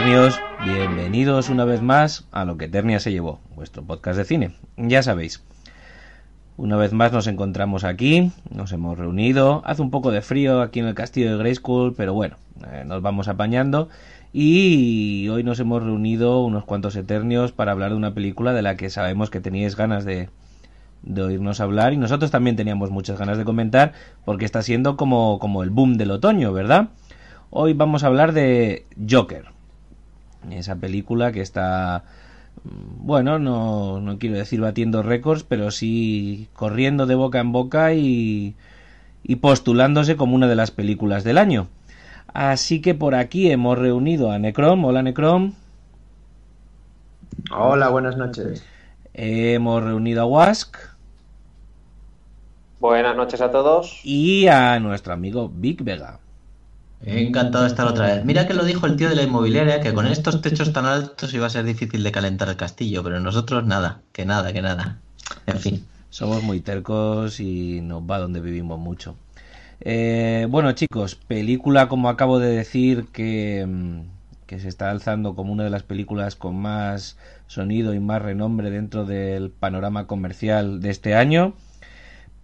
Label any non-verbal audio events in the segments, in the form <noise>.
Eternios, bienvenidos una vez más a lo que Eternia se llevó, vuestro podcast de cine. Ya sabéis, una vez más nos encontramos aquí, nos hemos reunido, hace un poco de frío aquí en el castillo de Grayskull, pero bueno, eh, nos vamos apañando y hoy nos hemos reunido unos cuantos Eternios para hablar de una película de la que sabemos que teníais ganas de, de oírnos hablar y nosotros también teníamos muchas ganas de comentar porque está siendo como, como el boom del otoño, ¿verdad? Hoy vamos a hablar de Joker, esa película que está, mm, bueno, no, no quiero decir batiendo récords, pero sí corriendo de boca en boca y, y postulándose como una de las películas del año. Así que por aquí hemos reunido a Necrom. Hola Necrom. Hola, buenas noches. Hemos reunido a Wask. Buenas noches a todos. Y a nuestro amigo Vic Vega. Encantado de estar otra vez. Mira que lo dijo el tío de la inmobiliaria, que con estos techos tan altos iba a ser difícil de calentar el castillo, pero nosotros nada, que nada, que nada. En fin. Somos muy tercos y nos va donde vivimos mucho. Eh, bueno chicos, película como acabo de decir que, mm, que se está alzando como una de las películas con más sonido y más renombre dentro del panorama comercial de este año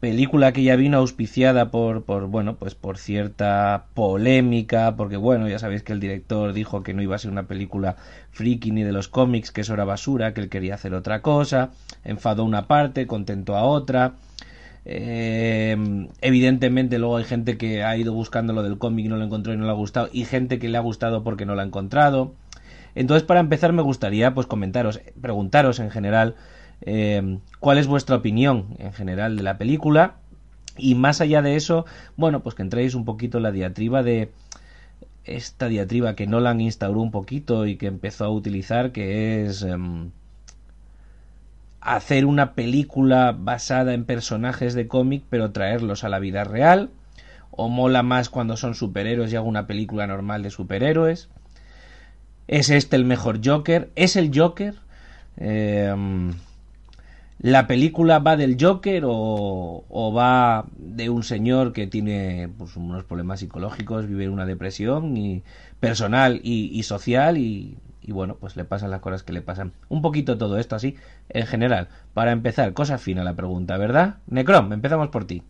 película que ya vino auspiciada por, por bueno pues por cierta polémica porque bueno ya sabéis que el director dijo que no iba a ser una película friki ni de los cómics que eso era basura que él quería hacer otra cosa enfadó una parte contentó a otra. Eh, evidentemente luego hay gente que ha ido buscando lo del cómic y no lo encontró y no le ha gustado y gente que le ha gustado porque no lo ha encontrado. Entonces para empezar me gustaría pues comentaros preguntaros en general eh, cuál es vuestra opinión en general de la película y más allá de eso, bueno, pues que entréis un poquito en la diatriba de esta diatriba que Nolan instauró un poquito y que empezó a utilizar, que es em, hacer una película basada en personajes de cómic, pero traerlos a la vida real. O mola más cuando son superhéroes y hago una película normal de superhéroes. ¿Es este el mejor Joker? ¿Es el Joker? Eh, ¿La película va del Joker o, va de un señor que tiene pues, unos problemas psicológicos, vive una depresión y personal y, social y, bueno, pues le pasan las cosas que le pasan. Un poquito todo esto así, en general. Para empezar, cosa fina la pregunta, ¿verdad? Necrom, empezamos por ti.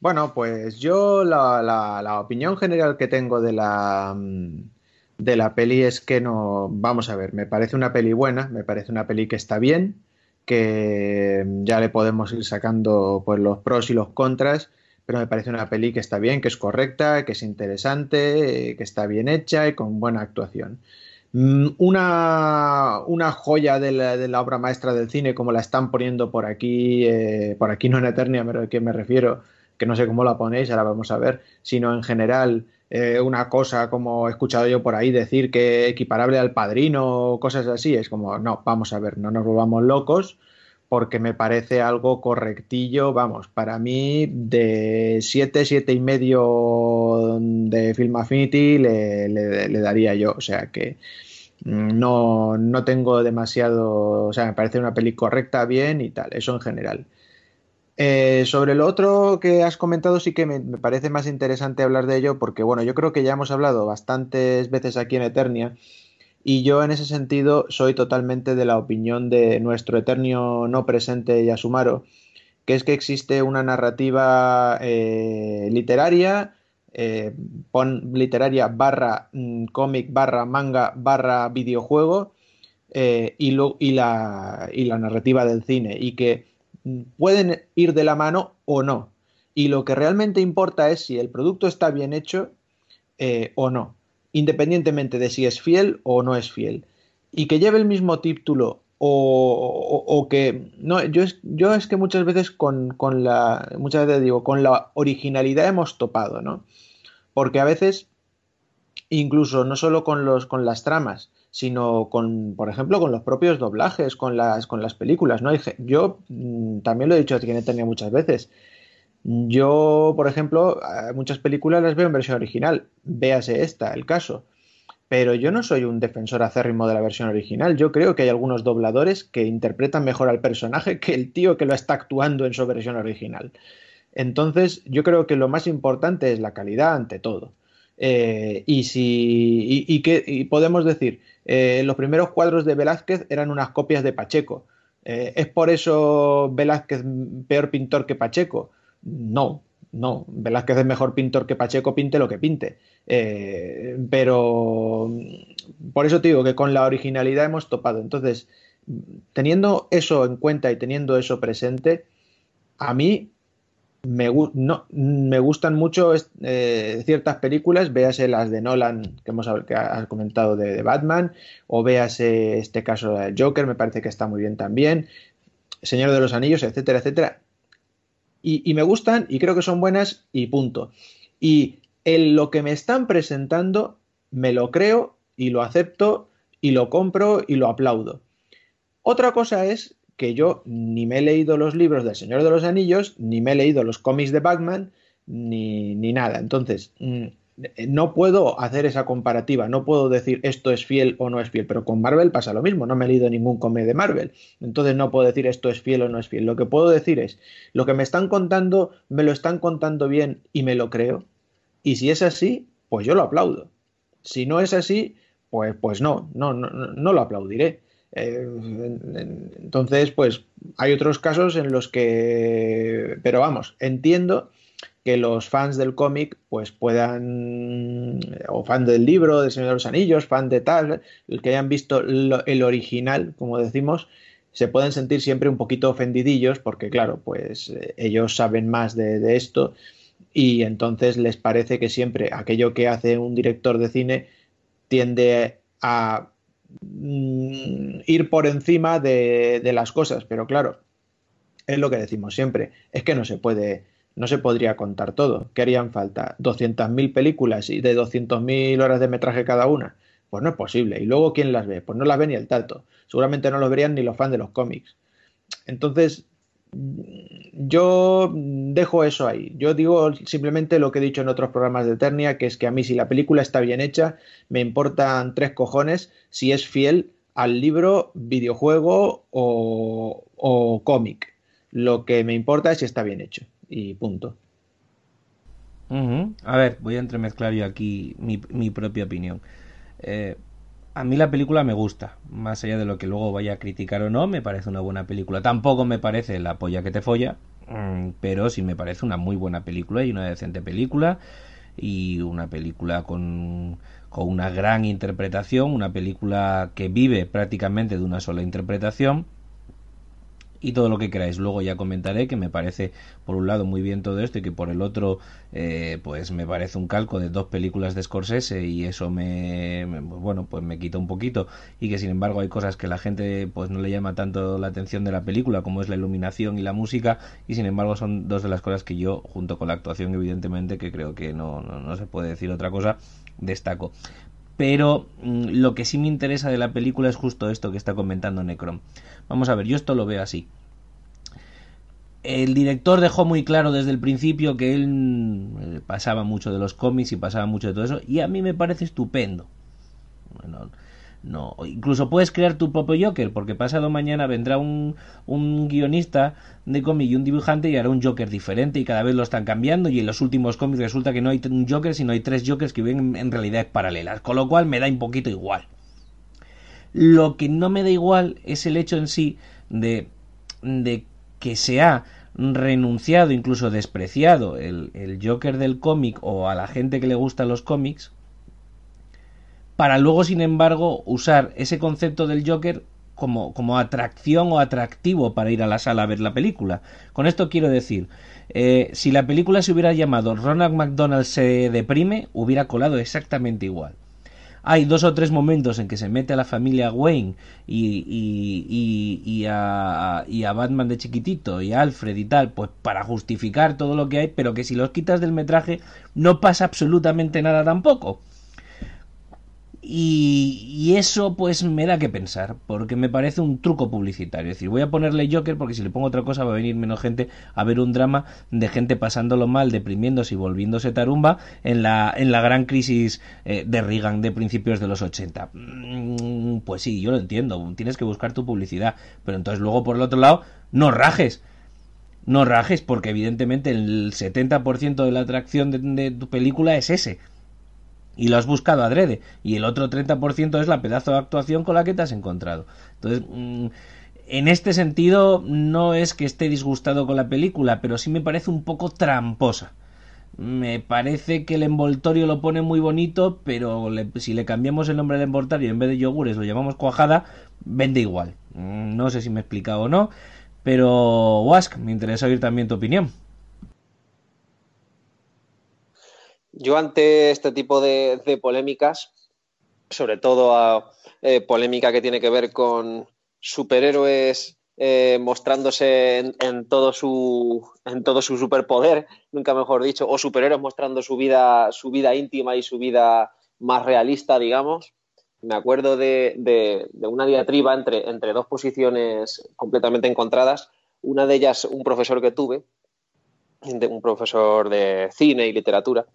Bueno, pues yo la, opinión general que tengo de la mm, de la peli es que no, vamos a ver, me parece una peli buena, me parece una peli que está bien, que ya le podemos ir sacando pues los pros y los contras, pero me parece una peli que está bien, que es correcta, que es interesante, que está bien hecha y con buena actuación. Mm, una, una joya de la, obra maestra del cine, como la están poniendo por aquí, eh, por aquí no en Eternia, pero a qué me refiero, que no sé cómo la ponéis, ahora vamos a ver, sino en general eh, una cosa como he escuchado yo por ahí decir que equiparable al padrino o cosas así, es como, no, vamos a ver, no nos volvamos locos porque me parece algo correctillo, vamos, para mí de 7, 7 y medio de Film Affinity le, daría yo, o sea que mm, no, no tengo demasiado, o sea, me parece una peli correcta, bien y tal, eso en general. Eh, sobre lo otro que has comentado sí que me, parece más interesante hablar de ello porque bueno, yo creo que ya hemos hablado bastantes veces aquí en Eternia y yo en ese sentido soy totalmente de la opinión de nuestro Eternio no presente Yasumaro, que es que existe una narrativa eh, literaria, eh, pon literaria barra mm, cómic barra manga barra videojuego y, lo, y, la, y la narrativa del cine y que pueden ir de la mano o no. Y lo que realmente importa es si el producto está bien hecho eh, o no, independientemente de si es fiel o no es fiel. Y que lleve el mismo título o, que no yo es, yo es que muchas veces con, con, la muchas veces digo con la originalidad hemos topado no porque a veces incluso no solo con los con las tramas sino con, por ejemplo, con los propios doblajes, con las, con las películas, ¿no? Yo mm, también lo he dicho a he tenía muchas veces. Yo, por ejemplo, muchas películas las veo en versión original. Véase esta, el caso. Pero yo no soy un defensor acérrimo de la versión original. Yo creo que hay algunos dobladores que interpretan mejor al personaje que el tío que lo está actuando en su versión original. Entonces, yo creo que lo más importante es la calidad ante todo. Eh, y si y, que, podemos decir, eh, los primeros cuadros de Velázquez eran unas copias de Pacheco. Eh, ¿Es por eso Velázquez peor pintor que Pacheco? No, no. Velázquez es mejor pintor que Pacheco, pinte lo que pinte. pero por eso te digo que con la originalidad hemos topado. Entonces, teniendo eso en cuenta y teniendo eso presente, a mí me, no, me gustan mucho eh, ciertas películas, véase las de Nolan que hemos que has comentado de, Batman, o véase este caso del Joker, me parece que está muy bien también, Señor de los Anillos, etcétera, etcétera. Y, me gustan y creo que son buenas y punto. Y en lo que me están presentando, me lo creo y lo acepto y lo compro y lo aplaudo. Otra cosa es que yo ni me he leído los libros del Señor de los Anillos, ni me he leído los cómics de Batman, ni, nada. Entonces, mm, no puedo hacer esa comparativa, no puedo decir esto es fiel o no es fiel, pero con Marvel pasa lo mismo, no me he leído ningún cómic de Marvel, entonces no puedo decir esto es fiel o no es fiel. Lo que puedo decir es, lo que me están contando, me lo están contando bien y me lo creo, y si es así, pues yo lo aplaudo. Si no es así, pues, pues no, no, no, no lo aplaudiré. Eh, entonces, pues hay otros casos en los que, pero vamos, entiendo que los fans del cómic pues puedan, o fan del libro, de Señor de los Anillos, fan de tal, los que hayan visto el original, como decimos, se pueden sentir siempre un poquito ofendidillos porque claro, pues eh, ellos saben más de esto y entonces les parece que siempre aquello que hace un director de cine tiende a Mm, ir por encima de, las cosas, pero claro, es lo que decimos siempre, es que no se puede, no se podría contar todo. ¿Qué harían falta? ¿200.000 películas y de 200.000 horas de metraje cada una? Pues no es posible. ¿Y luego quién las ve? Pues no las ve ni el tato. Seguramente no los verían ni los fans de los cómics. Entonces, yo dejo eso ahí. Yo digo simplemente lo que he dicho en otros programas de Eternia, que es que a mí si la película está bien hecha, me importan tres cojones si es fiel al libro, videojuego o, cómic. Lo que me importa es si está bien hecho. Y punto. A ver, voy a entremezclar yo aquí mi, mi propia opinión. Eh, a mí la película me gusta, más allá de lo que luego vaya a criticar o no, me parece una buena película. Tampoco me parece la polla que te folla, mm, pero sí me parece una muy buena película y una decente película y una película con, con una gran interpretación, una película que vive prácticamente de una sola interpretación y todo lo que queráis. Luego ya comentaré que me parece por un lado muy bien todo esto y que por el otro eh, pues me parece un calco de dos películas de Scorsese y eso me, bueno pues me quita un poquito. Y que sin embargo hay cosas que la gente pues no le llama tanto la atención de la película como es la iluminación y la música. Y sin embargo son dos de las cosas que yo junto con la actuación evidentemente que creo que no, no, no se puede decir otra cosa destaco pero mm, lo que sí me interesa de la película es justo esto que está comentando Necron. Vamos a ver, yo esto lo veo así. El director dejó muy claro desde el principio que él mm, pasaba mucho de los cómics y pasaba mucho de todo eso, y a mí me parece estupendo. Bueno, no, incluso puedes crear tu propio Joker, porque pasado mañana vendrá un, un guionista de cómic y un dibujante y hará un Joker diferente y cada vez lo están cambiando y en los últimos cómics resulta que no hay un Joker, sino hay tres Jokers que viven en realidades paralelas, con lo cual me da un poquito igual. Lo que no me da igual es el hecho en sí de, de que se ha renunciado, incluso despreciado el, el Joker del cómic o a la gente que le gustan los cómics para luego, sin embargo, usar ese concepto del Joker como, como atracción o atractivo para ir a la sala a ver la película. Con esto quiero decir, eh, si la película se hubiera llamado Ronald McDonald se deprime, hubiera colado exactamente igual. Hay dos o tres momentos en que se mete a la familia Wayne y, y, y, a, y a Batman de chiquitito y a Alfred y tal, pues para justificar todo lo que hay, pero que si los quitas del metraje no pasa absolutamente nada tampoco. Y, eso pues me da que pensar, porque me parece un truco publicitario. Es decir, voy a ponerle Joker porque si le pongo otra cosa va a venir menos gente a ver un drama de gente pasándolo mal, deprimiéndose y volviéndose tarumba en la, en la gran crisis eh, de Reagan de principios de los 80. Mm, pues sí, yo lo entiendo, tienes que buscar tu publicidad, pero entonces luego por el otro lado, no rajes. No rajes porque evidentemente el 70% de la atracción de tu película es ese y lo has buscado adrede. Y el otro 30% es la pedazo de actuación con la que te has encontrado. Entonces, mm, en este sentido, no es que esté disgustado con la película, pero sí me parece un poco tramposa. Me parece que el envoltorio lo pone muy bonito, pero si le cambiamos el nombre del envoltorio en vez de yogures lo llamamos cuajada, vende igual. Mm, no sé si me he explicado o no, pero Wask, me interesa oír también tu opinión. Yo ante este tipo de, polémicas, sobre todo a, eh, polémica que tiene que ver con superhéroes eh, mostrándose en, todo su, en todo su superpoder, nunca mejor dicho, o superhéroes mostrando su vida, su vida íntima y su vida más realista, digamos. Me acuerdo de, una diatriba entre, entre dos posiciones completamente encontradas. Una de ellas, un profesor que tuve, un profesor de cine y literatura,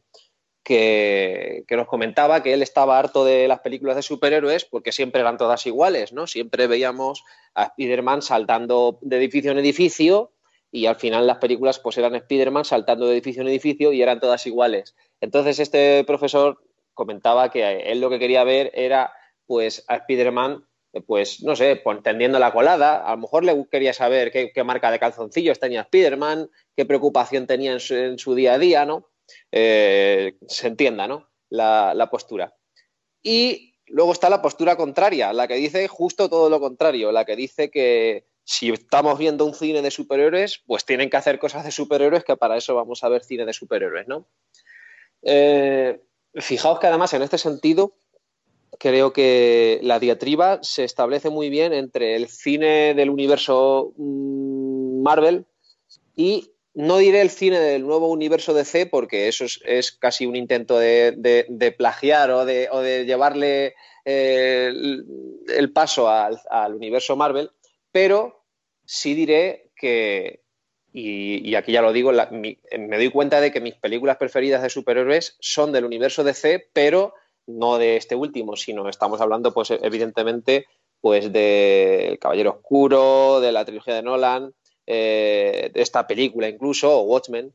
que, nos comentaba que él estaba harto de las películas de superhéroes porque siempre eran todas iguales, ¿no? Siempre veíamos a Spider-Man saltando de edificio en edificio y al final las películas pues eran Spider-Man saltando de edificio en edificio y eran todas iguales. Entonces este profesor comentaba que él lo que quería ver era pues a Spider-Man pues no sé, pues, tendiendo la colada, a lo mejor le quería saber qué, marca de calzoncillos tenía Spider-Man, qué preocupación tenía en su día a día, ¿no? Eh, se entienda ¿no? La, postura. Y luego está la postura contraria, la que dice justo todo lo contrario, la que dice que si estamos viendo un cine de superhéroes, pues tienen que hacer cosas de superhéroes, que para eso vamos a ver cine de superhéroes, ¿no? Eh, fijaos que además en este sentido creo que la diatriba se establece muy bien entre el cine del universo mm, Marvel y no diré el cine del nuevo universo DC porque eso es, casi un intento de, plagiar o de, llevarle eh, el, paso al, universo Marvel, pero sí diré que, y, aquí ya lo digo, me doy cuenta de que mis películas preferidas de superhéroes son del universo DC, pero no de este último, sino estamos hablando, pues evidentemente, pues de El Caballero Oscuro, de la trilogía de Nolan, eh, esta película incluso, o Watchmen.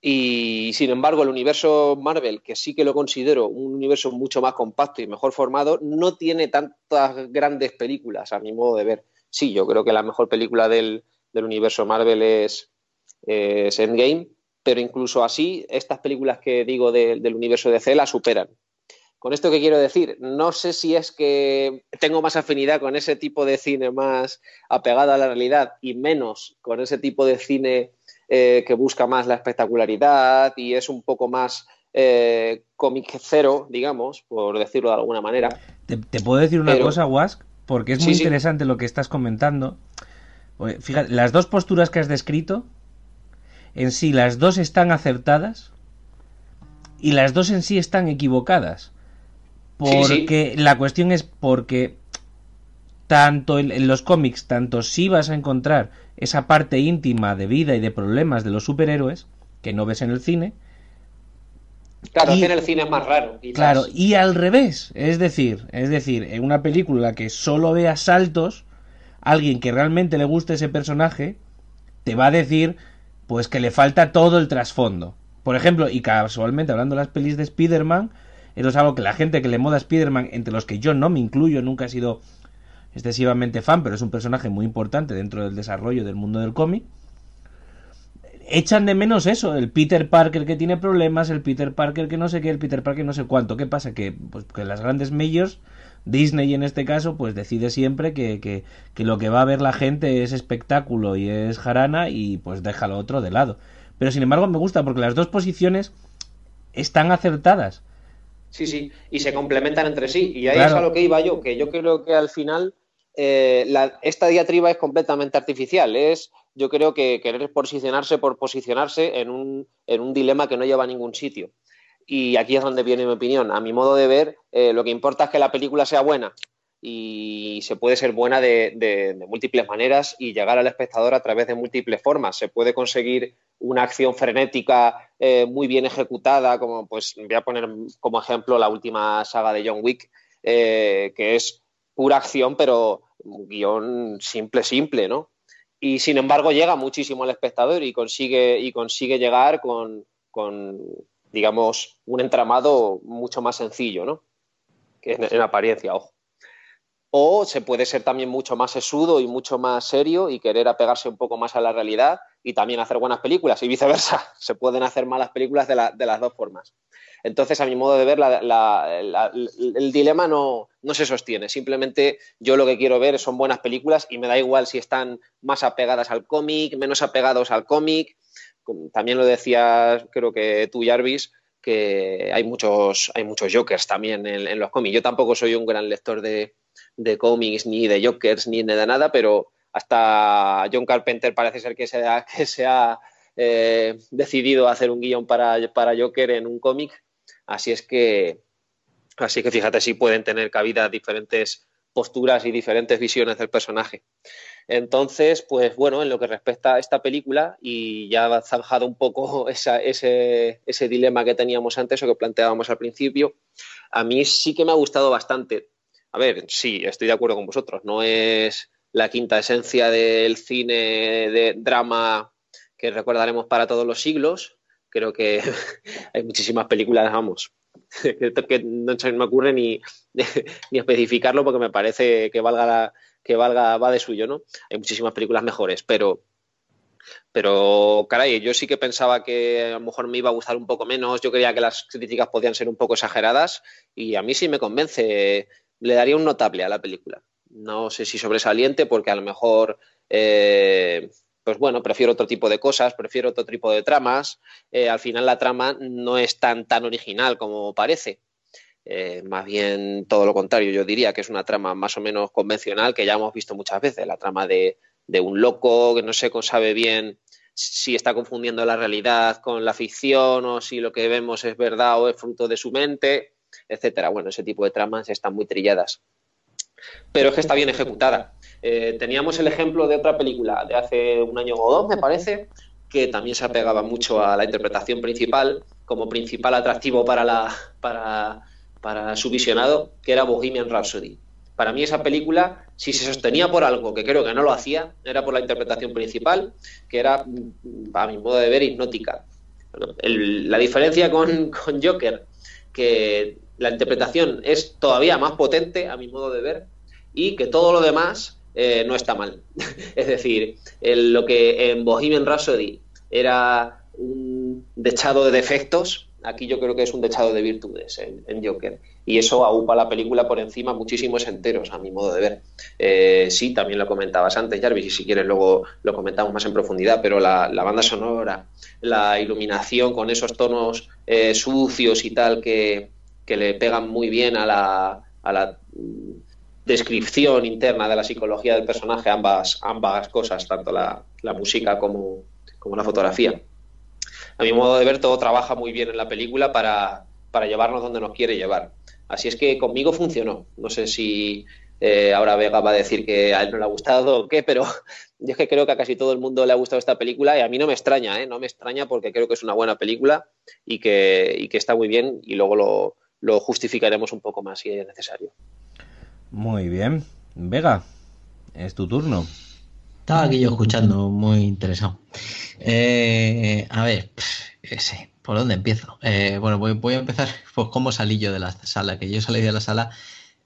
Y sin embargo, el universo Marvel, que sí que lo considero un universo mucho más compacto y mejor formado, no tiene tantas grandes películas, a mi modo de ver. Sí, yo creo que la mejor película del, universo Marvel es, Endgame, pero incluso así, estas películas que digo del universo DC la superan. Con esto que quiero decir, no sé si es que tengo más afinidad con ese tipo de cine más apegado a la realidad y menos con ese tipo de cine eh, que busca más la espectacularidad y es un poco más eh, cómic cero, digamos, por decirlo de alguna manera. ¿Te, puedo decir una cosa, Wask? Porque es muy interesante lo que estás comentando. Fíjate, las dos posturas que has descrito, en sí las dos están acertadas y las dos en sí están equivocadas. Porque la cuestión es porque tanto en, los cómics, tanto si vas a encontrar esa parte íntima de vida y de problemas de los superhéroes que no ves en el cine. Claro, en el cine es más raro. Claro, y al revés, es decir, es decir, en una película que solo vea saltos, alguien que realmente le guste ese personaje te va a decir pues que le falta todo el trasfondo. Por ejemplo, y casualmente hablando de las pelis de Spider-Man, eso es algo que la gente que le moda Spider-Man, entre los que yo no me incluyo, nunca he sido excesivamente fan, pero es un personaje muy importante dentro del desarrollo del mundo del cómic. Echan de menos eso, el Peter Parker que tiene problemas, el Peter Parker que no sé qué, el Peter Parker no sé cuánto. ¿Qué pasa? Que, pues, que las grandes majors, Disney en este caso, pues decide siempre que, que, que lo que va a ver la gente es espectáculo y es jarana y pues deja lo otro de lado. Pero sin embargo me gusta porque las dos posiciones están acertadas. Sí, sí, y se complementan entre sí. Y ahí es a lo que iba yo, que yo creo que al final eh, esta diatriba es completamente artificial. Es, yo creo que querer posicionarse por posicionarse en un, en un dilema que no lleva a ningún sitio. Y aquí es donde viene mi opinión. A mi modo de ver, eh, lo que importa es que la película sea buena y se puede ser buena de, múltiples maneras y llegar al espectador a través de múltiples formas. Se puede conseguir una acción frenética eh, muy bien ejecutada, como pues voy a poner como ejemplo la última saga de John Wick, eh, que es pura acción, pero guion simple, simple, ¿no? Y sin embargo llega muchísimo al espectador y consigue, y consigue llegar con, digamos, un entramado mucho más sencillo, ¿no? En, en apariencia, ojo. O se puede ser también mucho más sesudo y mucho más serio y querer apegarse un poco más a la realidad y también hacer buenas películas y viceversa. <laughs> Se pueden hacer malas películas de, la, de las dos formas. Entonces, a mi modo de ver, la, el dilema no, no, se sostiene. Simplemente yo lo que quiero ver son buenas películas y me da igual si están más apegadas al cómic, menos apegados al cómic. También lo decías, creo que tú, Jarvis, que hay muchos, hay muchos Jokers también en los cómics. Yo tampoco soy un gran lector de, de cómics, ni de Jokers, ni de nada, pero hasta John Carpenter parece ser que se ha, que se ha eh, decidido hacer un guion para, para Joker en un cómic. Así es que, así que fíjate si pueden tener cabida diferentes posturas y diferentes visiones del personaje. Entonces, pues bueno, en lo que respecta a esta película, y ya ha zanjado un poco <laughs> ese, ese dilema que teníamos antes o que planteábamos al principio, a mí sí que me ha gustado bastante a ver, sí, estoy de acuerdo con vosotros. No es la quinta esencia del cine de drama que recordaremos para todos los siglos. Creo que <laughs> hay muchísimas películas, vamos, <laughs> que no se me ocurre ni, <laughs> ni especificarlo porque me parece que valga la, que valga va de suyo, ¿no? Hay muchísimas películas mejores, pero pero caray, yo sí que pensaba que a lo mejor me iba a gustar un poco menos, yo creía que las críticas podían ser un poco exageradas y a mí sí me convence le daría un notable a la película. No sé si sobresaliente, porque a lo mejor, eh, pues bueno, prefiero otro tipo de cosas, prefiero otro tipo de tramas. Eh, al final la trama no es tan, tan original como parece. Eh, más bien todo lo contrario, yo diría que es una trama más o menos convencional que ya hemos visto muchas veces, la trama de, un loco que no se sabe bien si está confundiendo la realidad con la ficción o si lo que vemos es verdad o es fruto de su mente etcétera. Bueno, ese tipo de tramas están muy trilladas. Pero es que está bien ejecutada. Eh, teníamos el ejemplo de otra película de hace un año o dos, me parece, que también se apegaba mucho a la interpretación principal, como principal atractivo para, la, para, para su visionado, que era Bohemian Rhapsody. Para mí esa película, si se sostenía por algo, que creo que no lo hacía, era por la interpretación principal, que era, a mi modo de ver, hipnótica. La diferencia con, con Joker, que la interpretación es todavía más potente, a mi modo de ver, y que todo lo demás eh, no está mal. <laughs> es decir, lo que en Bohemian Rhapsody era un dechado de defectos, aquí yo creo que es un dechado de virtudes en, en Joker. Y eso aupa la película por encima muchísimos enteros, a mi modo de ver. Eh, sí, también lo comentabas antes, Jarvis, y si quieres luego lo comentamos más en profundidad, pero la, banda sonora, la iluminación con esos tonos eh, sucios y tal que, que le pegan muy bien a la, a la descripción interna de la psicología del personaje, ambas, ambas cosas, tanto la, la música como, como, la fotografía. A mi modo de ver, todo trabaja muy bien en la película para, para llevarnos donde nos quiere llevar. Así es que conmigo funcionó. No sé si eh, ahora Vega va a decir que a él no le ha gustado o qué, pero <laughs> yo es que creo que a casi todo el mundo le ha gustado esta película y a mí no me extraña, ¿eh? no me extraña porque creo que es una buena película y que, y que está muy bien y luego lo, lo justificaremos un poco más si es necesario. Muy bien. Vega, es tu turno. Estaba aquí yo escuchando, muy interesado. Eh, a ver, ese, ¿por dónde empiezo? Eh, bueno, voy, voy, a empezar pues cómo salí yo de la sala, que yo salí de la sala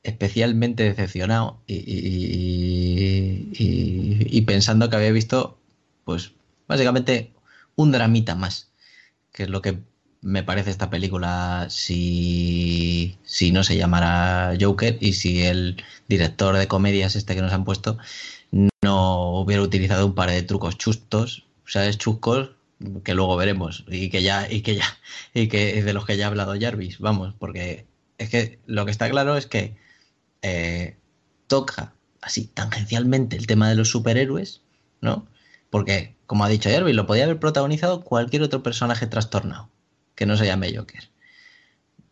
especialmente decepcionado y, y, y, y pensando que había visto, pues básicamente un dramita más, que es lo que me parece esta película si, si no se llamara Joker y si el director de comedias este que nos han puesto no hubiera utilizado un par de trucos chustos, ¿sabes? Chuscos que luego veremos y que ya y que ya y que de los que ya ha hablado Jarvis, vamos, porque es que lo que está claro es que eh, toca así tangencialmente el tema de los superhéroes, ¿no? Porque como ha dicho Jarvis, lo podía haber protagonizado cualquier otro personaje trastornado que no se llame Joker.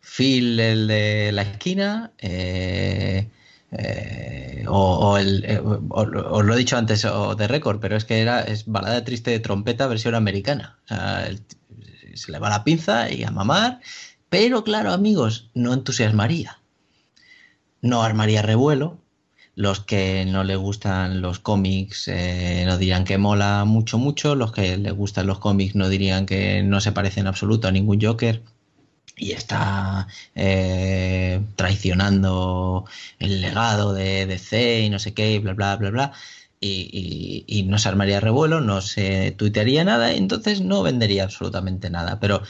Phil, el de la esquina, eh, eh, o, o, el, eh, os lo he dicho antes o de récord, pero es que era es balada triste de trompeta versión americana. O sea, se le va la pinza y a mamar, pero claro, amigos, no entusiasmaría. No armaría revuelo. Los que no les gustan los cómics eh, no dirían que mola mucho, mucho. Los que les gustan los cómics no dirían que no se parece en absoluto a ningún Joker. y está eh, traicionando el legado de DC y no sé qué, bla, bla, bla, bla. Y, y, no se armaría revuelo, no se tuitearía nada, entonces no vendería absolutamente nada. Pero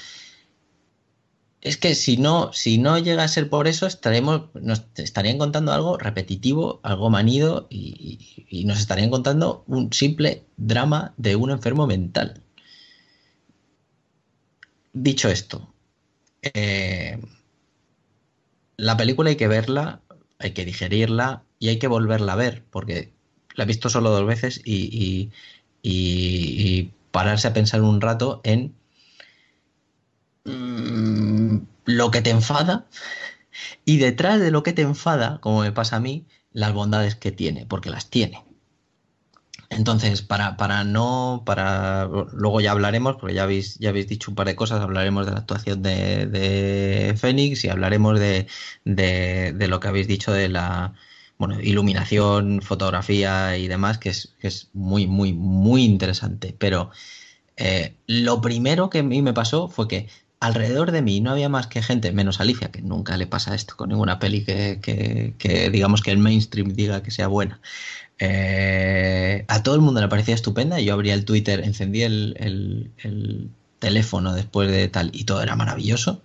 es que si no, si no llega a ser por eso, estaremos, nos estarían contando algo repetitivo, algo manido y, nos estarían contando un simple drama de un enfermo mental. Dicho esto, eh, la película hay que verla, hay que digerirla y hay que volverla a ver, porque la he visto solo dos veces y, y pararse a pensar un rato en Mm, lo que te enfada y detrás de lo que te enfada, como me pasa a mí, las bondades que tiene, porque las tiene. Entonces, para, para no, para luego ya hablaremos, porque ya habéis, ya habéis dicho un par de cosas, hablaremos de la actuación de, de Fénix y hablaremos de, de, lo que habéis dicho de la bueno, iluminación, fotografía y demás, que es, que es muy, muy, muy interesante. Pero eh, lo primero que a mí me pasó fue que alrededor de mí no había más que gente, menos Alicia, que nunca le pasa esto con ninguna peli que, digamos que el mainstream diga que sea buena. Eh, a todo el mundo le parecía estupenda. Yo abría el Twitter, encendí el, teléfono después de tal y todo era maravilloso.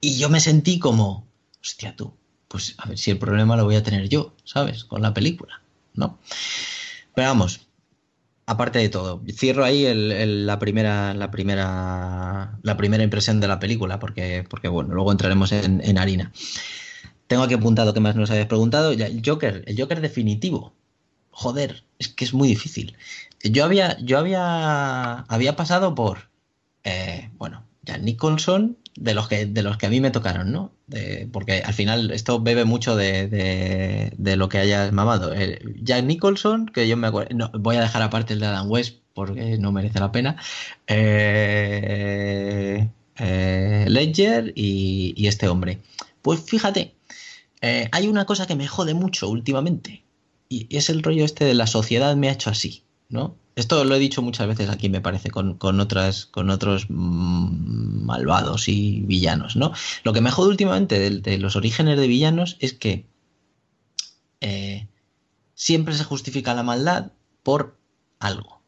Y yo me sentí como, hostia tú, pues a ver si el problema lo voy a tener yo, ¿sabes? Con la película, ¿no? Pero vamos, aparte de todo, cierro ahí la primera la primera la primera impresión de la película porque porque bueno luego entraremos en, harina. Tengo aquí apuntado que más nos habéis preguntado. El Joker, el Joker definitivo. Joder, es que es muy difícil. Yo había yo había había pasado por eh, bueno Jack Nicholson de los que de los que a mí me tocaron, ¿no? porque al final esto bebe mucho de, lo que hayas mamado. Jack Nicholson, que yo me acuerdo, voy a dejar aparte el de Adam West porque no merece la pena. Eh, eh, Ledger y, este hombre. Pues fíjate, eh, hay una cosa que me jode mucho últimamente y es el rollo este de la sociedad me ha hecho así, ¿no? Esto lo he dicho muchas veces aquí, me parece, con, otras, con otros mm, malvados y villanos, ¿no? Lo que me jode últimamente de, los orígenes de villanos es que eh, siempre se justifica la maldad por algo.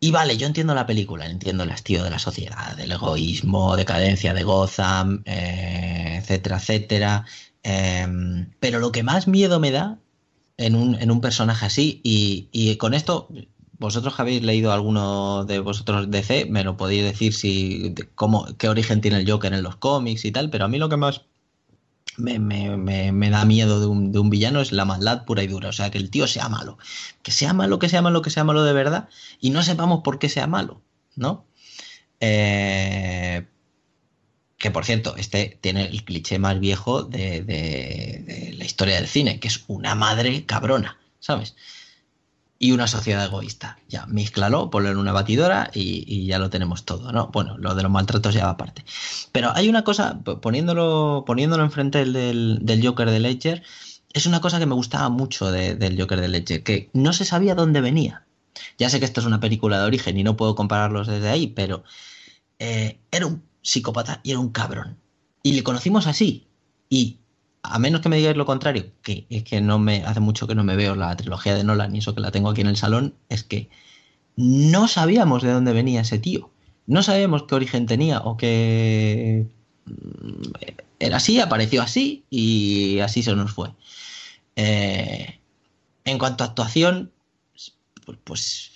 Y vale, yo entiendo la película, entiendo el hastío de la sociedad, del egoísmo, decadencia de Gotham, eh, etcétera, etcétera. Em, pero lo que más miedo me da en un, en un personaje así. Y, y, con esto, vosotros que habéis leído alguno de vosotros DC, me lo podéis decir si cómo, qué origen tiene el Joker en los cómics y tal, pero a mí lo que más me, me, me, da miedo de un, de un, villano es la maldad pura y dura. O sea, que el tío sea malo. Que sea malo, que sea malo, que sea malo de verdad. Y no sepamos por qué sea malo, ¿no? Eh, por cierto, este tiene el cliché más viejo de, la historia del cine, que es una madre cabrona, ¿sabes? Y una sociedad egoísta. Ya, mezclalo, ponlo en una batidora y, ya lo tenemos todo, ¿no? Bueno, lo de los maltratos ya va aparte. Pero hay una cosa, poniéndolo, poniéndolo enfrente del, del Joker de Ledger, es una cosa que me gustaba mucho del Joker de Ledger, que no se sabía dónde venía. Ya sé que esto es una película de origen y no puedo compararlos desde ahí, pero eh, era un psicópata y era un cabrón. Y le conocimos así. Y a menos que me digáis lo contrario, que es que no me hace mucho que no me veo la trilogía de Nolan y eso que la tengo aquí en el salón, es que no sabíamos de dónde venía ese tío. No sabíamos qué origen tenía o qué mm, era así, apareció así y así se nos fue. Eh, en cuanto a actuación, pues, pues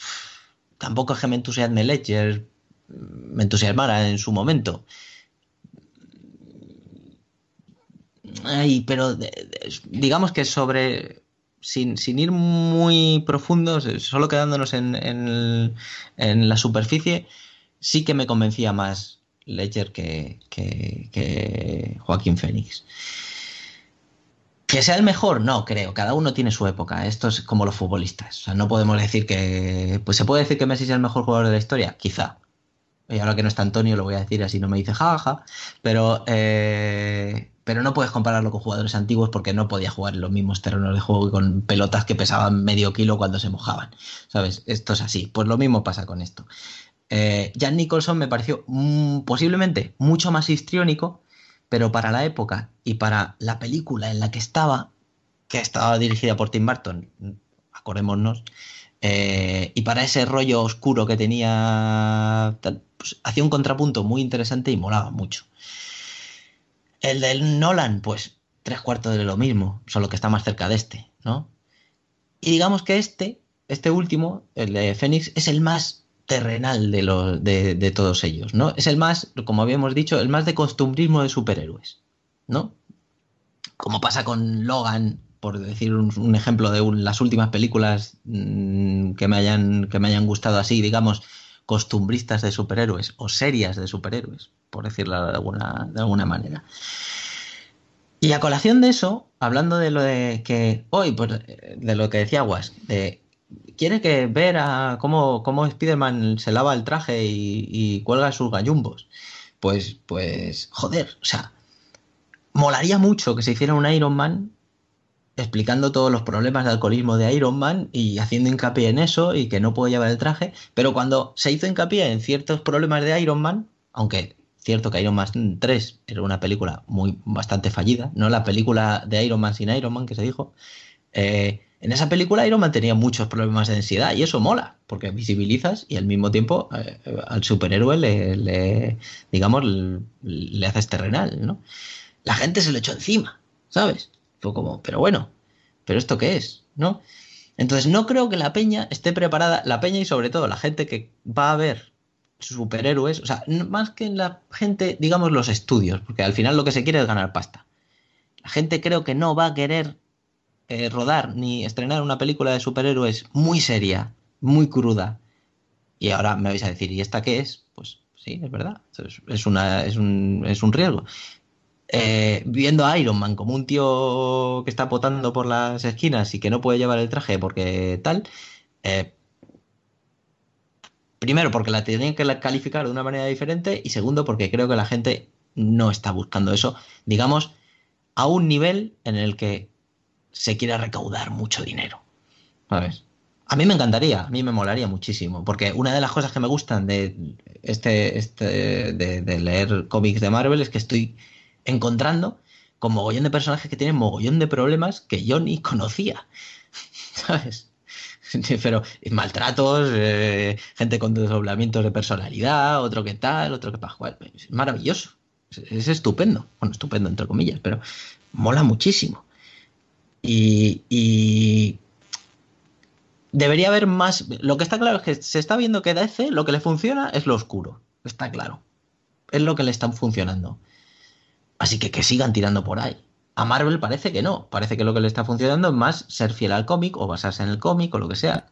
tampoco es que me entusiasme Ledger, me entusiasmara en su momento. Ay, pero digamos que sobre, sin, ir muy profundos, solo quedándonos en, en, la superficie, sí que me convencía más Ledger que, que, Joaquín Fénix. Que sea el mejor, no creo. Cada uno tiene su época. Esto es como los futbolistas. O sea, no podemos decir que. Pues se puede decir que Messi es el mejor jugador de la historia, quizá y ahora que no está Antonio lo voy a decir así no me dice jaja, pero, eh, pero no puedes compararlo con jugadores antiguos porque no podía jugar en los mismos terrenos de juego y con pelotas que pesaban medio kilo cuando se mojaban, ¿sabes? Esto es así, pues lo mismo pasa con esto. Eh, Jan Nicholson me pareció mm, posiblemente mucho más histriónico, pero para la época y para la película en la que estaba, que estaba dirigida por Tim Burton, acordémonos, eh, y para ese rollo oscuro que tenía, pues, hacía un contrapunto muy interesante y molaba mucho. El del Nolan, pues tres cuartos de lo mismo, solo que está más cerca de este, ¿no? Y digamos que este, este último, el de Fénix, es el más terrenal de, los, de, todos ellos, ¿no? Es el más, como habíamos dicho, el más de costumbrismo de superhéroes, ¿no? Como pasa con Logan, por decir un, ejemplo de las últimas películas mm, que, me hayan, que me hayan gustado así, digamos, costumbristas de superhéroes o serias de superhéroes, por decirlo de alguna, de alguna manera. Y a colación de eso, hablando de lo de que hoy, pues, de lo que decía Guas, quiere que ver a cómo, cómo Spider-Man se lava el traje y, cuelga sus gallumbos. Pues, pues, joder, o sea, molaría mucho que se hiciera un Iron Man explicando todos los problemas de alcoholismo de Iron Man y haciendo hincapié en eso y que no puede llevar el traje, pero cuando se hizo hincapié en ciertos problemas de Iron Man, aunque cierto que Iron Man 3 era una película muy bastante fallida, no la película de Iron Man sin Iron Man que se dijo, eh, en esa película Iron Man tenía muchos problemas de ansiedad y eso mola, porque visibilizas y al mismo tiempo eh, al superhéroe le, digamos, le, haces terrenal, ¿no? La gente se lo echó encima, ¿sabes? Como, pero bueno, ¿pero esto qué es? ¿No? Entonces no creo que la peña esté preparada, la peña y sobre todo la gente que va a ver superhéroes, o sea, más que la gente, digamos, los estudios, porque al final lo que se quiere es ganar pasta. La gente creo que no va a querer eh, rodar ni estrenar una película de superhéroes muy seria, muy cruda. Y ahora me vais a decir, ¿y esta qué es? Pues sí, es verdad, es, una, es, un, es un riesgo. Eh, viendo a Iron Man como un tío que está potando por las esquinas y que no puede llevar el traje porque tal, eh, primero porque la tienen que calificar de una manera diferente y segundo porque creo que la gente no está buscando eso, digamos, a un nivel en el que se quiera recaudar mucho dinero. ¿Sabes? A mí me encantaría, a mí me molaría muchísimo, porque una de las cosas que me gustan de este, este de, leer cómics de Marvel es que estoy encontrando con mogollón de personajes que tienen mogollón de problemas que yo ni conocía. <laughs> ¿Sabes? <laughs> Pero maltratos, eh, gente con desdoblamientos de personalidad, otro que tal, otro que para Es maravilloso. es estupendo. Bueno, estupendo entre comillas, pero mola muchísimo. Y, debería haber más. Lo que está claro es que se está viendo que DC lo que le funciona es lo oscuro. Está claro. Es lo que le están funcionando. Así que que sigan tirando por ahí. A Marvel parece que no. Parece que lo que le está funcionando es más ser fiel al cómic o basarse en el cómic o lo que sea.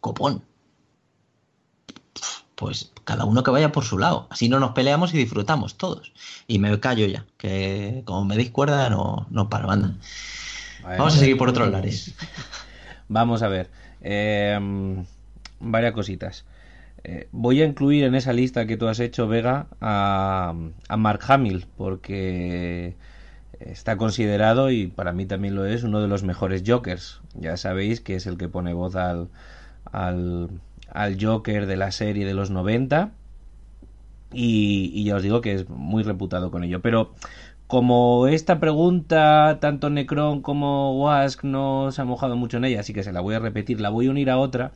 Copón. Pues cada uno que vaya por su lado. Así no nos peleamos y disfrutamos todos. Y me callo ya, que como me discuerda no, no paro, anda. Vamos a seguir por otros lares. <laughs> Vamos a ver. Em, varias cositas. Eh, voy a incluir en esa lista que tú has hecho, Vega, a, Mark Hamill, porque está considerado, y para mí también lo es, uno de los mejores Jokers. Ya sabéis que es el que pone voz al, al, Joker de la serie de los 90. Y, y, ya os digo que es muy reputado con ello. Pero como esta pregunta, tanto Necron como Wask no se ha mojado mucho en ella, así que se la voy a repetir, la voy a unir a otra.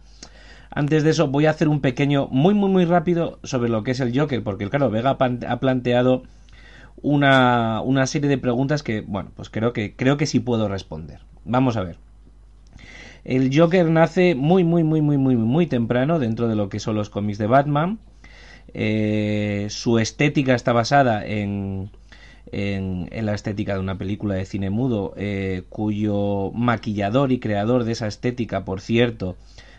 Antes de eso, voy a hacer un pequeño, muy, muy, muy rápido sobre lo que es el Joker, porque claro, Vega ha planteado una, una serie de preguntas que, bueno, pues creo que, creo que sí puedo responder. Vamos a ver. El Joker nace muy, muy, muy, muy, muy, muy temprano dentro de lo que son los cómics de Batman. Eh, su estética está basada en, en, la estética de una película de cine mudo, eh, cuyo maquillador y creador de esa estética, por cierto,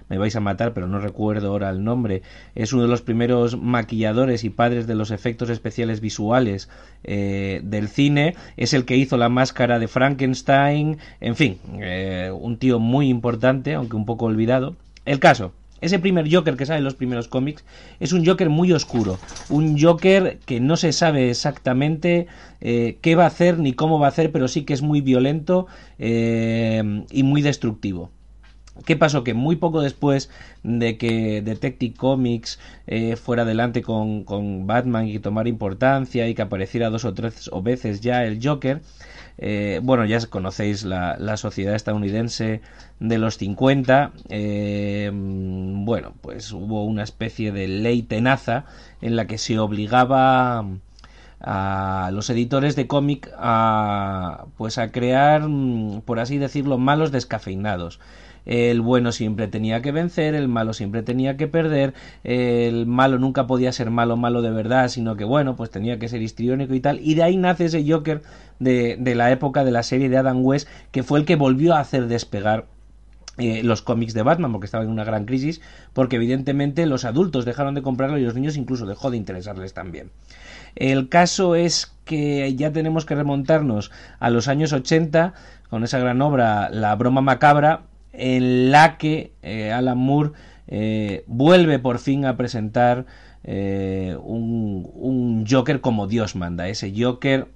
me vais a matar, pero no recuerdo ahora el nombre, es uno de los primeros maquilladores y padres de los efectos especiales visuales eh, del cine, es el que hizo la máscara de Frankenstein, en fin, eh, un tío muy importante, aunque un poco olvidado. El caso, ese primer Joker que sale en los primeros cómics es un Joker muy oscuro, un Joker que no se sabe exactamente eh, qué va a hacer ni cómo va a hacer, pero sí que es muy violento y muy destructivo. ¿Qué pasó? Que muy poco después de que Detective Comics eh, fuera adelante con, con, Batman y tomara importancia y que apareciera dos o tres veces ya el Joker, eh, bueno, ya conocéis la, la, sociedad estadounidense de los 50, eh, bueno, pues hubo una especie de ley tenaza en la que se obligaba a los editores de cómic a pues a crear por así decirlo malos descafeinados el bueno siempre tenía que vencer, el malo siempre tenía que perder, el malo nunca podía ser malo, malo de verdad, sino que bueno, pues tenía que ser histriónico y tal, y de ahí nace ese Joker de, de la época de la serie de Adam West, que fue el que volvió a hacer despegar eh, los cómics de Batman, porque estaba en una gran crisis, porque evidentemente los adultos dejaron de comprarlo y los niños incluso dejó de interesarles también. El caso es que ya tenemos que remontarnos a los años 80 con esa gran obra La broma macabra, en la que eh, Alan Moore eh, vuelve por fin a presentar eh, un, un, Joker como Dios manda, ese Joker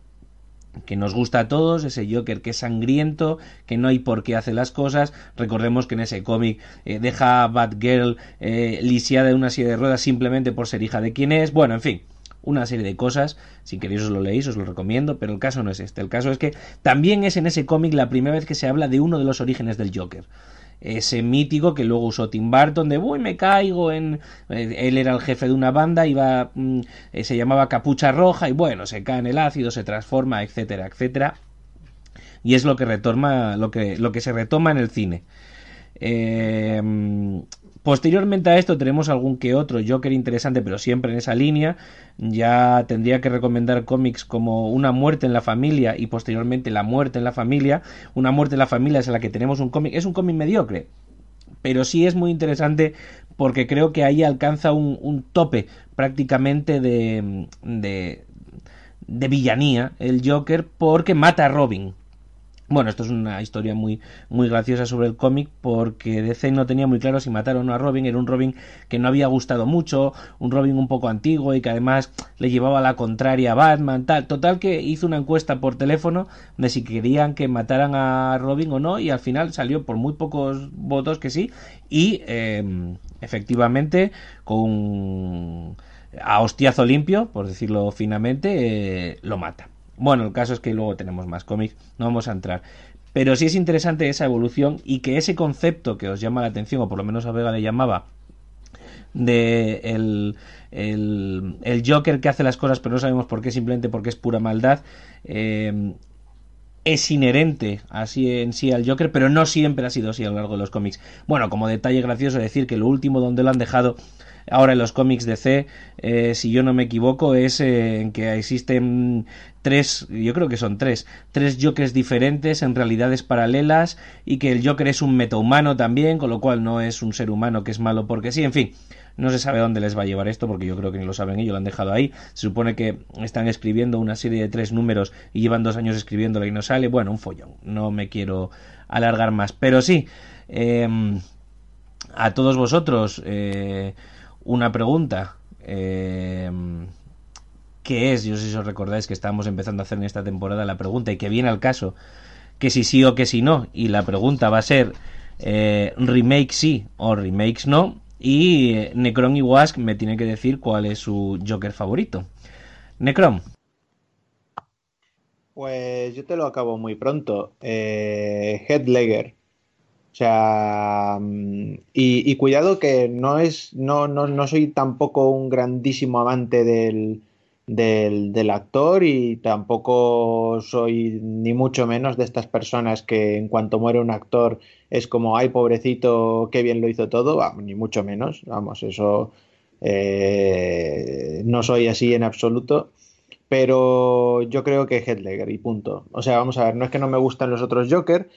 que nos gusta a todos, ese Joker que es sangriento, que no hay por qué hacer las cosas. Recordemos que en ese cómic deja a Batgirl lisiada de una silla de ruedas simplemente por ser hija de quien es. Bueno, en fin, una serie de cosas. Si queréis os lo leéis, os lo recomiendo, pero el caso no es este. El caso es que también es en ese cómic la primera vez que se habla de uno de los orígenes del Joker ese mítico que luego usó Tim Burton de uy me caigo en eh, él era el jefe de una banda iba mm, eh, se llamaba Capucha Roja y bueno se cae en el ácido se transforma etcétera etcétera y es lo que retoma lo que lo que se retoma en el cine eh, Posteriormente a esto tenemos algún que otro Joker interesante, pero siempre en esa línea. Ya tendría que recomendar cómics como Una muerte en la familia y posteriormente La muerte en la familia. Una muerte en la familia es en la que tenemos un cómic. Es un cómic mediocre, pero sí es muy interesante porque creo que ahí alcanza un, tope prácticamente de, de, de villanía el Joker porque mata a Robin bueno, esto es una historia muy, muy graciosa sobre el cómic porque DC no tenía muy claro si mataron o no a Robin. Era un Robin que no había gustado mucho, un Robin un poco antiguo y que además le llevaba la contraria a Batman, tal. Total que hizo una encuesta por teléfono de si querían que mataran a Robin o no y al final salió por muy pocos votos que sí y em, efectivamente con a hostiazo limpio, por decirlo finamente, eh, lo mata. Bueno, el caso es que luego tenemos más cómics, no vamos a entrar. Pero sí es interesante esa evolución y que ese concepto que os llama la atención, o por lo menos a Vega le llamaba, de el, el, Joker que hace las cosas pero no sabemos por qué, simplemente porque es pura maldad, eh, es inherente así en sí al Joker, pero no siempre ha sido así a lo largo de los cómics. Bueno, como detalle gracioso decir que lo último donde lo han dejado ahora en los cómics de C, eh, si yo no me equivoco, es eh, en que existen tres, yo creo que son tres, tres Jokers diferentes en realidades paralelas y que el Joker es un metahumano también, con lo cual no es un ser humano que es malo porque sí, en fin. No se sabe dónde les va a llevar esto porque yo creo que ni lo saben ellos, lo han dejado ahí. Se supone que están escribiendo una serie de tres números y llevan dos años escribiéndola y no sale. Bueno, un follón. No me quiero alargar más. Pero sí, em, a todos vosotros, eh, una pregunta. Eh, ¿Qué es? Yo sé si os recordáis que estábamos empezando a hacer en esta temporada la pregunta y que viene al caso que si sí o que si no. Y la pregunta va a ser eh, remake sí o remakes no. Y eh, Necron y Wask me tienen que decir cuál es su Joker favorito. Necron. Pues yo te lo acabo muy pronto. Headlegger. O sea, mm, y, cuidado que no es, no, no, no soy tampoco un grandísimo amante del, del, actor y tampoco soy ni mucho menos de estas personas que en cuanto muere un actor es como, ay, pobrecito, qué bien lo hizo todo, ni mucho menos, vamos, eso eh, no soy así en absoluto. Pero yo creo que Headlegger y punto. O sea, vamos a ver, no es que no me gustan los otros Joker,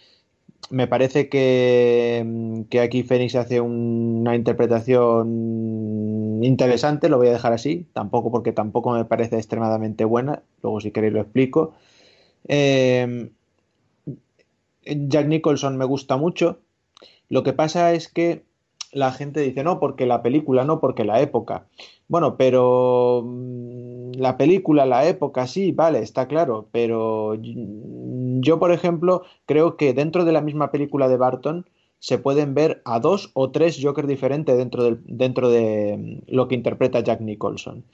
me parece que, que aquí Fénix hace una interpretación interesante, lo voy a dejar así, tampoco porque tampoco me parece extremadamente buena, luego si queréis lo explico. Eh, Jack Nicholson me gusta mucho, lo que pasa es que la gente dice no porque la película, no porque la época. Bueno, pero mm, la película, la época, sí, vale, está claro, pero yo, por ejemplo, creo que dentro de la misma película de Barton se pueden ver a dos o tres Joker diferentes dentro, de mm, lo que interpreta Jack Nicholson.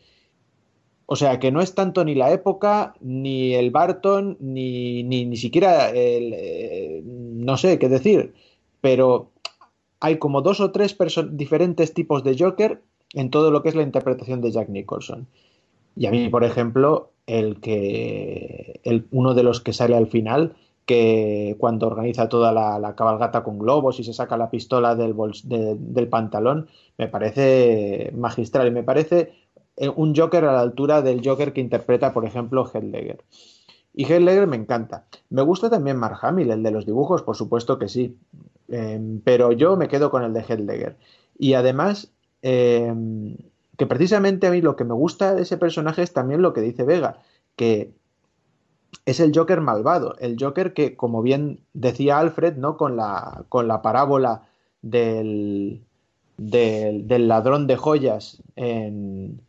O sea que no es tanto ni la época, ni el Barton, ni, ni, siquiera el, eh, no sé qué decir, pero hay como dos o tres diferentes tipos de Joker en todo lo que es la interpretación de Jack Nicholson. Y a mí, por ejemplo, el que uno de los que sale al final, que cuando organiza toda la, cabalgata con globos y se saca la pistola del, del pantalón, me parece magistral y me parece eh, un Joker a la altura del Joker que interpreta, por ejemplo, Heath Y Heath me encanta. Me gusta también Mark Hamill, el de los dibujos, por supuesto que sí. Em, pero yo me quedo con el de Heath Y además, em, que precisamente a mí lo que me gusta de ese personaje es también lo que dice Vega, que es el Joker malvado, el Joker que, como bien decía Alfred, ¿no? Con la, con la parábola del, del ladrón de joyas en,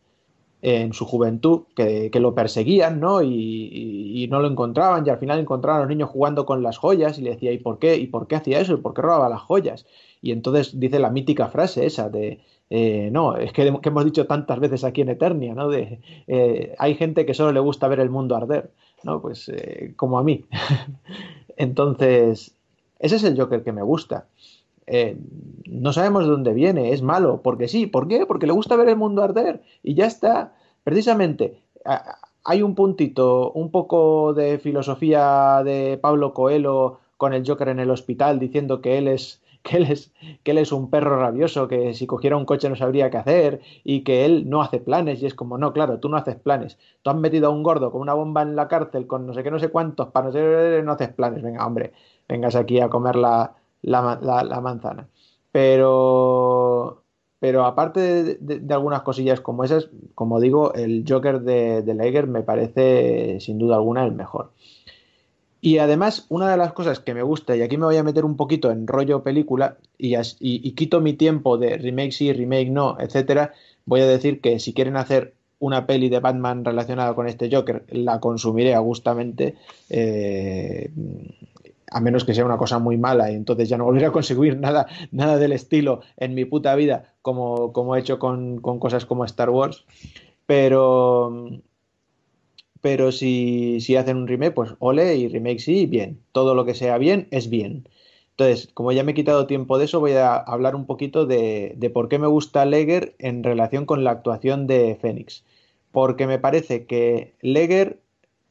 en su juventud, que, lo perseguían, ¿no? Y, no lo encontraban, y al final encontraron a los niños jugando con las joyas, y le decía, ¿y por qué? ¿Y por qué hacía eso? ¿Y por qué robaba las joyas? Y entonces dice la mítica frase esa de, eh, no, es que, hemos dicho tantas veces aquí en Eternia, ¿no? De, eh, hay gente que solo le gusta ver el mundo arder, ¿no? Pues eh, como a mí. <laughs> entonces, ese es el Joker que me gusta. Eh, no sabemos de dónde viene, es malo, porque sí, ¿por qué? Porque le gusta ver el mundo arder y ya está. Precisamente, hay un puntito, un poco de filosofía de Pablo Coelho con el Joker en el hospital diciendo que él es <laughs> que él es que él es un perro rabioso que si cogiera un coche no sabría qué hacer y que él no hace planes y es como no claro tú no haces planes tú has metido a un gordo con una bomba en la cárcel con no sé qué no sé cuántos para no sé no haces planes venga hombre vengas aquí a comer la, la, manzana. Pero, pero aparte de, algunas cosillas como esas, como digo, el Joker de, de me parece sin duda alguna el mejor. Y además, una de las cosas que me gusta, y aquí me voy a meter un poquito en rollo película, y, y, quito mi tiempo de remake sí, remake no, etcétera, voy a decir que si quieren hacer una peli de Batman relacionada con este Joker, la consumiré a gustamente. Eh, a menos que sea una cosa muy mala y entonces ya no volveré a conseguir nada, nada del estilo en mi puta vida como, como he hecho con, cosas como Star Wars. Pero, pero si, si, hacen un remake, pues ole y remake sí, bien. Todo lo que sea bien es bien. Entonces, como ya me he quitado tiempo de eso, voy a hablar un poquito de, de por qué me gusta Leger en relación con la actuación de Fénix. Porque me parece que Leger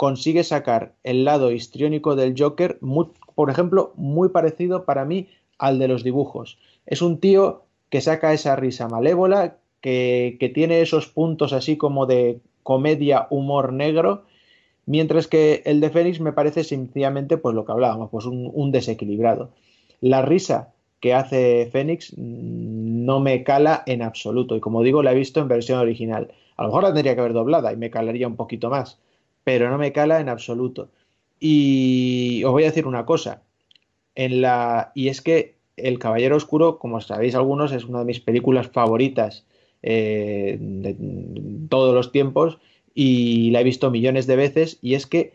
consigue sacar el lado histriónico del Joker muy, por ejemplo, muy parecido para mí al de los dibujos. Es un tío que saca esa risa malévola, que, tiene esos puntos así como de comedia, humor negro, mientras que el de Fénix me parece sencillamente pues lo que hablábamos, pues un, desequilibrado. La risa que hace Fénix no me cala en absoluto y como digo la he visto en versión original. A lo mejor la tendría que haber doblada y me calaría un poquito más, pero no me cala en absoluto. Y os voy a decir una cosa. En la, y es que El Caballero Oscuro, como sabéis algunos, es una de mis películas favoritas eh, de todos los tiempos y la he visto millones de veces. Y es que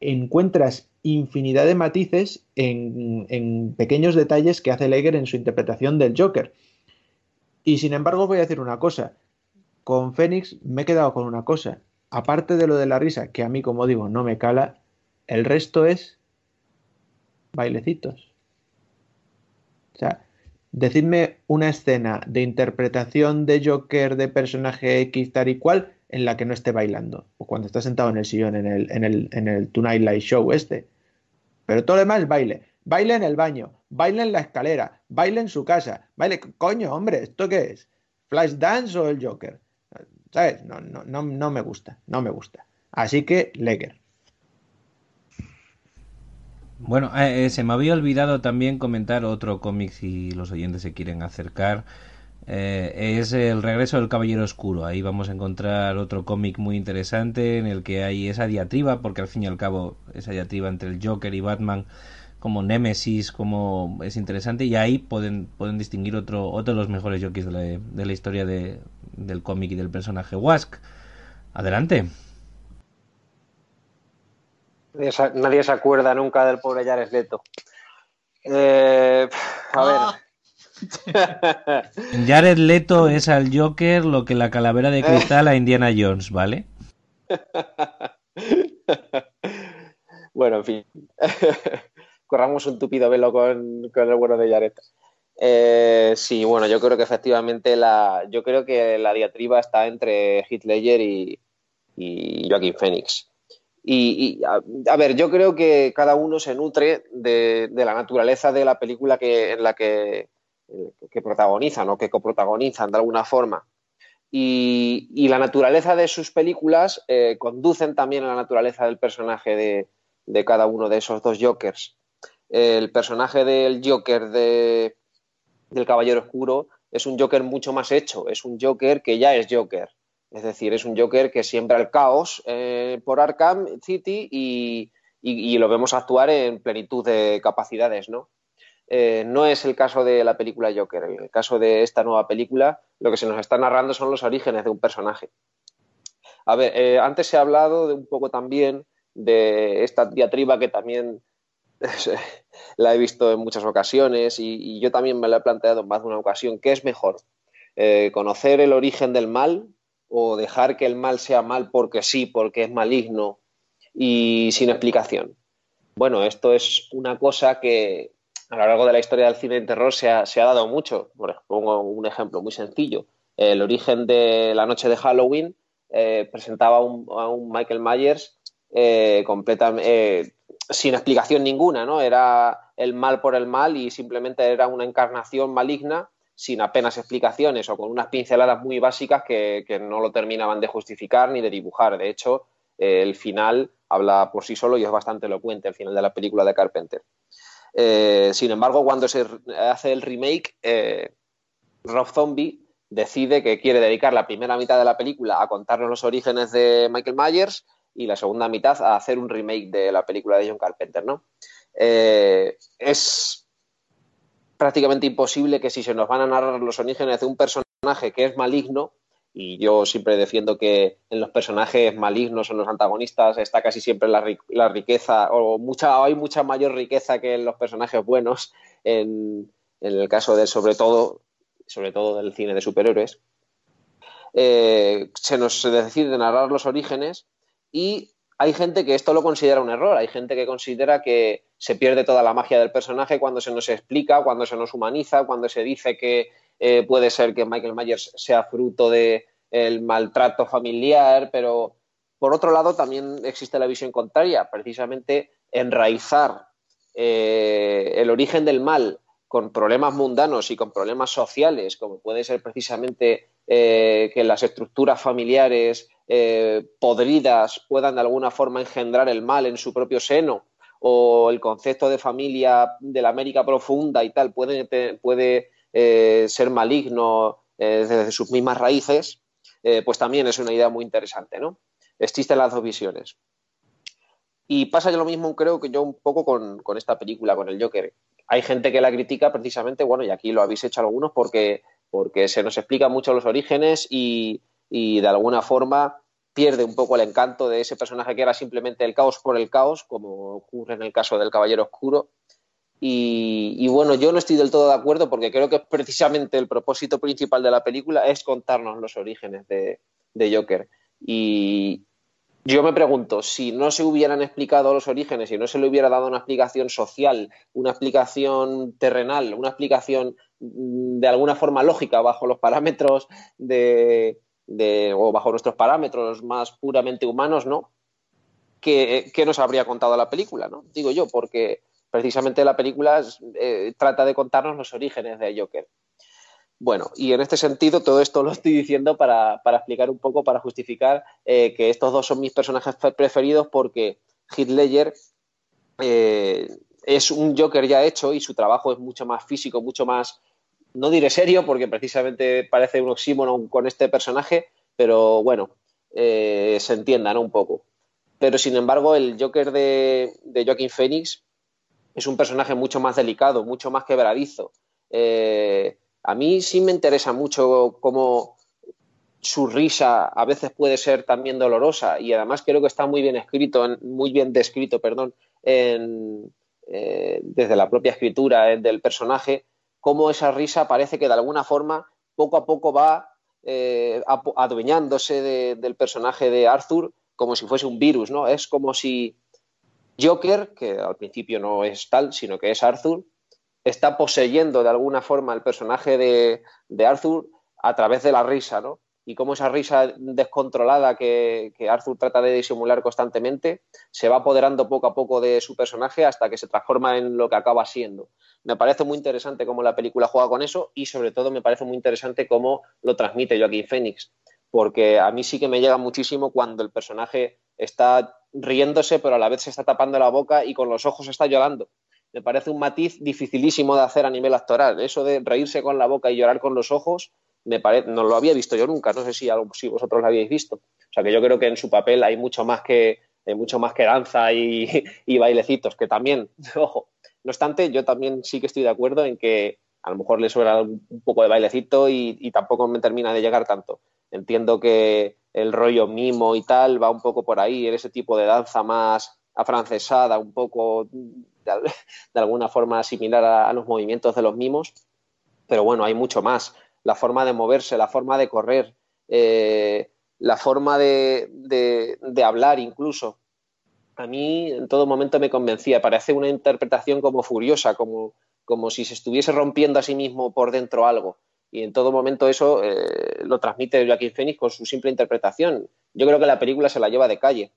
encuentras infinidad de matices en, pequeños detalles que hace Leger en su interpretación del Joker. Y sin embargo, voy a decir una cosa. Con Fénix me he quedado con una cosa. Aparte de lo de la risa, que a mí, como digo, no me cala, el resto es bailecitos. O sea, decidme una escena de interpretación de Joker de personaje X tal y cual en la que no esté bailando. O cuando está sentado en el sillón en el, en el, en el Tonight Light Show este. Pero todo lo demás es baile. Baile en el baño, baile en la escalera, baile en su casa. Baile, coño, hombre, ¿esto qué es? ¿Flash Dance o el Joker? ¿Sabes? No, no, no, no me gusta, no me gusta. Así que, Leger. Bueno, eh, eh, se me había olvidado también comentar otro cómic si los oyentes se quieren acercar. Eh, es El regreso del Caballero Oscuro. Ahí vamos a encontrar otro cómic muy interesante en el que hay esa diatriba, porque al fin y al cabo esa diatriba entre el Joker y Batman como Némesis, como es interesante, y ahí pueden, pueden distinguir otro, otro de los mejores la, de la historia de, del cómic y del personaje Wask. Adelante. Nadie se acuerda nunca del pobre Jared Leto. Eh, a ver. Ah. Jared Leto es al Joker lo que la calavera de cristal a Indiana Jones, ¿vale? <laughs> bueno, en fin. <laughs> Corramos un tupido velo con, con el bueno de Jared. Eh, sí, bueno, yo creo que efectivamente la, yo creo que la diatriba está entre Heath Ledger y, y Joaquín Phoenix. Y, a, ver, yo creo que cada uno se nutre de, la naturaleza de la película que, en la que, que protagonizan o que coprotagonizan de alguna forma. Y, y la naturaleza de sus películas eh, conducen también a la naturaleza del personaje de, de cada uno de esos dos Jokers. El personaje del Joker de, del Caballero Oscuro es un Joker mucho más hecho, es un Joker que ya es Joker. Es decir, es un Joker que siembra el caos eh, por Arkham City y, lo vemos actuar en plenitud de capacidades, ¿no? Eh, no es el caso de la película Joker. En el caso de esta nueva película, lo que se nos está narrando son los orígenes de un personaje. A ver, eh, antes se ha hablado de un poco también de esta diatriba que también <laughs> la he visto en muchas ocasiones y, yo también me la he planteado en más de una ocasión. ¿Qué es mejor? ¿Conocer el origen del mal o dejar que el mal sea mal porque sí, porque es maligno y sin explicación? Bueno, esto es una cosa que a lo largo de la historia del cine de terror se ha, se ha dado mucho. Por, pongo un ejemplo muy sencillo. El origen de la noche de Halloween eh, presentaba un, a un Michael Myers eh, eh, sin explicación ninguna, ¿no? Era el mal por el mal y simplemente era una encarnación maligna sin apenas explicaciones o con unas pinceladas muy básicas que, que no lo terminaban de justificar ni de dibujar. De hecho, eh, el final habla por sí solo y es bastante elocuente el final de la película de Carpenter. Eh, sin embargo, cuando se hace el remake, eh, Rob Zombie decide que quiere dedicar la primera mitad de la película a contarnos los orígenes de Michael Myers y la segunda mitad a hacer un remake de la película de John Carpenter, ¿no? Es prácticamente imposible que si se nos van a narrar los orígenes de un personaje que es maligno, y yo siempre defiendo que en los personajes malignos o en los antagonistas está casi siempre la, la riqueza, o mucha, hay mucha mayor riqueza que en los personajes buenos, en, en el caso de sobre todo, sobre todo del cine de superhéroes. Eh, se nos decide narrar los orígenes y hay gente que esto lo considera un error, hay gente que considera que se pierde toda la magia del personaje cuando se nos explica, cuando se nos humaniza, cuando se dice que eh, puede ser que Michael Myers sea fruto del de maltrato familiar, pero por otro lado también existe la visión contraria, precisamente enraizar eh, el origen del mal con problemas mundanos y con problemas sociales, como puede ser precisamente eh, que las estructuras familiares eh, podridas puedan de alguna forma engendrar el mal en su propio seno, o el concepto de familia de la América profunda y tal puede, puede eh, ser maligno eh, desde sus mismas raíces, pues también es una idea muy interesante, ¿no? Existen las dos visiones. Y pasa yo lo mismo, creo que yo un poco con, con, esta película, con el Joker. Hay gente que la critica precisamente, bueno, y aquí lo habéis hecho algunos, porque, porque se nos explica mucho los orígenes y, y de alguna forma pierde un poco el encanto de ese personaje que era simplemente el caos por el caos, como ocurre en el caso del Caballero Oscuro. Y, bueno, yo no estoy del todo de acuerdo porque creo que precisamente el propósito principal de la película es contarnos los orígenes de, de Joker. Y yo me pregunto, si no se hubieran explicado los orígenes, si no se le hubiera dado una explicación social, una explicación terrenal, una explicación mm, de alguna forma lógica bajo los parámetros de, o bajo nuestros parámetros más puramente humanos, ¿no? ¿Qué, qué nos habría contado la película, ¿no? Digo yo, porque precisamente la película eh, trata de contarnos los orígenes de Joker. Bueno, y en este sentido todo esto lo estoy diciendo para, para explicar un poco, para justificar eh, que estos dos son mis personajes preferidos porque Heath Ledger eh, es un Joker ya hecho y su trabajo es mucho más físico, mucho más no diré serio porque precisamente parece un oxímono con este personaje, pero bueno, eh, se entienda ¿no? un poco. Pero sin embargo, el Joker de, Joaquin Phoenix es un personaje mucho más delicado, mucho más quebradizo. Eh, a mí sí me interesa mucho cómo su risa a veces puede ser también dolorosa y además creo que está muy bien escrito, muy bien descrito, perdón, eh, desde la propia escritura del personaje, cómo esa risa parece que de alguna forma poco a poco va adueñándose del personaje de Arthur como si fuese un virus, ¿no? Es como si Joker, que al principio no es tal, sino que es Arthur, está poseyendo de alguna forma el personaje de, de Arthur a través de la risa, ¿no? Y cómo esa risa descontrolada que, Arthur trata de disimular constantemente se va apoderando poco a poco de su personaje hasta que se transforma en lo que acaba siendo. Me parece muy interesante cómo la película juega con eso y sobre todo me parece muy interesante cómo lo transmite Joaquín Phoenix, porque a mí sí que me llega muchísimo cuando el personaje está riéndose pero a la vez se está tapando la boca y con los ojos está llorando. Me parece un matiz dificilísimo de hacer a nivel actoral. Eso de reírse con la boca y llorar con los ojos me parece, no lo había visto yo nunca, no sé si, si vosotros lo habíais visto. O sea que yo creo que en su papel hay mucho más que, mucho más que danza y, <laughs> bailecitos, que también, <laughs> ojo, no obstante, yo también sí que estoy de acuerdo en que a lo mejor le suena un, poco de bailecito y, tampoco me termina de llegar tanto. Entiendo que el rollo mimo y tal va un poco por ahí, en ese tipo de danza más afrancesada, un poco de, <laughs> alguna forma similar a, los movimientos de los mimos, pero bueno, hay mucho más la forma de moverse, la forma de correr, eh, la forma de, hablar incluso. A mí en todo momento me convencía, parece una interpretación como furiosa, como, como si se estuviese rompiendo a sí mismo por dentro algo. Y en todo momento eso eh, lo transmite Joaquín Phoenix con su simple interpretación. Yo creo que la película se la lleva de calle.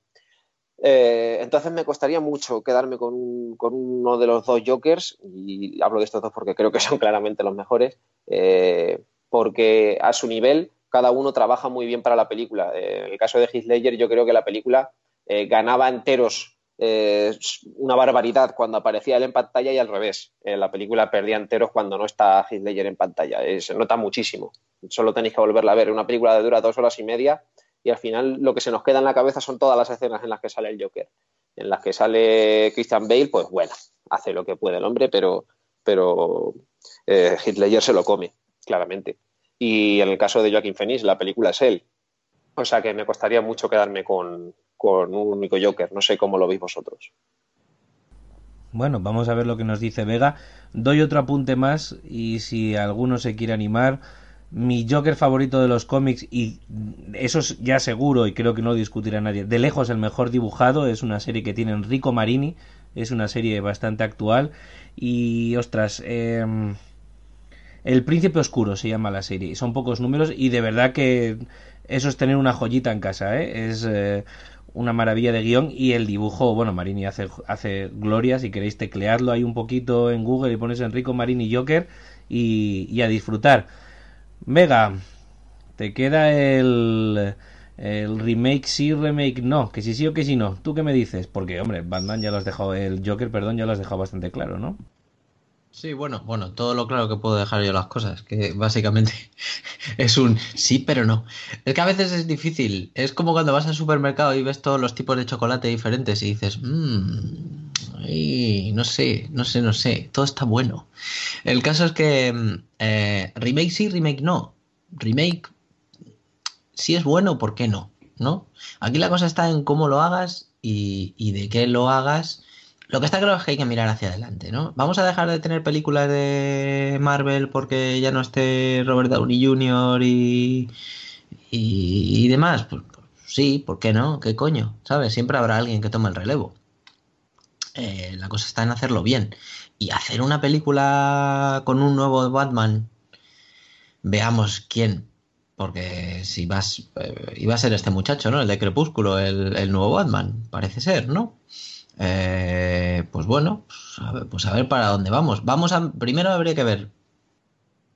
Eh, entonces me costaría mucho quedarme con, uno de los dos Jokers, y hablo de estos dos porque creo que son <laughs> claramente los mejores, porque a su nivel cada uno trabaja muy bien para la película. Eh, en el caso de Heath Ledger yo creo que la película eh, ganaba enteros eh, una barbaridad cuando aparecía él en pantalla y al revés. la película perdía enteros cuando no está Heath Ledger en pantalla. se nota muchísimo. Solo tenéis que volverla a ver. Una película de dura dos horas y media y al final lo que se nos queda en la cabeza son todas las escenas en las que sale el Joker. En las que sale Christian Bale, pues bueno, hace lo que puede el hombre, pero, pero Heath Ledger se lo come, claramente. Y en el caso de Joaquín Phoenix, la película es él. O sea que me costaría mucho quedarme con, un único Joker. No sé cómo lo veis vosotros. Bueno, vamos a ver lo que nos dice Vega. Doy otro apunte más y si alguno se quiere animar, mi Joker favorito de los cómics, y eso es ya seguro y creo que no discutirá nadie, de lejos el mejor dibujado, es una serie que tiene Enrico Marini, es una serie bastante actual y ostras, eh, el Príncipe Oscuro se llama la serie. Son pocos números y de verdad que eso es tener una joyita en casa, ¿eh? Es eh, una maravilla de guion y el dibujo, bueno, Marini hace, gloria, si queréis teclearlo ahí un poquito en Google y pones Enrico Marini Joker y, a disfrutar. Vega, te queda el, el remake sí, remake no, que si sí o que si no. ¿Tú qué me dices? Porque, hombre, Batman ya lo has dejado, el Joker, perdón, ya lo has dejado bastante claro, ¿no? Sí, bueno, bueno, todo lo claro que puedo dejar yo las cosas, que básicamente <laughs> es un sí, pero no. Es que a veces es difícil. Es como cuando vas al supermercado y ves todos los tipos de chocolate diferentes y dices, mmm, no sé, no sé, no sé, todo está bueno. El caso es que mm, eh, remake sí, remake no. Remake sí es bueno, ¿por qué no? ¿No? Aquí la cosa está en cómo lo hagas y de qué lo hagas lo que está claro es que hay que mirar hacia adelante, ¿no? ¿Vamos a dejar de tener películas de Marvel porque ya no esté Robert Downey Jr. y, y, demás? Pues, sí, ¿por qué no? ¿Qué coño? ¿Sabes? Siempre habrá alguien que tome el relevo. Eh, la cosa está en hacerlo bien. Y hacer una película con un nuevo Batman, veamos quién. Porque si vas, eh, iba a ser este muchacho, ¿no? El de Crepúsculo, el, el nuevo Batman, parece ser, ¿no? Eh, pues bueno, pues, pues a, ver, para dónde vamos. Vamos a primero habría que ver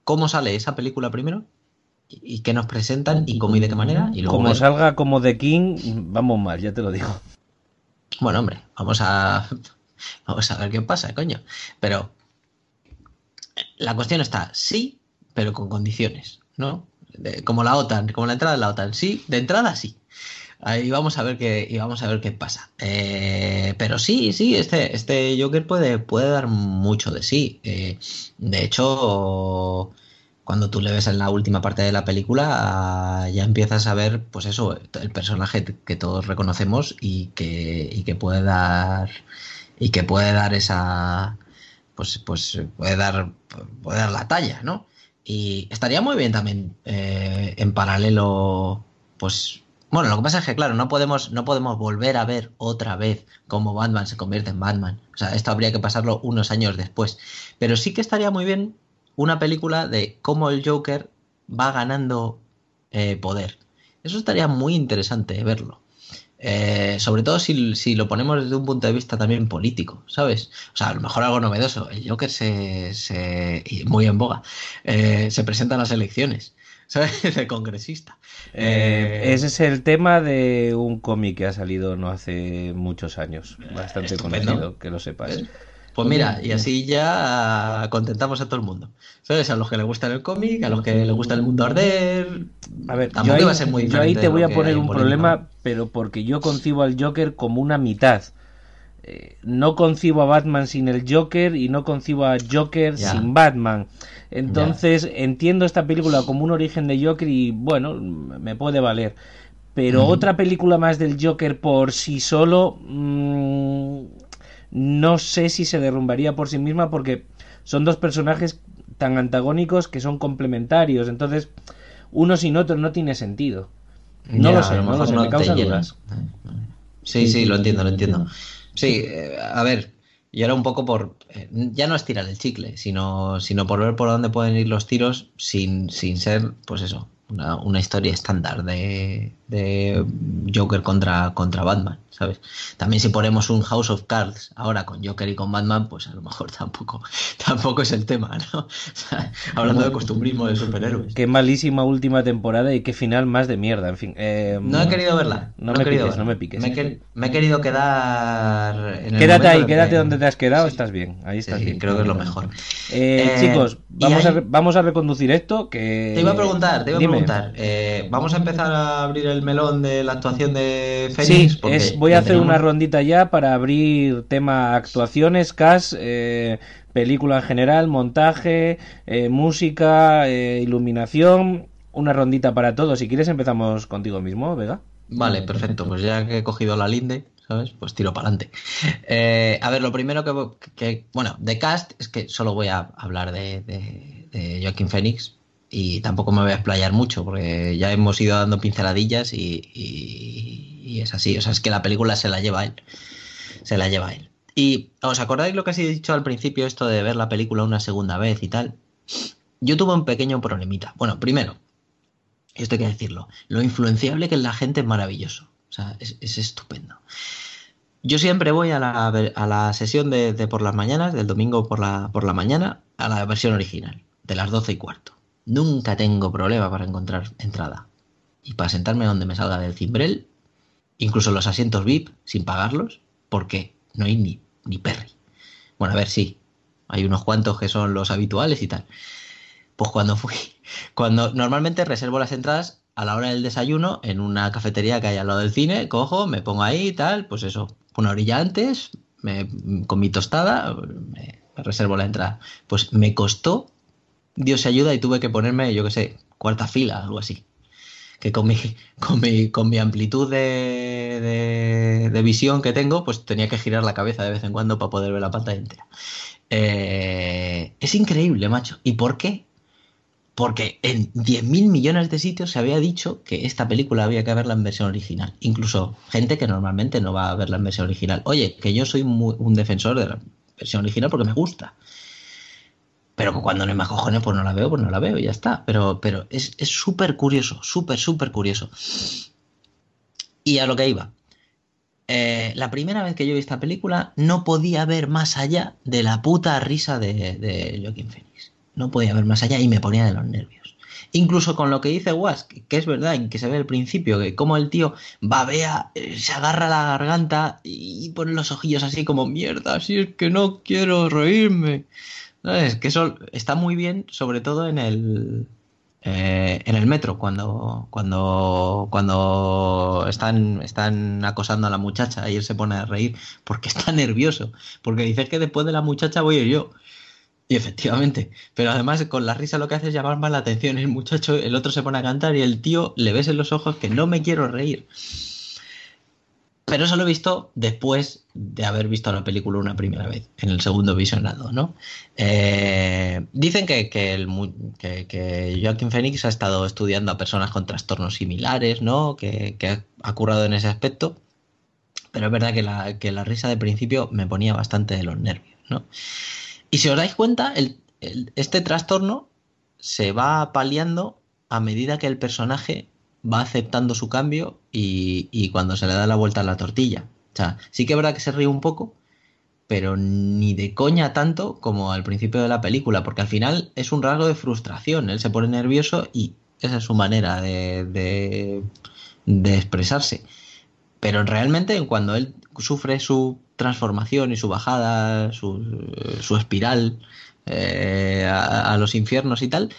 cómo sale esa película primero y, qué nos presentan y cómo y de qué manera. Y como salga como The King, vamos mal, ya te lo digo. Bueno, hombre, vamos a <laughs> vamos a ver qué pasa, coño. Pero la cuestión está sí, pero con condiciones, ¿no? como la OTAN, como la entrada de la OTAN. Sí, de entrada sí. Ahí vamos a ver qué, y vamos a ver qué pasa. Eh, pero sí, sí, este, este Joker puede, puede dar mucho de sí. Eh, de hecho, cuando tú le ves en la última parte de la película, ya empiezas a ver, pues eso, el personaje que todos reconocemos y que, y que puede dar y que puede dar esa, pues, pues puede dar, puede dar la talla, ¿no? Y estaría muy bien también eh, en paralelo, pues bueno, lo que pasa es que, claro, no podemos, no podemos volver a ver otra vez cómo Batman se convierte en Batman. O sea, esto habría que pasarlo unos años después. Pero sí que estaría muy bien una película de cómo el Joker va ganando eh, poder. Eso estaría muy interesante verlo. Eh, sobre todo si, lo ponemos desde un punto de vista también político, ¿sabes? O sea, a lo mejor algo novedoso. El Joker se, se muy en boga, eh, se presenta en las elecciones. ¿Sabes? <laughs> De congresista. Eh, ese es el tema de un cómic que ha salido no hace muchos años, bastante conocido, que lo sepas. Pues mira, y así ya contentamos a todo el mundo. ¿Sabes? A los que le gusta el cómic, a los que le gusta el mundo arder. A ver, yo ahí, ser muy yo ahí te voy a poner un problema, pero porque yo concibo al Joker como una mitad. Eh, no concibo a Batman sin el Joker y no concibo a Joker sin Batman. Entonces entiendo esta película como un origen de Joker y bueno, me puede valer. Pero otra película más del Joker por sí solo, mm, no sé si se derrumbaría por sí misma porque son dos personajes tan antagónicos que son complementarios. Entonces, uno sin otro no tiene sentido. No lo sé, no lo sé, me causa dudas. Sí, sí, lo entiendo, lo entiendo. Sí, eh, a ver, y ahora un poco por, eh, ya no es tirar el chicle, sino, sino por ver por dónde pueden ir los tiros sin, sin ser, pues eso, una, una historia estándar de, de, Joker contra, contra Batman, ¿sabes? También si ponemos un House of Cards ahora con Joker y con Batman, pues a lo mejor <laughs> tampoco, tampoco es el tema, ¿no? <laughs> hablando de costumbrismo de superhéroes. Qué malísima última temporada y qué final más de mierda, en fin. Eh, no he querido verla. No, me, piques, no me piques. Me, he querido quedar... En quédate ahí, quédate donde te has quedado, estás bien. Ahí estás bien. Creo que es lo mejor. Eh, chicos, vamos, a, vamos a reconducir esto. Que... Te iba a preguntar, te iba a preguntar. Eh, vamos a empezar a abrir el melón de la actuación de Fénix. Sí, voy a hacer una rondita ya para abrir tema actuaciones, cast, eh, película en general, montaje, eh, música, iluminación. Una rondita para todos. Si quieres empezamos contigo mismo, Vega. Vale, perfecto. Pues ya que he cogido la linde, ¿sabes? Pues tiro para adelante. a ver, lo primero que, bueno, de cast es que solo voy a hablar de, de, de Joaquín Phoenix, y tampoco me voy a explayar mucho porque ya hemos ido dando pinceladillas y, es así. O sea, es que la película se la lleva él. Se la lleva él. Y os acordáis lo que os he dicho al principio, esto de ver la película una segunda vez y tal. Yo tuve un pequeño problemita. Bueno, primero, esto hay que decirlo, lo influenciable que es la gente es maravilloso. O sea, es, estupendo. Yo siempre voy a la, a la sesión de, de, por las mañanas, del domingo por la, por la mañana, a la versión original, de las doce y cuarto. Nunca tengo problema para encontrar entrada. Y para sentarme donde me salga del cimbrel, incluso los asientos VIP, sin pagarlos, porque no hay ni, ni perry. Bueno, a ver, sí, hay unos cuantos que son los habituales y tal. Pues cuando fui, <laughs> cuando normalmente reservo las entradas a la hora del desayuno en una cafetería que hay al lado del cine, cojo, me pongo ahí y tal, pues eso, una orilla antes, me, con mi tostada, me reservo la entrada. Pues me costó Dios se ayuda y tuve que ponerme, yo qué sé, cuarta fila, algo así. Que con mi, <laughs> con mi, con mi amplitud de, de, visión que tengo, pues tenía que girar la cabeza de vez en cuando para poder ver la pantalla entera. Eh, es increíble, macho. ¿Y por qué? Porque en 10.000 millones de sitios se había dicho que esta película había que verla en versión original. Incluso gente que normalmente no va a verla en versión original. Oye, que yo soy un defensor de la versión original porque me gusta. Pero cuando no hay más cojones, pues no la veo, pues no la veo y ya está. Pero, pero es súper curioso, súper, súper curioso. Y a lo que iba. Eh, la primera vez que yo vi esta película no podía ver más allá de la puta risa de, de Joaquín Phoenix. No podía ver más allá y me ponía de los nervios. Incluso con lo que dice Was, que, es verdad, y que se ve al principio, que como el tío babea, eh, se agarra la garganta y pone los ojillos así como mierda, si es que no quiero reírme. Es que eso está muy bien, sobre todo en el, eh, en el metro, cuando, cuando, cuando están, están acosando a la muchacha y él se pone a reír porque <laughs> está nervioso, porque dices que después de la muchacha voy yo. Y efectivamente, pero además con la risa lo que hace es llamar más la atención. El muchacho, el otro se pone a cantar y el tío le ves en los ojos que no me quiero reír. Pero eso lo he visto después de haber visto la película una primera vez, en el segundo visionado, ¿no? Eh, dicen que, que, el, Joaquín Phoenix ha estado estudiando a personas con trastornos similares, ¿no? Que, ha currado en ese aspecto, pero es verdad que la, que la risa de principio me ponía bastante de los nervios, ¿no? Y si os dais cuenta, este trastorno se va paliando a medida que el personaje va aceptando su cambio y, cuando se le da la vuelta a la tortilla. O sea, sí que es verdad que se ríe un poco, pero ni de coña tanto como al principio de la película, porque al final es un rasgo de frustración. Él se pone nervioso y esa es su manera de, de, expresarse. Pero realmente cuando él sufre su transformación y su bajada, su, su espiral eh, a, los infiernos y tal,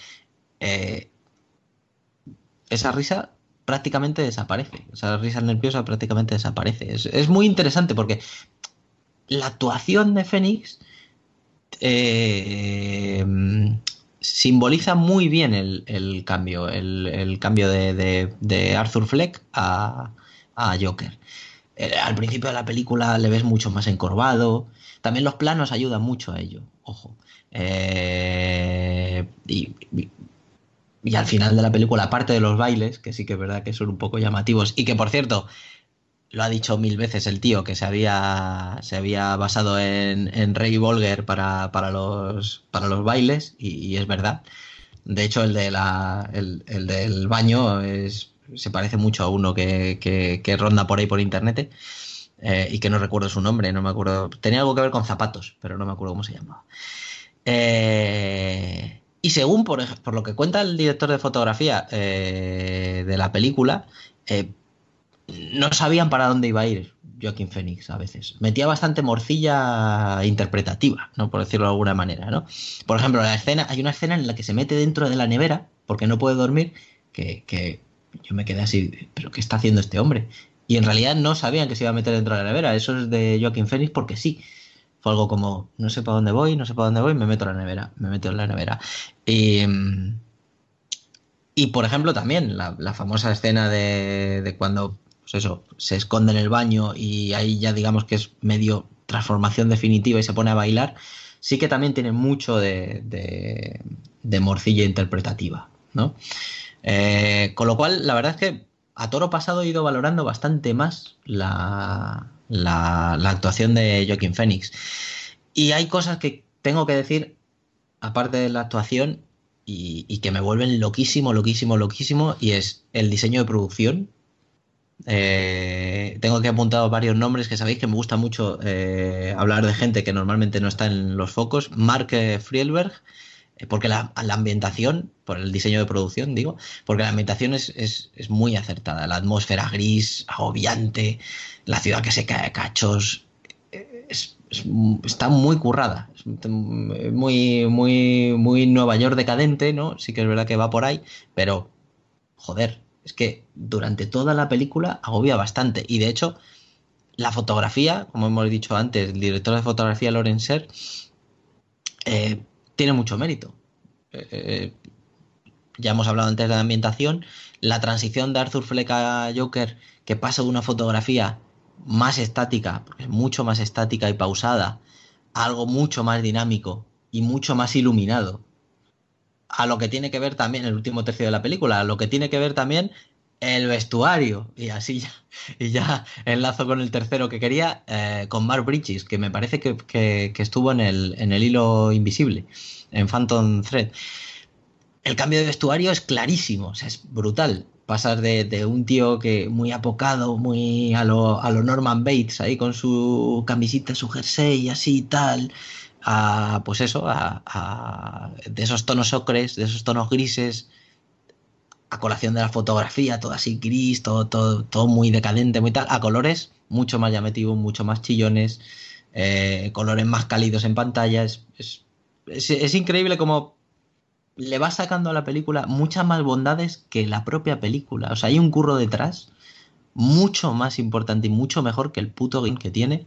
eh, esa risa prácticamente desaparece. Esa risa nerviosa prácticamente desaparece. Es, muy interesante porque la actuación de Fénix eh, simboliza muy bien el, cambio, el, cambio de, Arthur Fleck a, Joker. Eh, al principio de la película le ves mucho más encorvado. También los planos ayudan mucho a ello, ojo. Eh, y al final de la película, aparte de los bailes, que sí que es verdad que son un poco llamativos, y que por cierto, lo ha dicho mil veces el tío, que se había, se había basado en, en Ray Bolger para, para, los, para los bailes, y, es verdad. De hecho, el, de la, el, del baño se parece mucho a uno que, que, ronda por ahí por internet. Eh, y que no recuerdo su nombre, no me acuerdo. Tenía algo que ver con zapatos, pero no me acuerdo cómo se llamaba. Eh, y según por, por, lo que cuenta el director de fotografía eh, de la película, eh, no sabían para dónde iba a ir Joaquín Phoenix a veces. Metía bastante morcilla interpretativa, ¿no? Por decirlo de alguna manera, ¿no? Por ejemplo, la escena, hay una escena en la que se mete dentro de la nevera porque no puede dormir, que, que yo me quedé así, ¿pero qué está haciendo este hombre? Y en realidad no sabían que se iba a meter dentro de la nevera. Eso es de Joaquín Phoenix porque sí. Fue algo como, no sé para dónde voy, no sé para dónde voy, me meto en la nevera, me meto en la nevera. Y, y por ejemplo, también la, famosa escena de, cuando pues eso, se esconde en el baño y ahí ya digamos que es medio transformación definitiva y se pone a bailar, sí que también tiene mucho de, de, morcilla interpretativa, ¿no? Eh, con lo cual, la verdad es que a toro pasado he ido valorando bastante más la, la, actuación de Joaquín Phoenix. Y hay cosas que tengo que decir, aparte de la actuación, y, que me vuelven loquísimo, loquísimo, loquísimo, y es el diseño de producción. Eh, tengo que apuntar varios nombres que sabéis que me gusta mucho eh, hablar de gente que normalmente no está en los focos. Mark Frielberg, porque la, ambientación, por el diseño de producción, digo, porque la ambientación es, es, muy acertada. La atmósfera gris, agobiante, la ciudad que se cae a cachos, eh, está muy currada. muy, muy, muy Nueva York decadente, ¿no? Sí que es verdad que va por ahí, pero, joder, es que durante toda la película agobia bastante. Y de hecho, la fotografía, como hemos dicho antes, el director de fotografía, Lorenzer, eh, tiene mucho mérito. Eh, eh, ya hemos hablado antes de la ambientación, la transición de Arthur Fleck a Joker, que pasa de una fotografía más estática, porque es mucho más estática y pausada, a algo mucho más dinámico y mucho más iluminado. A lo que tiene que ver también el último tercio de la película, a lo que tiene que ver también el vestuario. Y así ya, y ya enlazo con el tercero que quería, eh, con Mark Bridges, que me parece que, estuvo en el, en el, hilo invisible, en Phantom Thread. El cambio de vestuario es clarísimo, o sea, es brutal. Pasar de, un tío que muy apocado, muy a lo, a lo Norman Bates, ahí con su camisita, su jersey así y tal, a pues eso, a, a, de esos tonos ocres, de esos tonos grises, a colación de la fotografía, todo así gris, todo, todo, muy decadente, muy tal, a colores mucho más llamativos, mucho más chillones, eh, colores más cálidos en pantalla. Es, es, increíble como le va sacando a la película muchas más bondades que la propia película. O sea, hay un curro detrás mucho más importante y mucho mejor que el puto game que tiene.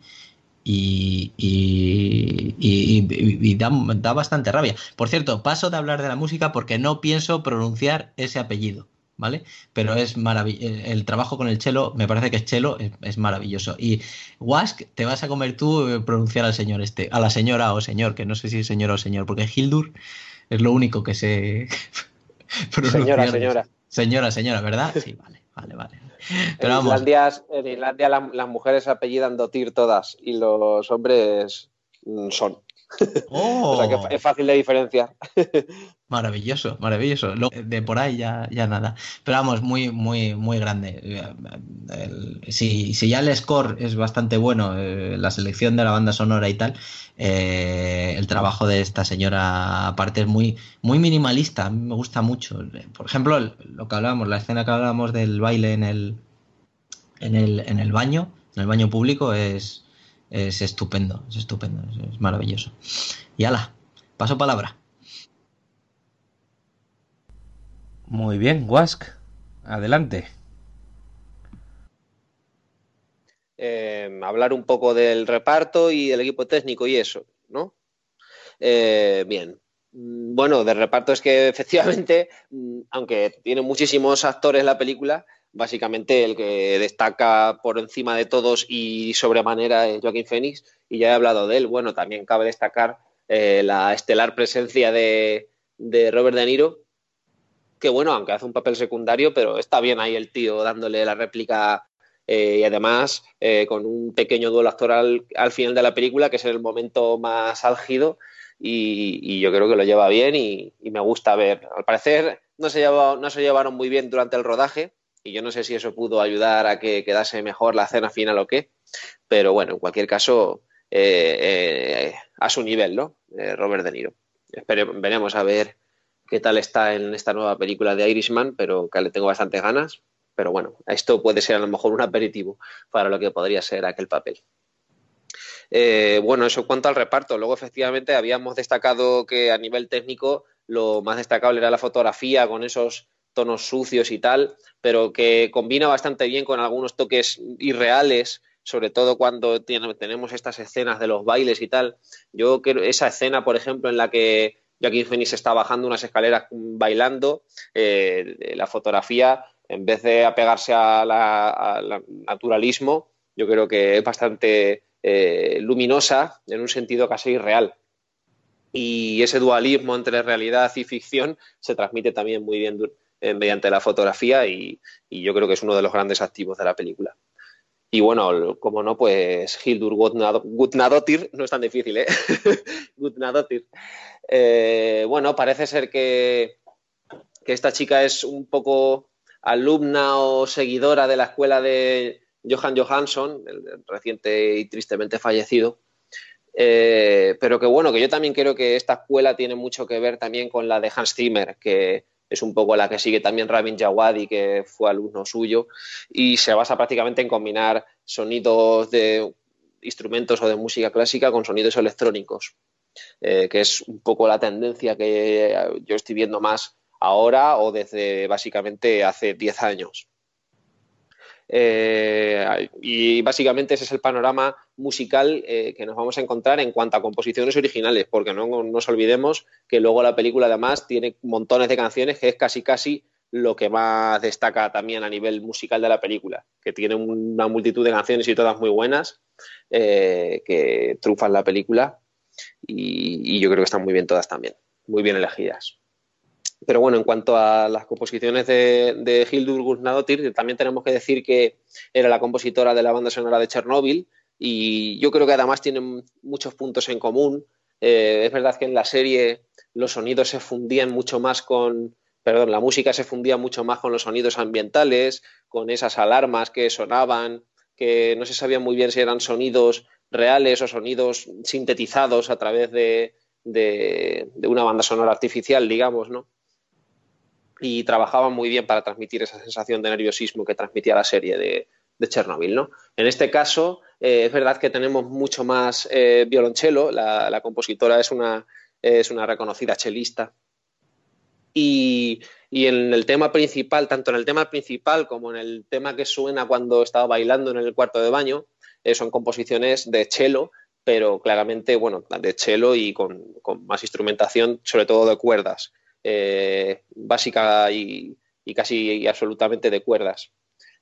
Y, y, da, bastante rabia. Por cierto, paso de hablar de la música porque no pienso pronunciar ese apellido. ¿vale? Pero es maravilloso. El trabajo con el chelo, me parece que es chelo, es, maravilloso. Y Wask, te vas a comer tú eh, pronunciar al señor este, a la señora o señor, que no sé si es señora o señor, porque Hildur es lo único que sé. <laughs> señora, señora. Señora, señora, ¿verdad? <laughs> Sí, vale, vale, vale. Pero en, Islandia, en Islandia las mujeres apellidan Dotir todas y los hombres mm, son. <laughs> o sea que oh. es fácil de diferenciar. <laughs> Maravilloso, maravilloso. De por ahí ya, ya nada. Pero vamos, muy, muy, muy grande. si, ya el score es bastante bueno, eh, la selección de la banda sonora y tal, eh, el trabajo de esta señora aparte es muy, muy minimalista. A mí me gusta mucho. Por ejemplo, lo que hablábamos, la escena que hablábamos del baile en el, en el, en el baño, en el baño público, es, es estupendo, es estupendo, es, maravilloso. Y ala, paso palabra. Muy bien, Wask, adelante. Eh, hablar un poco del reparto y el equipo técnico y eso, ¿no? Eh, bien. Mm, bueno, del reparto es que <laughs> efectivamente, mm, aunque tiene muchísimos actores la película, básicamente el que destaca por encima de todos y sobremanera es Joaquín Phoenix, y ya he hablado de él. Bueno, también cabe destacar eh, la estelar presencia de, Robert De Niro, que bueno, aunque hace un papel secundario, pero está bien ahí el tío dándole la réplica eh, y además eh, con un pequeño duelo actoral al final de la película, que es el momento más álgido. Y, yo creo que lo lleva bien y, me gusta ver. Al parecer no se, no se llevaron muy bien durante el rodaje, y yo no sé si eso pudo ayudar a que quedase mejor la cena final o qué, pero bueno, en cualquier caso, eh, eh, a su nivel, ¿no? Eh, Robert De Niro. veremos a ver qué tal está en esta nueva película de Irishman, pero que le tengo bastantes ganas. Pero bueno, esto puede ser a lo mejor un aperitivo para lo que podría ser aquel papel. bueno, eso en cuanto al reparto. Luego, efectivamente, habíamos destacado que a nivel técnico lo más destacable era la fotografía con esos tonos sucios y tal, pero que combina bastante bien con algunos toques irreales, sobre todo cuando tenemos estas escenas de los bailes y tal. Yo creo esa escena, por ejemplo, en la que Joaquín Phoenix está bajando unas escaleras bailando, eh, la fotografía, en vez de apegarse al naturalismo, yo creo que es bastante eh, luminosa en un sentido casi irreal. Y ese dualismo entre realidad y ficción se transmite también muy bien eh, mediante la fotografía y, yo creo que es uno de los grandes activos de la película. Y bueno, como no, pues Hildur Gutnadottir, no es tan difícil, ¿eh? <laughs> Gutnadottir. Eh, bueno, parece ser que, que esta chica es un poco alumna o seguidora de la escuela de Johan Johansson, el reciente y tristemente fallecido. Eh, pero que bueno, que yo también creo que esta escuela tiene mucho que ver también con la de Hans Zimmer, que, es un poco la que sigue también Rabin Jawadi, que fue alumno suyo, y se basa prácticamente en combinar sonidos de instrumentos o de música clásica con sonidos electrónicos, eh, que es un poco la tendencia que yo estoy viendo más ahora o desde básicamente hace 10 años. Eh, y básicamente ese es el panorama musical eh, que nos vamos a encontrar en cuanto a composiciones originales, porque no nos olvidemos que luego la película además tiene montones de canciones que es casi casi lo que más destaca también a nivel musical de la película, que tiene una multitud de canciones y todas muy buenas eh, que trufan la película y yo creo que están muy bien todas también, muy bien elegidas. Pero bueno, en cuanto a las composiciones de, de Hildur Guðnadóttir, también tenemos que decir que era la compositora de la banda sonora de Chernóbil y yo creo que además tienen muchos puntos en común. Eh, es verdad que en la serie los sonidos se fundían mucho más con, perdón, la música se fundía mucho más con los sonidos ambientales, con esas alarmas que sonaban, que no se sabía muy bien si eran sonidos reales o sonidos sintetizados a través de, de una banda sonora artificial, digamos, ¿no? Y trabajaban muy bien para transmitir esa sensación de nerviosismo que transmitía la serie de, Chernobyl. ¿no? En este caso, eh, es verdad que tenemos mucho más eh, violonchelo, la, compositora es una, es una reconocida chelista. Y, en el tema principal, tanto en el tema principal como en el tema que suena cuando estaba bailando en el cuarto de baño, eh, son composiciones de cello, pero claramente, bueno, de cello y con más instrumentación, sobre todo de cuerdas. Eh, básica y, y casi absolutamente de cuerdas.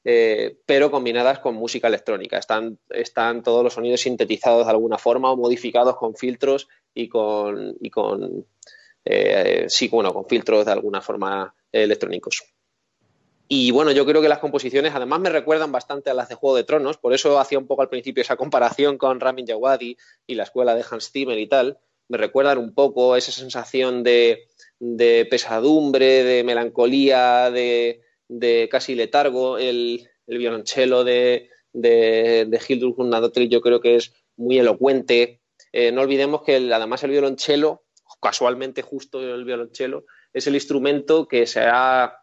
Eh, pero combinadas con música electrónica. Están, están, todos los sonidos sintetizados de alguna forma o modificados con filtros y con, y con eh, sí, bueno, con filtros de alguna forma electrónicos. Y bueno, yo creo que las composiciones además me recuerdan bastante a las de Juego de Tronos, por eso hacía un poco al principio esa comparación con Ramin Djawadi y la escuela de Hans Zimmer y tal. Me recuerdan un poco esa sensación de, de pesadumbre, de melancolía, de, casi letargo, el, el violonchelo de, de, de Hildur yo creo que es muy elocuente. Eh, no olvidemos que además el violonchelo, casualmente justo el violonchelo, es el instrumento que se ha,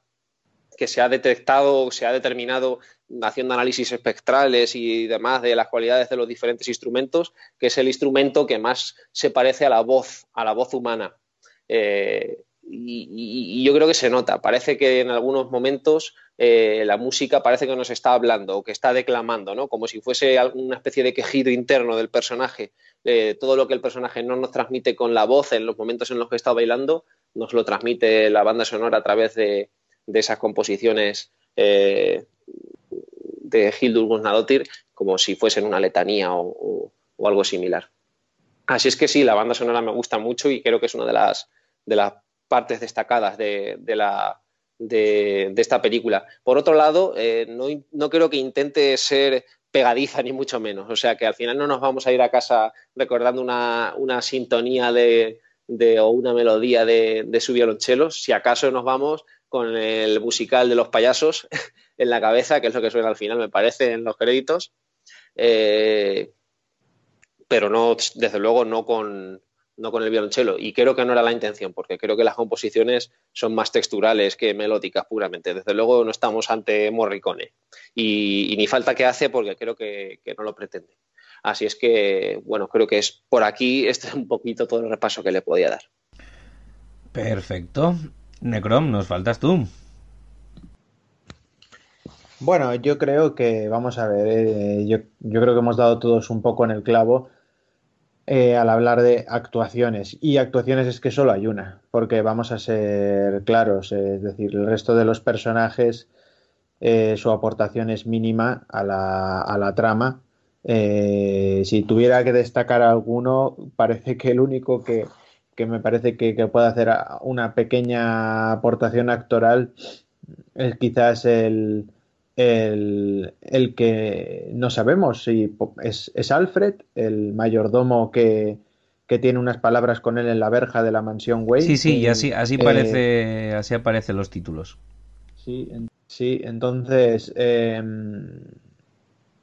que se ha detectado, se ha determinado haciendo análisis espectrales y demás de las cualidades de los diferentes instrumentos, que es el instrumento que más se parece a la voz, a la voz humana. Eh, y, yo creo que se nota. Parece que en algunos momentos eh, la música parece que nos está hablando o que está declamando, ¿no? Como si fuese una especie de quejido interno del personaje. Eh, todo lo que el personaje no nos transmite con la voz en los momentos en los que está bailando, nos lo transmite la banda sonora a través de, esas composiciones eh, de Hildur Guðnadóttir, como si fuesen una letanía o, o, algo similar. Así es que sí, la banda sonora me gusta mucho y creo que es una de las, de las partes destacadas de, la, de, esta película. Por otro lado, eh, no, creo que intente ser pegadiza ni mucho menos. O sea que al final no nos vamos a ir a casa recordando una, sintonía de, o una melodía de, su violonchelo. Si acaso nos vamos con el musical de los payasos <laughs> en la cabeza, que es lo que suena al final, me parece, en los créditos. Eh, pero no, desde luego, no con, no con el violonchelo. Y creo que no era la intención, porque creo que las composiciones son más texturales que melódicas puramente. Desde luego no estamos ante Morricone. Y, ni falta que hace porque creo que, no lo pretende. Así es que, bueno, creo que es por aquí, <laughs> este es un poquito todo el repaso que le podía dar. Perfecto. Necrom, nos faltas tú. Bueno, yo creo que, vamos a ver, eh, yo, yo creo que hemos dado todos un poco en el clavo eh, al hablar de actuaciones. Y actuaciones es que solo hay una, porque vamos a ser claros, es decir, el resto de los personajes, eh, su aportación es mínima a la, a la trama. Eh, si tuviera que destacar alguno, parece que el único que, que me parece que, que, puede hacer una pequeña aportación actoral es quizás el, el, que no sabemos si es, Alfred, el mayordomo que, tiene unas palabras con él en la verja de la mansión Wayne. Sí, sí, y así, así eh, parece, así aparecen los títulos. Sí, sí entonces, em,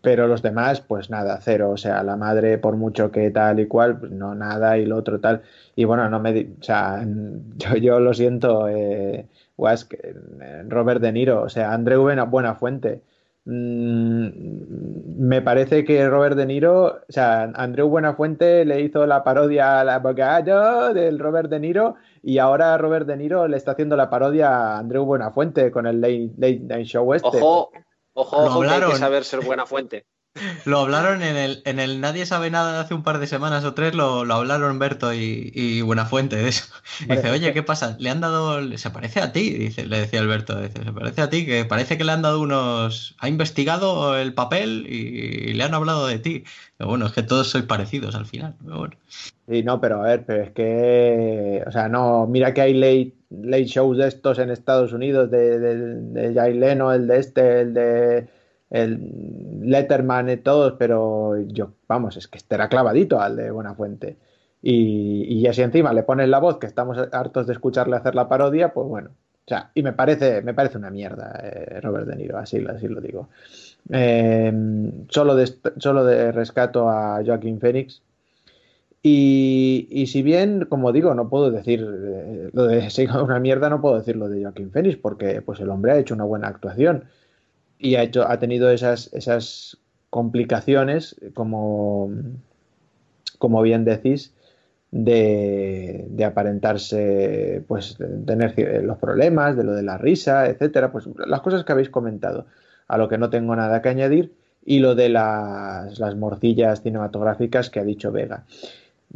pero los demás, pues nada, cero. O sea, la madre, por mucho que tal y cual, pues no nada y lo otro tal. Y bueno, no me, o sea, <laughs> yo, yo lo siento. Eh, Robert De Niro, o sea, Andreu Buena Fuente. Mm, me parece que Robert De Niro, o sea, Andreu Buenafuente le hizo la parodia al abogado del Robert De Niro y ahora Robert De Niro le está haciendo la parodia a Andreu Buenafuente con el Late, Night Show este. Ojo, ojo, ojo que hay que saber ser Buenafuente. Lo hablaron en el, en el Nadie sabe nada hace un par de semanas o tres, lo, lo hablaron Berto y, y, Buenafuente de eso. <laughs> Dice, oye, ¿qué pasa? Le han dado, se parece a ti, dice, le decía Alberto, dice, se parece a ti, que parece que le han dado unos, ha investigado el papel y, le han hablado de ti. Pero bueno, es que todos sois parecidos al final. Pero bueno. Sí, no, pero a ver, pero es que, o sea, no, mira que hay late, late shows de estos en Estados Unidos, de, de, de Jay Leno, el de este, el de el Letterman todos, pero yo, vamos, es que era clavadito al de Buenafuente. Y, y así encima le pones la voz, que estamos hartos de escucharle hacer la parodia, pues bueno. O sea, y me parece, me parece una mierda eh, Robert De Niro, así, así lo digo. Em, solo, de, solo de rescato a Joaquín Phoenix. Y, y, si bien, como digo, no puedo decir eh, lo de <laughs> una mierda, no puedo decir lo de Joaquín Phoenix, porque pues el hombre ha hecho una buena actuación y ha, hecho, ha tenido esas, esas complicaciones, como, como bien decís, de, de, aparentarse, pues, tener los problemas, de lo de la risa, etcétera, pues las cosas que habéis comentado, a lo que no tengo nada que añadir, y lo de las, las morcillas cinematográficas que ha dicho Vega.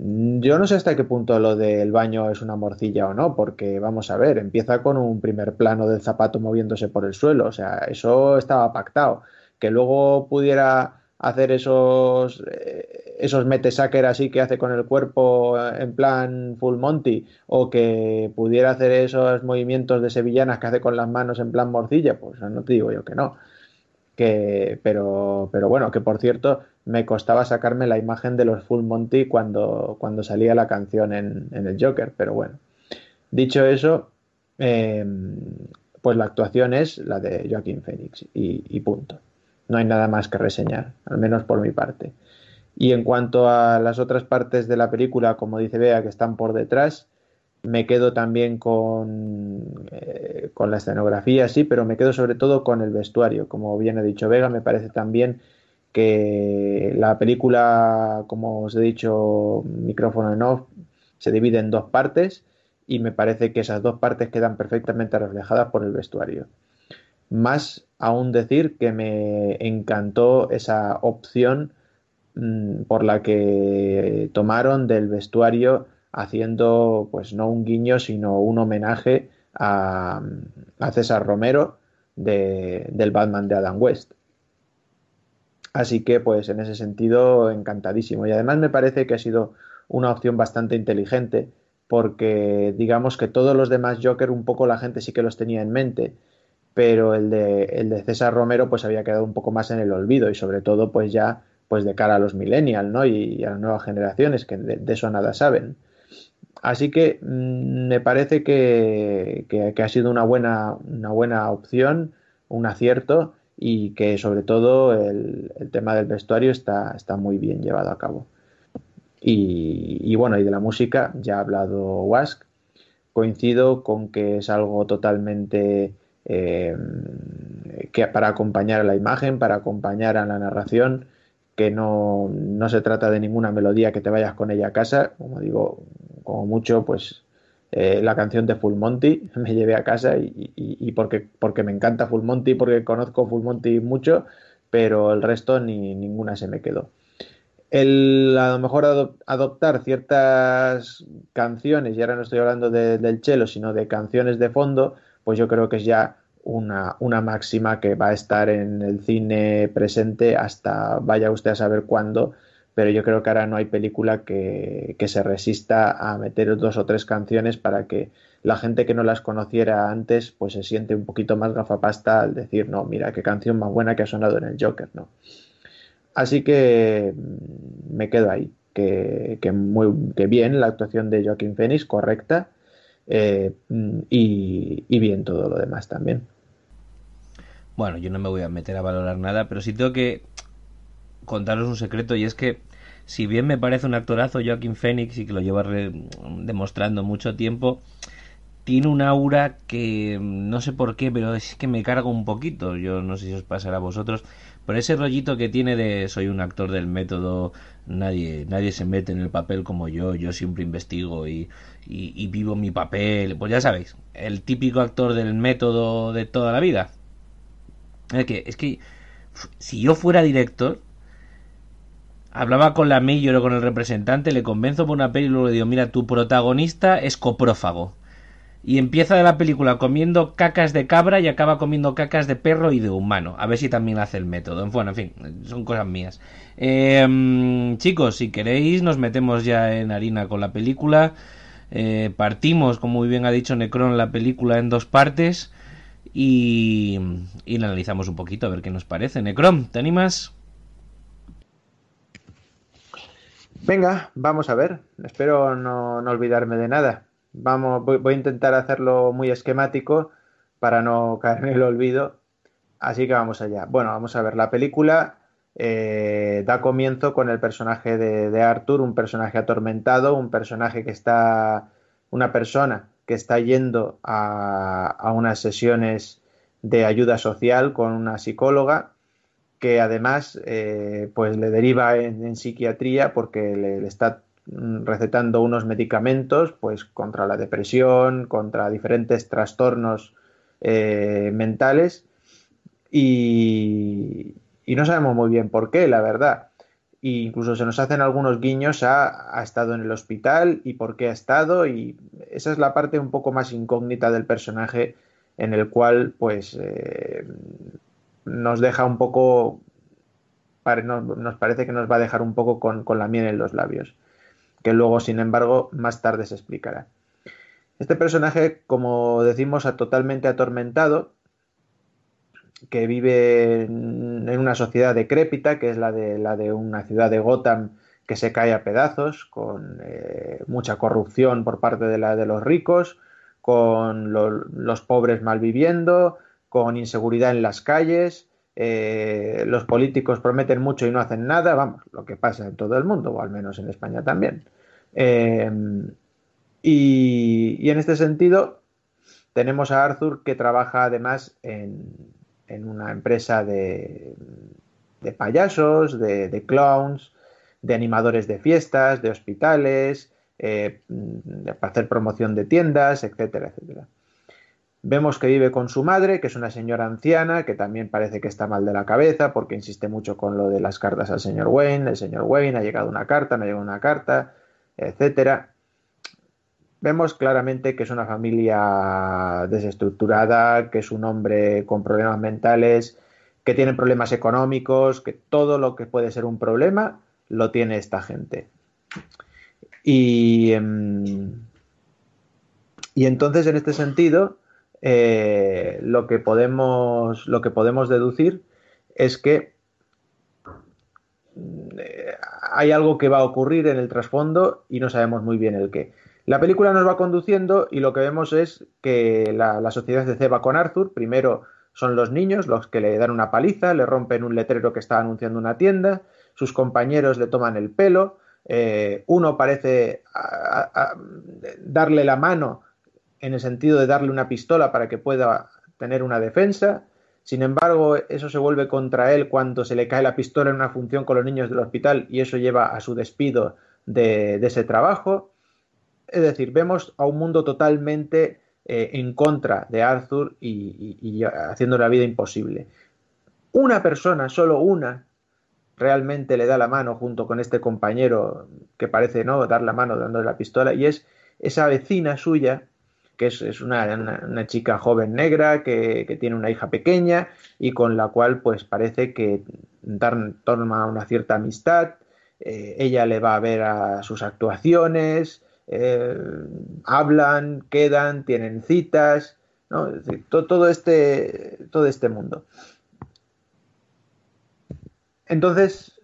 Yo no sé hasta qué punto lo del baño es una morcilla o no, porque vamos a ver, empieza con un primer plano del zapato moviéndose por el suelo, o sea, eso estaba pactado. Que luego pudiera hacer esos, eh, esos metesacker así que hace con el cuerpo en plan full monty, o que pudiera hacer esos movimientos de sevillanas que hace con las manos en plan morcilla, pues no te digo yo que no. Que, pero, pero bueno, que por cierto, me costaba sacarme la imagen de los Full Monty cuando, cuando salía la canción en, el Joker, pero bueno. Dicho eso, em, pues la actuación es la de Joaquín Phoenix y, punto. No hay nada más que reseñar, al menos por mi parte. Y en cuanto a las otras partes de la película, como dice Bea, que están por detrás, me quedo también con, eh, con la escenografía, sí, pero me quedo sobre todo con el vestuario. Como bien ha dicho Vega, me parece también que la película, como os he dicho, micrófono en off, se divide en dos partes y me parece que esas dos partes quedan perfectamente reflejadas por el vestuario. Más aún decir que me encantó esa opción mm, por la que tomaron del vestuario haciendo pues no un guiño sino un homenaje a, César Romero del Batman de Adam West Así que, pues en ese sentido, encantadísimo. Y además me parece que ha sido una opción bastante inteligente, porque digamos que todos los demás Joker un poco la gente sí que los tenía en mente, pero el de, el de César Romero pues había quedado un poco más en el olvido y sobre todo pues ya pues de cara a los millennials ¿no? y, a las nuevas generaciones que de, eso nada saben. Así que mm, me parece que, que, ha sido una buena, una buena opción, un acierto y que sobre todo el, tema del vestuario está, está, muy bien llevado a cabo. Y, bueno, y de la música ya ha hablado Wask. Coincido con que es algo totalmente eh, que para acompañar a la imagen, para acompañar a la narración, que no, no se trata de ninguna melodía que te vayas con ella a casa, como digo, como mucho, pues eh, la canción de Full Monty, <laughs> me llevé a casa y, porque, porque me encanta Full Monty, porque conozco Full Monty mucho, pero el resto ni ninguna se me quedó. El, a lo mejor adoptar ciertas canciones, y ahora no estoy hablando del cello, sino de canciones de fondo, pues yo creo que es ya una, una máxima que va a estar en el cine presente hasta vaya usted a saber cuándo pero yo creo que ahora no hay película que, se resista a meter dos o tres canciones para que la gente que no las conociera antes pues se siente un poquito más gafapasta al decir, no, mira qué canción más buena que ha sonado en el Joker, ¿no? Así que mm, me quedo ahí, que, muy bien la actuación de Joaquín Phoenix, correcta, eh, mm, y, y bien todo lo demás también. Bueno, yo no me voy a meter a valorar nada, pero sí tengo que contaros un secreto y es que si bien me parece un actorazo Joaquín Phoenix y que lo lleva demostrando mucho tiempo, tiene un aura que no sé por qué, pero es que me carga un poquito. Yo no sé si os pasará a vosotros, pero ese rollito que tiene de soy un actor del método, nadie, nadie se mete en el papel como yo, yo siempre investigo y, y vivo mi papel. Pues ya sabéis, el típico actor del método de toda la vida. Es que, es que si yo fuera director, Hablaba con la Mayor o con el representante, le convenzo por una peli y luego le digo, mira, tu protagonista es coprófago. Y empieza la película comiendo cacas de cabra y acaba comiendo cacas de perro y de humano. A ver si también hace el método. Bueno, en fin, son cosas mías. Em, chicos, si queréis, nos metemos ya en harina con la película. Eh, partimos, como muy bien ha dicho Necron, la película en dos partes. Y, y la analizamos un poquito a ver qué nos parece. Necron, ¿te animas? Venga, vamos a ver. Espero no, olvidarme de nada. Vamos, voy, a intentar hacerlo muy esquemático para no caer en el olvido. Así que vamos allá. Bueno, vamos a ver. La película eh, da comienzo con el personaje de, Arthur, un personaje atormentado, un personaje que está, una persona que está yendo a, a unas sesiones de ayuda social con una psicóloga que además eh, pues le deriva en, psiquiatría porque le, está recetando unos medicamentos pues contra la depresión, contra diferentes trastornos eh, mentales y, no sabemos muy bien por qué, la verdad. e incluso se nos hacen algunos guiños a ha estado en el hospital y por qué ha estado y esa es la parte un poco más incógnita del personaje en el cual pues eh, nos deja un poco nos parece que nos va a dejar un poco con, la miel en los labios que luego sin embargo más tarde se explicará. Este personaje como decimos totalmente atormentado que vive en una sociedad decrépita, que es la de, la de una ciudad de Gotham que se cae a pedazos, con eh, mucha corrupción por parte de, la, de los ricos, con los pobres malviviendo, con inseguridad en las calles, eh, los políticos prometen mucho y no hacen nada, vamos, lo que pasa en todo el mundo, o al menos en España también. Eh, y, en este sentido, tenemos a Arthur que trabaja además en, en una empresa de, de payasos, de, clowns, de animadores de fiestas, de hospitales, eh, para hacer promoción de tiendas, etcétera, etcétera. Vemos que vive con su madre, que es una señora anciana, que también parece que está mal de la cabeza, porque insiste mucho con lo de las cartas al señor Wayne. El señor Wayne ha llegado una carta, no ha llegado una carta, etcétera vemos claramente que es una familia desestructurada, que es un hombre con problemas mentales, que tiene problemas económicos, que todo lo que puede ser un problema lo tiene esta gente. Y, em, y entonces, en este sentido, eh, lo, que podemos, lo que podemos deducir es que eh, hay algo que va a ocurrir en el trasfondo y no sabemos muy bien el qué. La película nos va conduciendo y lo que vemos es que la, sociedad se ceba con Arthur. Primero son los niños los que le dan una paliza, le rompen un letrero que está anunciando una tienda, sus compañeros le toman el pelo, eh, uno parece darle la mano en el sentido de darle una pistola para que pueda tener una defensa. Sin embargo, eso se vuelve contra él cuando se le cae la pistola en una función con los niños del hospital y eso lleva a su despido de ese trabajo. Es decir, vemos a un mundo totalmente eh, en contra de Arthur y, haciendo la vida imposible. Una persona, solo una, realmente le da la mano junto con este compañero que parece no dar la mano dándole la pistola y es esa vecina suya que es, una, chica joven negra que, tiene una hija pequeña y con la cual pues parece que dar, toma una cierta amistad eh, ella le va a ver a sus actuaciones eh, hablan, quedan, tienen citas, todo, este, todo este mundo. Entonces,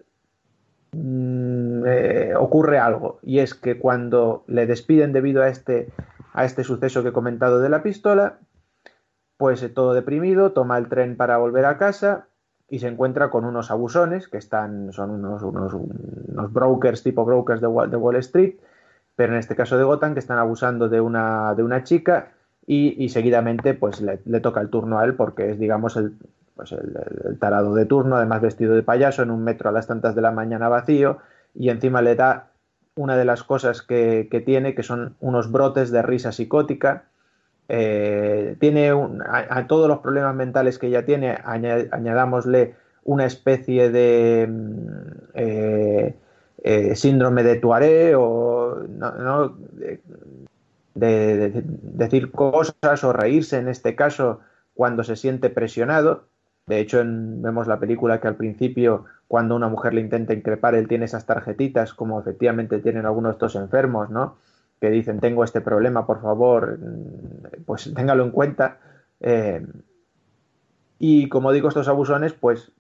mm, eh, ocurre algo, y es que cuando le despiden debido a este, a este suceso que he comentado de la pistola, pues eh, todo deprimido, toma el tren para volver a casa y se encuentra con unos abusones que están, son unos, unos, brokers tipo brokers de Wall Street, pero en este caso de Gotham, que están abusando de una, de una chica y, seguidamente pues le, toca el turno a él porque es, digamos, el, pues el, tarado de turno, además vestido de payaso, en un metro a las tantas de la mañana vacío y encima le da una de las cosas que, tiene, que son unos brotes de risa psicótica. Eh, tiene a, todos los problemas mentales que ella tiene, añadámosle una especie de... Mm, eh, eh, síndrome de Tuareg o de, decir cosas o reírse en este caso cuando se siente presionado. De hecho, vemos la película que al principio, cuando una mujer le intenta increpar, él tiene esas tarjetitas, como efectivamente tienen algunos de estos enfermos, ¿no? Que dicen, tengo este problema, por favor, pues <laughs> téngalo en cuenta. Eh, y como digo, estos abusones, pues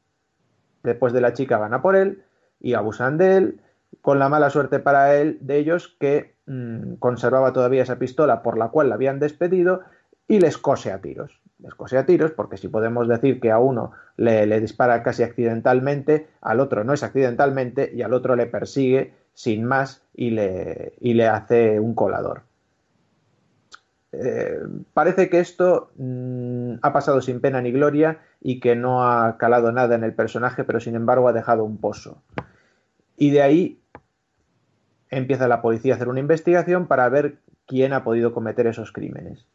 después de la chica van a por él y abusan de él con la mala suerte para él de ellos que mm, conservaba todavía esa pistola por la cual la habían despedido y les cose a tiros. Les cose a tiros porque si podemos decir que a uno le, dispara casi accidentalmente, al otro no es accidentalmente y al otro le persigue sin más y le, le hace un colador. Eh, parece que esto mm, ha pasado sin pena ni gloria y que no ha calado nada en el personaje, pero sin embargo ha dejado un pozo. Y de ahí empieza la policía a hacer una investigación para ver quién ha podido cometer esos crímenes.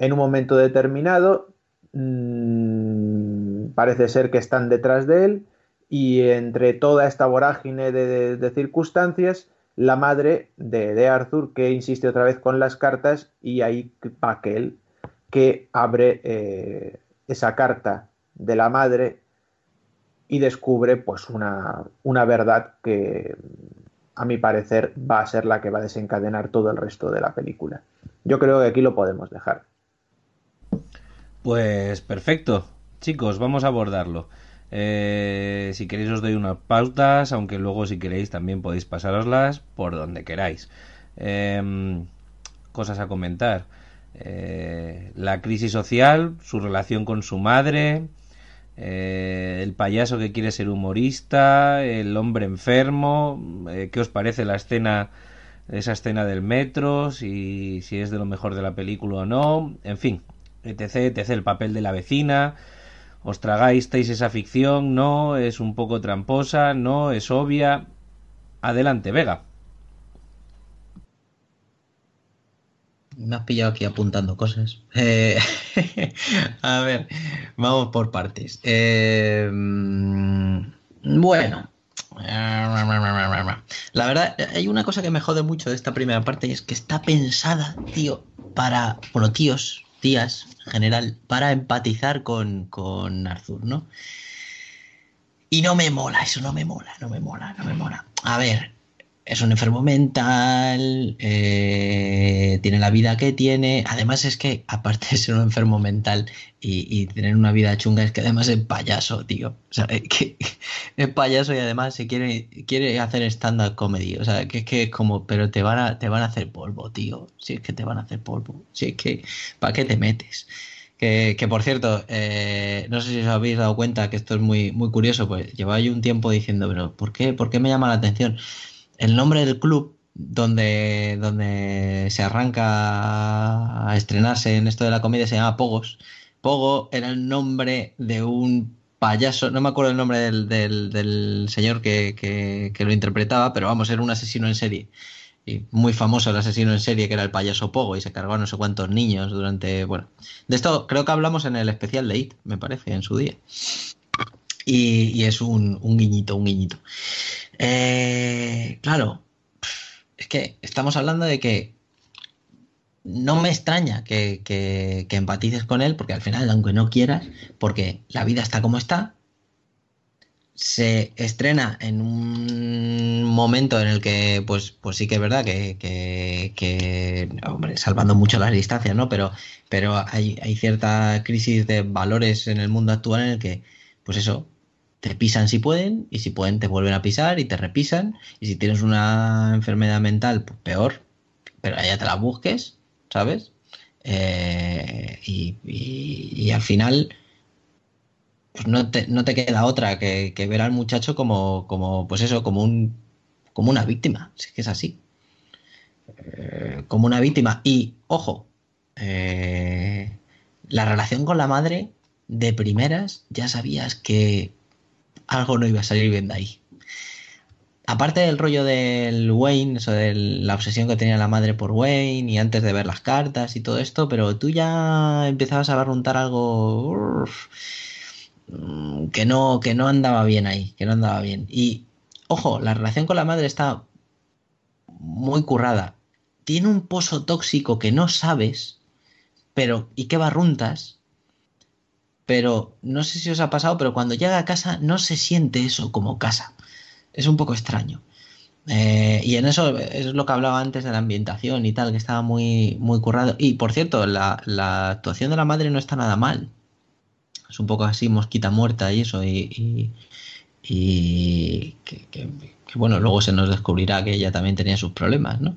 En un momento determinado, mmm, parece ser que están detrás de él y entre toda esta vorágine de, circunstancias, la madre de, Arthur que insiste otra vez con las cartas y ahí Paquel que abre eh, esa carta de la madre y descubre pues una, una verdad que a mi parecer va a ser la que va a desencadenar todo el resto de la película. Yo creo que aquí lo podemos dejar. Pues perfecto, chicos, vamos a abordarlo. Eh, si queréis os doy unas pautas, aunque luego si queréis también podéis pasároslas por donde queráis. Em, cosas a comentar. Eh, la crisis social, su relación con su madre, eh, el payaso que quiere ser humorista, el hombre enfermo, ¿qué os parece la escena, esa escena del metro, si es de lo mejor de la película o no, en fin, etc, etc, el papel de la vecina, os tragáis esa ficción, no, es un poco tramposa, no, es obvia. Adelante, Vega. Me has pillado aquí apuntando cosas. Eh, <laughs> a ver, vamos por partes. Eh, bueno, la verdad, hay una cosa que me jode mucho de esta primera parte y es que está pensada, tío, para, bueno, tíos, tías en general para empatizar con, con Arthur, ¿no? Y no me mola, eso no me mola, no me mola, no me mola. A ver, es un enfermo mental, eh, tiene la vida que tiene. Además es que, aparte de ser un enfermo mental y, tener una vida chunga, es que además es payaso, tío. O sea, <laughs> es payaso y además se quiere, quiere hacer stand-up comedy. O sea, que es que es como, pero te van, a, te van a hacer polvo, tío. Si es que te van a hacer polvo. Si es que, ¿para qué te metes? Que, que, por cierto, eh, no sé si os habéis dado cuenta que esto es muy, muy curioso, pues llevaba yo un tiempo diciendo, pero ¿por qué, ¿por qué me llama la atención? El nombre del club donde, donde se arranca a estrenarse en esto de la comedia se llama Pogos. Pogo era el nombre de un payaso, no me acuerdo el nombre del, del, señor que, que, lo interpretaba, pero vamos, era un asesino en serie. Y muy famoso el asesino en serie que era el payaso Pogo y se cargó a no sé cuántos niños durante, bueno, de esto creo que hablamos en el especial de It, me parece, en su día. Y, es un, un guiñito, un guiñito. Eh, claro, es que estamos hablando de que no me extraña que, empatices con él, porque al final, aunque no quieras, porque la vida está como está, se estrena en un momento en el que, pues, pues sí que es verdad que, hombre, salvando mucho las distancias, ¿no? Pero, pero hay, hay cierta crisis de valores en el mundo actual en el que, pues eso, te pisan si pueden y si pueden te vuelven a pisar y te repisan y si tienes una enfermedad mental pues peor pero allá te la busques sabes eh, y, al final pues no te, no te queda otra que, ver al muchacho como, como pues eso como un como una víctima si es que es así. Eh, como una víctima. Y ojo eh, la relación con la madre de primeras ya sabías que algo no iba a salir bien de ahí. Aparte del rollo del Wayne, eso de la obsesión que tenía la madre por Wayne y antes de ver las cartas y todo esto, pero tú ya empezabas a barruntar algo que no, que no andaba bien ahí, que no andaba bien. Y ojo, la relación con la madre está muy currada. Tiene un pozo tóxico que no sabes, pero y qué barruntas, pero no sé si os ha pasado, pero cuando llega a casa no se siente eso como casa. Es un poco extraño. Eh, y en eso es lo que hablaba antes de la ambientación y tal, que estaba muy, muy currado. Y por cierto, la, actuación de la madre no está nada mal. Es un poco así, mosquita muerta y eso. Y, que, bueno, luego se nos descubrirá que ella también tenía sus problemas, ¿no?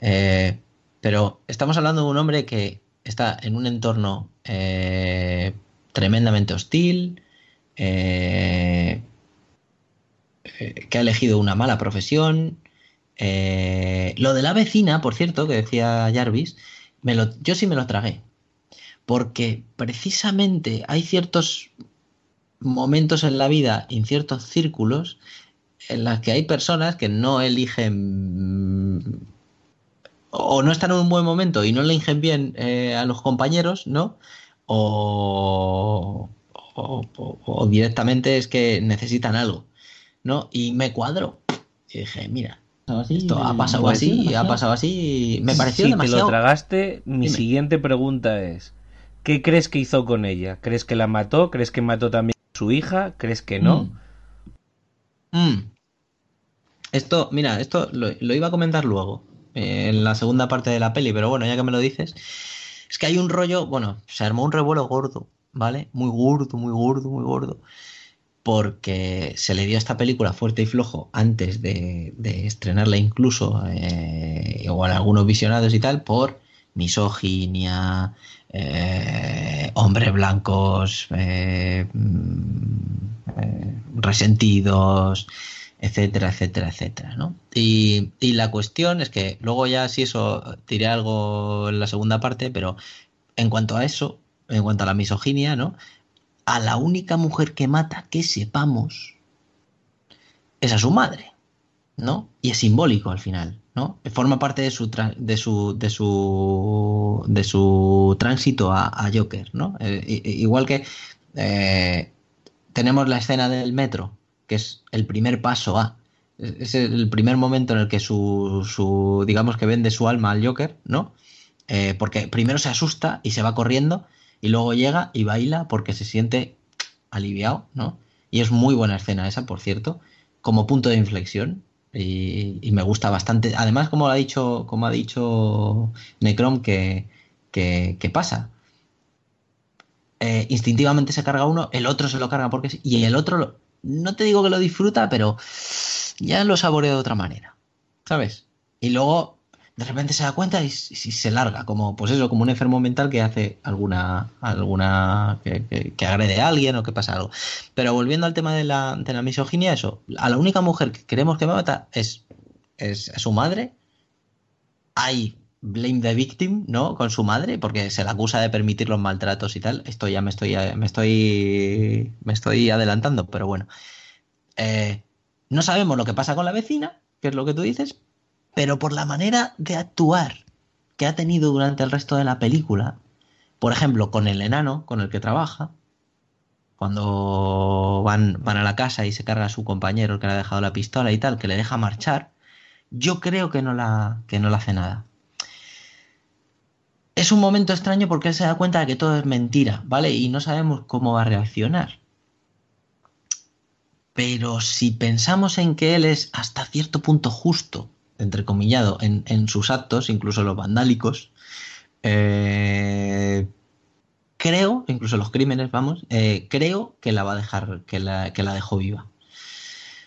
Eh, pero estamos hablando de un hombre que está en un entorno eh, tremendamente hostil, eh, eh, que ha elegido una mala profesión. Eh, lo de la vecina, por cierto, que decía Jarvis, me lo, yo sí me lo tragué. Porque precisamente hay ciertos momentos en la vida, en ciertos círculos, en los que hay personas que no eligen o no están en un buen momento y no eligen bien a los compañeros, ¿no? O, o, directamente es que necesitan algo, ¿no? Y me cuadro. Y dije, mira, esto ha pasado así, ha pasado así. Me pareció si demasiado. te lo tragaste, mi siguiente pregunta es: ¿qué crees que hizo con ella? ¿Crees que la mató? ¿Crees que mató también a su hija? ¿Crees que no? Mm. Mm. Esto, mira, esto lo, iba a comentar luego, eh, en la segunda parte de la peli, pero bueno, ya que me lo dices, es que hay un rollo, bueno, se armó un revuelo gordo, ¿vale? Muy gordo, muy gordo, muy gordo porque se le dio a esta película fuerte y flojo antes de, estrenarla incluso, eh, a algunos visionados y tal, por misoginia, eh, hombres blancos eh, mm, resentidos, etcétera, etcétera, etcétera, ¿no? Y, y, la cuestión es que luego ya si eso tiré algo en la segunda parte, pero en cuanto a eso, en cuanto a la misoginia, ¿no? a la única mujer que mata que sepamos es a su madre, ¿no? Y es simbólico al final, ¿no? Forma parte de su, de su, de su, de su tránsito a, Joker, ¿no? Eh, igual que eh, tenemos la escena del metro, que es el primer paso a, es el primer momento en el que su, su digamos que vende su alma al Joker, ¿no? Eh, porque primero se asusta y se va corriendo y luego llega y baila porque se siente aliviado, ¿no? Y es muy buena escena esa, por cierto, como punto de inflexión. Y, me gusta bastante. Además, como ha dicho, como ha dicho Necrom, que, que, pasa. Eh, instintivamente se carga uno, el otro se lo carga porque sí, y el otro no te digo que lo disfruta, pero ya lo saborea de otra manera. ¿Sabes? Y luego de repente se da cuenta y, se larga, como pues eso, como un enfermo mental que hace alguna, alguna, que, agrede a alguien o que pasa algo. Pero volviendo al tema de la, de la misoginia, eso, a la única mujer que queremos que mata es, es, su madre. Hay blame the victim, ¿no? Con su madre, porque se la acusa de permitir los maltratos y tal. Esto ya me estoy, me estoy, me estoy adelantando, pero bueno. Eh, no sabemos lo que pasa con la vecina, que es lo que tú dices, pero por la manera de actuar que ha tenido durante el resto de la película, por ejemplo, con el enano con el que trabaja, cuando van, van a la casa y se carga a su compañero que le ha dejado la pistola y tal, que le deja marchar, yo creo que no la, que no la hace nada. Es un momento extraño porque él se da cuenta de que todo es mentira, ¿vale? Y no sabemos cómo va a reaccionar. Pero si pensamos en que él es hasta cierto punto justo entrecomillado, en, en sus actos, incluso los vandálicos, eh, creo, incluso los crímenes, vamos, eh, creo que la va a dejar, que la, que la dejó viva.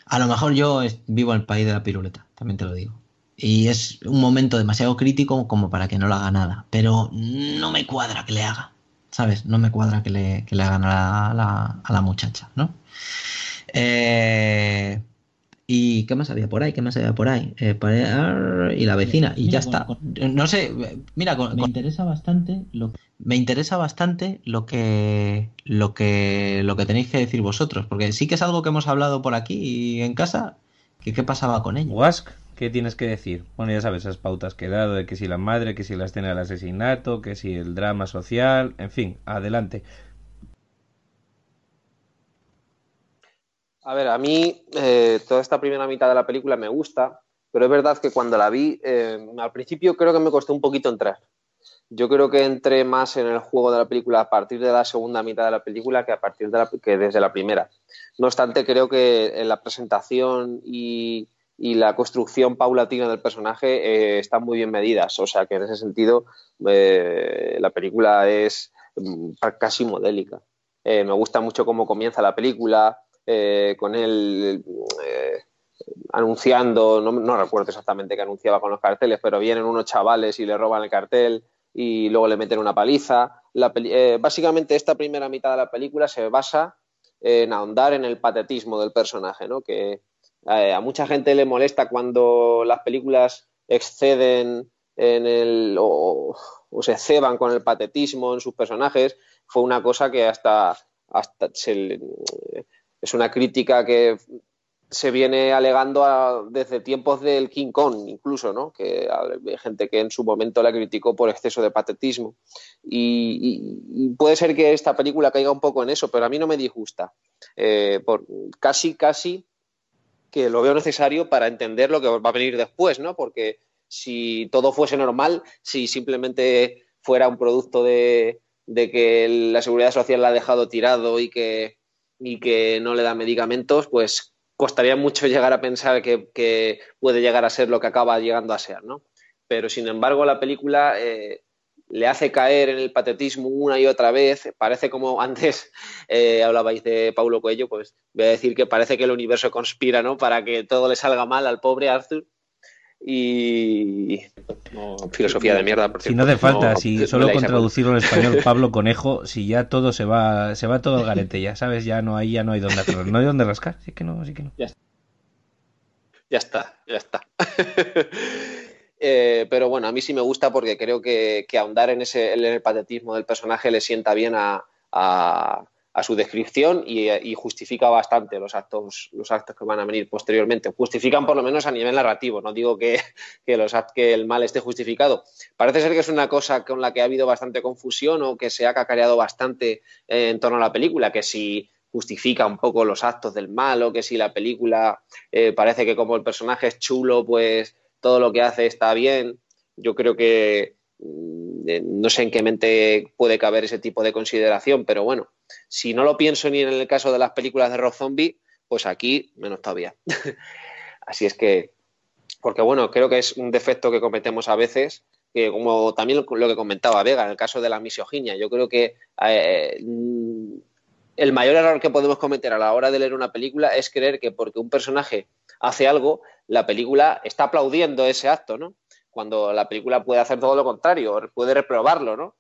A lo mejor yo vivo en el país de la piruleta, también te lo digo. Y es un momento demasiado crítico como para que no le haga nada. Pero no me cuadra que le haga. ¿Sabes? No me cuadra que le, que le hagan a la, a la muchacha, ¿no? Eh, ¿Y qué más había por ahí? ¿Qué más había por ahí? Eh, y la vecina, y ya está. no sé, mira, me interesa bastante lo me interesa bastante lo que lo que lo que tenéis que decir vosotros, porque sí que es algo que hemos hablado por aquí en casa, que qué pasaba con ella. Wask, ¿qué tienes que decir? Bueno, ya sabes, esas pautas que he dado de que si la madre, que si la escena del asesinato, que si el drama social, en fin, adelante. A ver, a mí eh, toda esta primera mitad de la película me gusta, pero es verdad que cuando la vi, eh, al principio creo que me costó un poquito entrar. Yo creo que entré más en el juego de la película a partir de la segunda mitad de la película que a partir de que desde la primera. No obstante, creo que en la presentación y, la construcción paulatina del personaje eh, están muy bien medidas. O sea que en ese sentido la película es mm, casi modélica. me gusta mucho cómo comienza la película, eh, con él eh, anunciando, no, recuerdo exactamente qué anunciaba con los carteles, pero vienen unos chavales y le roban el cartel y luego le meten una paliza. Eh, básicamente esta primera mitad de la película se basa en ahondar en el patetismo del personaje, ¿no? que a mucha gente le molesta cuando las películas exceden en el o, se ceban con el patetismo en sus personajes. Fue una cosa que hasta, hasta es una crítica que se viene alegando desde tiempos del King Kong, incluso, ¿no? Que hay gente que en su momento la criticó por exceso de patetismo. Y, puede ser que esta película caiga un poco en eso, pero a mí no me disgusta. Eh, por, casi, casi que lo veo necesario para entender lo que va a venir después, ¿no? Porque si todo fuese normal, si simplemente fuera un producto de, que la seguridad social la ha dejado tirado y que, y que no le da medicamentos, pues costaría mucho <laughs> llegar a pensar que, puede llegar a ser lo que acaba llegando a ser, ¿no? Pero sin embargo, la película eh, le hace caer en el patetismo una y otra vez. Parece como <laughs> antes eh, hablabais de Paulo Coelho, pues voy a decir que parece que el universo conspira, ¿no? Para que todo le salga mal al pobre Arthur y filosofía de mierda. si no hace falta, si solo con traducirlo en español, <laughs> Pablo Conejo, si ya todo se va, se va todo al garete, ya sabes, ya no hay, ya no hay donde no hay donde rascar, sí que no, sí que no. Ya está, ya está, <laughs> eh, pero bueno, a mí sí me gusta porque creo que, ahondar en ese en el patetismo del personaje le sienta bien a, a su descripción y, justifica bastante los actos, los actos que van a venir posteriormente. Justifican por lo menos a nivel narrativo, no digo que, los, que el mal esté justificado. Parece ser que es una cosa con la que ha habido bastante confusión o que se ha cacareado bastante eh, en torno a la película, que si justifica un poco los actos del mal o que si la película eh, parece que como el personaje es chulo, pues todo lo que hace está bien. Yo creo que mm, no sé en qué mente puede caber ese tipo de consideración, pero bueno, si no lo pienso ni en el caso de las películas de Rob Zombie, pues aquí menos <laughs> todavía. Así es que, porque bueno, creo que es un defecto que cometemos a veces, que como también lo que comentaba Vega, en el caso de la misoginia, yo creo que eh, el mayor error que podemos cometer a la hora de leer una película es creer que porque un personaje hace algo, la película está aplaudiendo ese acto, ¿no? Cuando la película puede hacer todo lo contrario, puede reprobarlo, ¿no?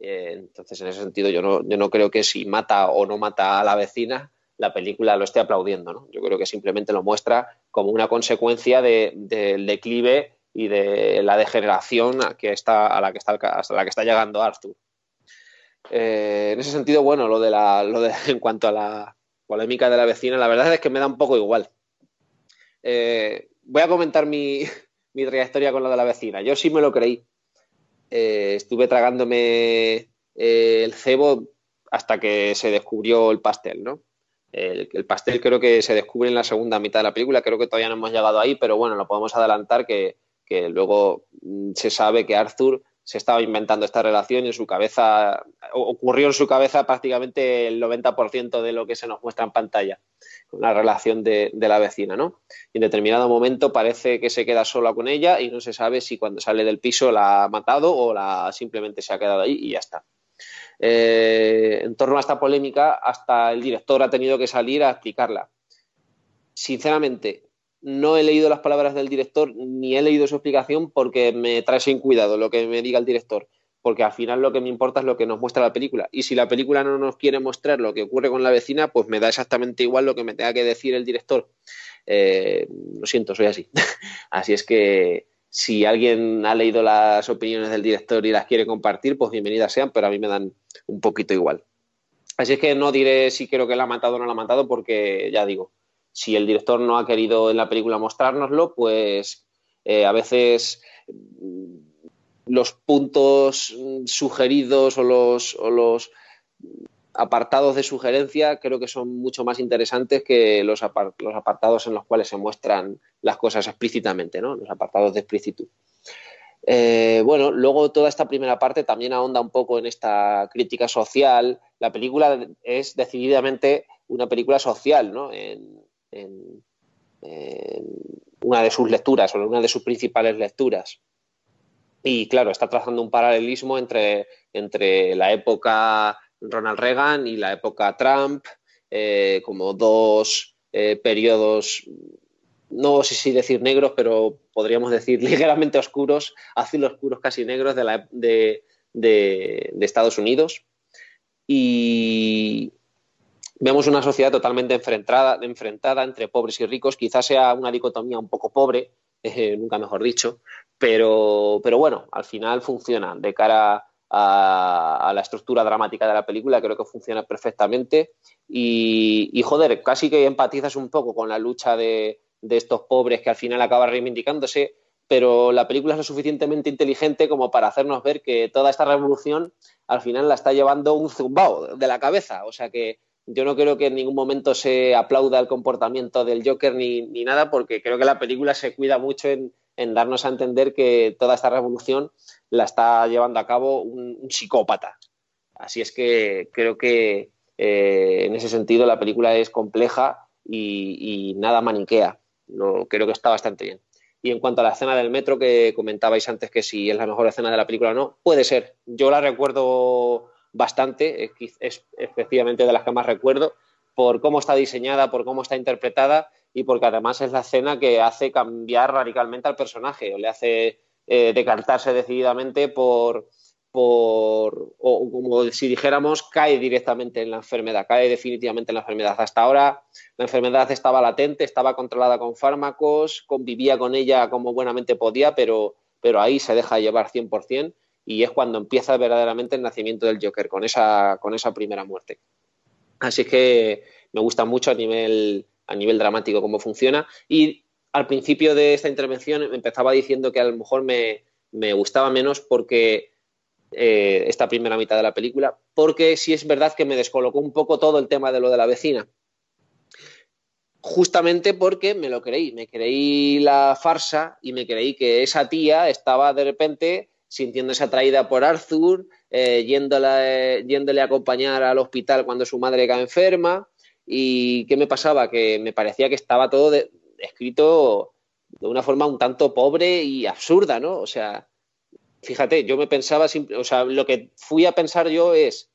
Eh, entonces, en ese sentido, yo no, yo no creo que si mata o no mata a la vecina, la película lo esté aplaudiendo. ¿no? Yo creo que simplemente lo muestra como una consecuencia del declive y de la degeneración a, que está, a, la, que está, la que está llegando Arthur. Eh, en ese sentido, bueno, lo de la, lo de, <laughs> en cuanto a la polémica de la vecina, la verdad es que me da un poco igual. Eh, voy a comentar mi, <laughs> mi trayectoria con lo de la vecina. Yo sí me lo creí. Eh, estuve tragándome el cebo hasta que se descubrió el pastel, ¿no? El, pastel creo que se descubre en la segunda mitad de la película, creo que todavía no hemos llegado ahí, pero bueno, lo podemos adelantar que, luego mm, se sabe que Arthur se estaba inventando esta relación y en su cabeza, ocurrió en su cabeza prácticamente el 90% de lo que se nos muestra en pantalla la relación de, la vecina, ¿no? Y en determinado momento parece que se queda sola con ella y no se sabe si cuando sale del piso la ha matado o la simplemente se ha quedado ahí y ya está. Eh, en torno a esta polémica, hasta el director ha tenido que salir a explicarla. Sinceramente, no he leído las palabras del director ni he leído su explicación porque me trae sin cuidado lo que me diga el director porque al final lo que me importa es lo que nos muestra la película. Y si la película no nos quiere mostrar lo que ocurre con la vecina, pues me da exactamente igual lo que me tenga que decir el director. Eh, lo siento, soy así. <laughs> así es que si alguien ha leído las opiniones del director y las quiere compartir, pues bienvenidas sean, pero a mí me dan un poquito igual. Así es que no diré si creo que la ha matado o no la ha matado, porque ya digo, si el director no ha querido en la película mostrárnoslo, pues eh, a veces los puntos sugeridos o los, los apartados de sugerencia creo que son mucho más interesantes que los, los, apartados en los cuales se muestran las cosas explícitamente, ¿no? los apartados de explicitud. Eh, bueno, luego toda esta primera parte también ahonda un poco en esta crítica social. La película es decididamente una película social, ¿no? en, en una de sus lecturas o en una de sus principales lecturas. Y claro, está trazando un paralelismo entre, entre la época Ronald Reagan y la época Trump, eh, como dos eh, periodos, no sé si decir negros, pero podríamos decir <laughs> ligeramente oscuros, azul oscuros, casi negros de, de, de, Estados Unidos. Y vemos una sociedad totalmente enfrentada, enfrentada entre pobres y ricos. Quizás sea una dicotomía un poco pobre, eh, nunca mejor dicho, pero, pero bueno, al final funciona de cara a, la estructura dramática de la película, creo que funciona perfectamente y, joder, casi que empatizas un poco con la lucha de, estos pobres que al final acaban reivindicándose, pero la película es lo suficientemente inteligente como para hacernos ver que toda esta revolución al final la está llevando un zumbao de la cabeza, o sea que yo no creo que en ningún momento se aplauda el comportamiento del Joker ni, nada, porque creo que la película se cuida mucho en, darnos a entender que toda esta revolución la está llevando a cabo un, psicópata. Así es que creo que eh, en ese sentido la película es compleja y, nada maniquea. creo que está bastante bien. Y en cuanto a la escena del metro que comentabais antes que si es la mejor escena de la película o no, puede ser. Yo la recuerdo bastante, es, efectivamente de las que más recuerdo, por cómo está diseñada, por cómo está interpretada y porque además es la escena que hace cambiar radicalmente al personaje o le hace eh, decantarse decididamente por, por, o como si dijéramos, cae directamente en la enfermedad, cae definitivamente en la enfermedad. Hasta ahora la enfermedad estaba latente, estaba controlada con fármacos, convivía con ella como buenamente podía, pero, pero ahí se deja llevar 100% y es cuando empieza verdaderamente el nacimiento del Joker, con esa, con esa primera muerte. Así que me gusta mucho a nivel, a nivel dramático cómo funciona y al principio de esta intervención empezaba diciendo que a lo mejor me, gustaba menos porque eh, esta primera mitad de la película, porque sí es verdad que me descolocó un poco todo el tema de lo de la vecina. Justamente porque me lo creí, me creí la farsa y me creí que esa tía estaba de repente sintiéndose atraída por Arthur, eh, yéndole, a acompañar al hospital cuando su madre cae enferma. ¿Y qué me pasaba? Que me parecía que estaba todo escrito de una forma un tanto pobre y absurda, ¿no? O sea, fíjate, yo me pensaba, o sea, lo que fui a pensar yo es,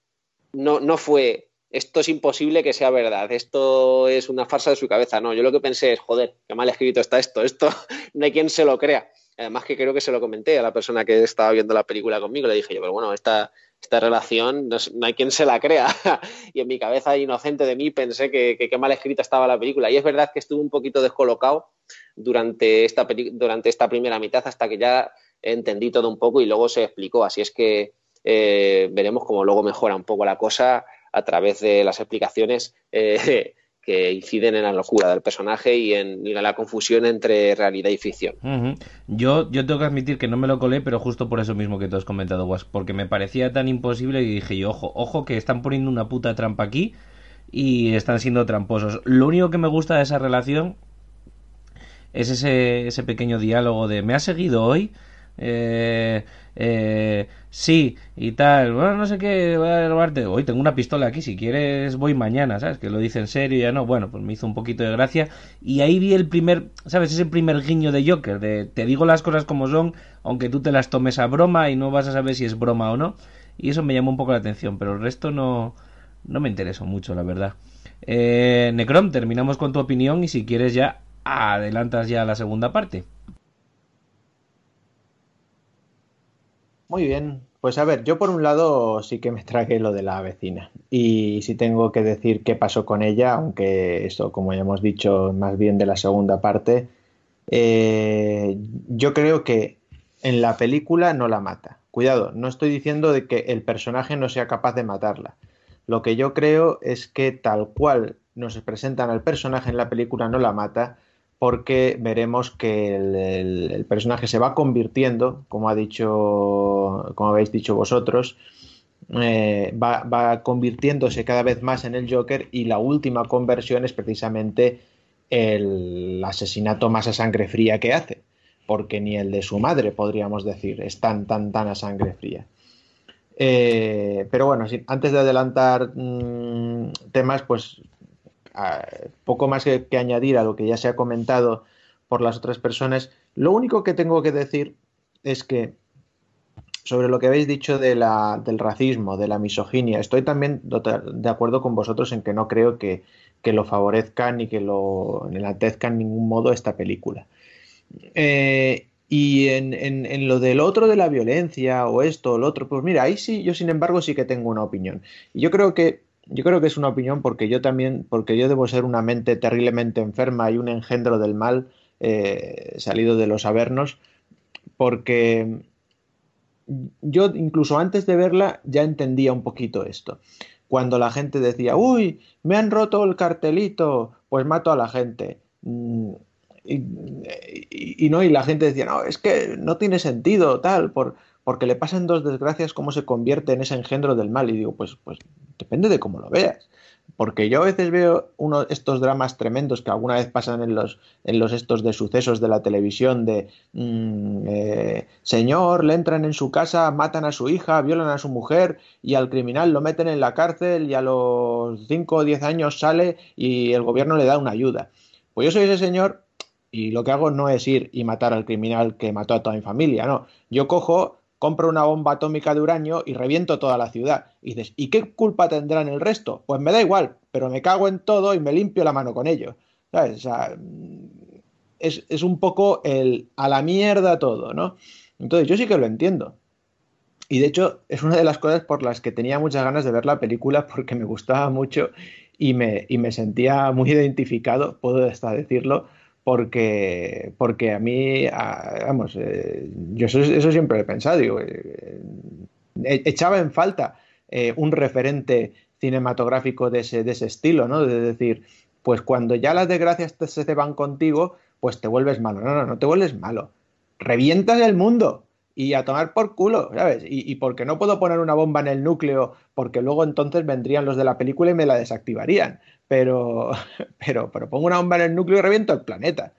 no, no fue, esto es imposible que sea verdad, esto es una farsa de su cabeza, no, yo lo que pensé es, joder, qué mal escrito está esto, esto <laughs> no hay quien se lo crea. Además que creo que se lo comenté a la persona que estaba viendo la película conmigo. Le dije yo, pero bueno, esta, esta relación no, hay quien se la crea. <laughs> y en mi cabeza inocente de mí pensé que, qué mal escrita estaba la película. Y es verdad que estuve un poquito descolocado durante esta, durante esta primera mitad hasta que ya entendí todo un poco y luego se explicó. Así es que eh, veremos cómo luego mejora un poco la cosa a través de las explicaciones. Eh, que inciden en la locura del personaje y en, la confusión entre realidad y ficción. yo, yo tengo que admitir que no me lo colé, pero justo por eso mismo que tú has comentado, Was, porque me parecía tan imposible y dije yo, ojo, ojo, que están poniendo una puta trampa aquí y están siendo tramposos. Lo único que me gusta de esa relación es ese, ese pequeño diálogo de ¿me has seguido hoy? Eh, eh, sí, y tal, bueno, no sé qué, voy a robarte, hoy tengo una pistola aquí, si quieres voy mañana, ¿sabes? Que lo dice en serio, ya no, bueno, pues me hizo un poquito de gracia, y ahí vi el primer, ¿sabes? Ese primer guiño de Joker, de te digo las cosas como son, aunque tú te las tomes a broma y no vas a saber si es broma o no, y eso me llamó un poco la atención, pero el resto no, no me interesó mucho, la verdad. Eh, Necrom, terminamos con tu opinión y si quieres ya adelantas ya la segunda parte. Muy bien, pues a ver, yo por un lado sí que me tragué lo de la vecina y sí tengo que decir qué pasó con ella, aunque esto, como ya hemos dicho, más bien de la segunda parte, eh, yo creo que en la película no la mata. Cuidado, no estoy diciendo de que el personaje no sea capaz de matarla. Lo que yo creo es que tal cual nos presentan al personaje en la película no la mata, porque veremos que el, personaje se va convirtiendo, como ha dicho, como habéis dicho vosotros, eh, va, convirtiéndose cada vez más en el Joker y la última conversión es precisamente el asesinato más a sangre fría que hace, porque ni el de su madre, podríamos decir, es tan, tan, tan a sangre fría. Eh, pero bueno, antes de adelantar mm, temas, pues poco más que, añadir a lo que ya se ha comentado por las otras personas. Lo único que tengo que decir es que sobre lo que habéis dicho del racismo, de la misoginia, estoy también de acuerdo con vosotros en que no creo que, lo favorezcan ni que lo enaltezcan en ningún modo esta película. Eh, y en, en, lo del otro de la violencia o esto o lo otro, pues mira, ahí sí, yo sin embargo sí que tengo una opinión. Y yo creo que yo creo que es una opinión porque yo también, porque yo debo ser una mente terriblemente enferma y un engendro del mal eh, salido de los avernos, porque yo incluso antes de verla ya entendía un poquito esto. Cuando la gente decía, uy, me han roto el cartelito, pues mato a la gente. Mm, y, no, y la gente decía, no, es que no tiene sentido, tal, por, porque le pasan dos desgracias, cómo se convierte en ese engendro del mal. Y digo, pues, pues depende de cómo lo veas. Porque yo a veces veo uno estos dramas tremendos que alguna vez pasan en los, en los estos de sucesos de la televisión de mm, eh, señor, le entran en su casa, matan a su hija, violan a su mujer y al criminal lo meten en la cárcel y a los 5 o 10 años sale y el gobierno le da una ayuda. Pues yo soy ese señor y lo que hago no es ir y matar al criminal que mató a toda mi familia, no. Yo cojo, compro una bomba atómica de uranio y reviento toda la ciudad. Y dices, ¿y qué culpa tendrán el resto? Pues me da igual, pero me cago en todo y me limpio la mano con ello. ¿Sabes? Sea, es, es un poco el a la mierda todo, ¿no? Entonces yo sí que lo entiendo. Y de hecho es una de las cosas por las que tenía muchas ganas de ver la película porque me gustaba mucho y me, y me sentía muy identificado, puedo hasta decirlo, porque, porque a mí, vamos, eh, yo eso, siempre he pensado, digo, eh, eh, echaba en falta un referente cinematográfico de ese, de ese estilo, ¿no? De decir, pues cuando ya las desgracias se te van contigo, pues te vuelves malo. No, no, no te vuelves malo. Revientas el mundo y a tomar por culo, ¿sabes? Y, y, porque no puedo poner una bomba en el núcleo, porque luego entonces vendrían los de la película y me la desactivarían. Pero, <laughs> pero, pero pongo una bomba en el núcleo y reviento el planeta.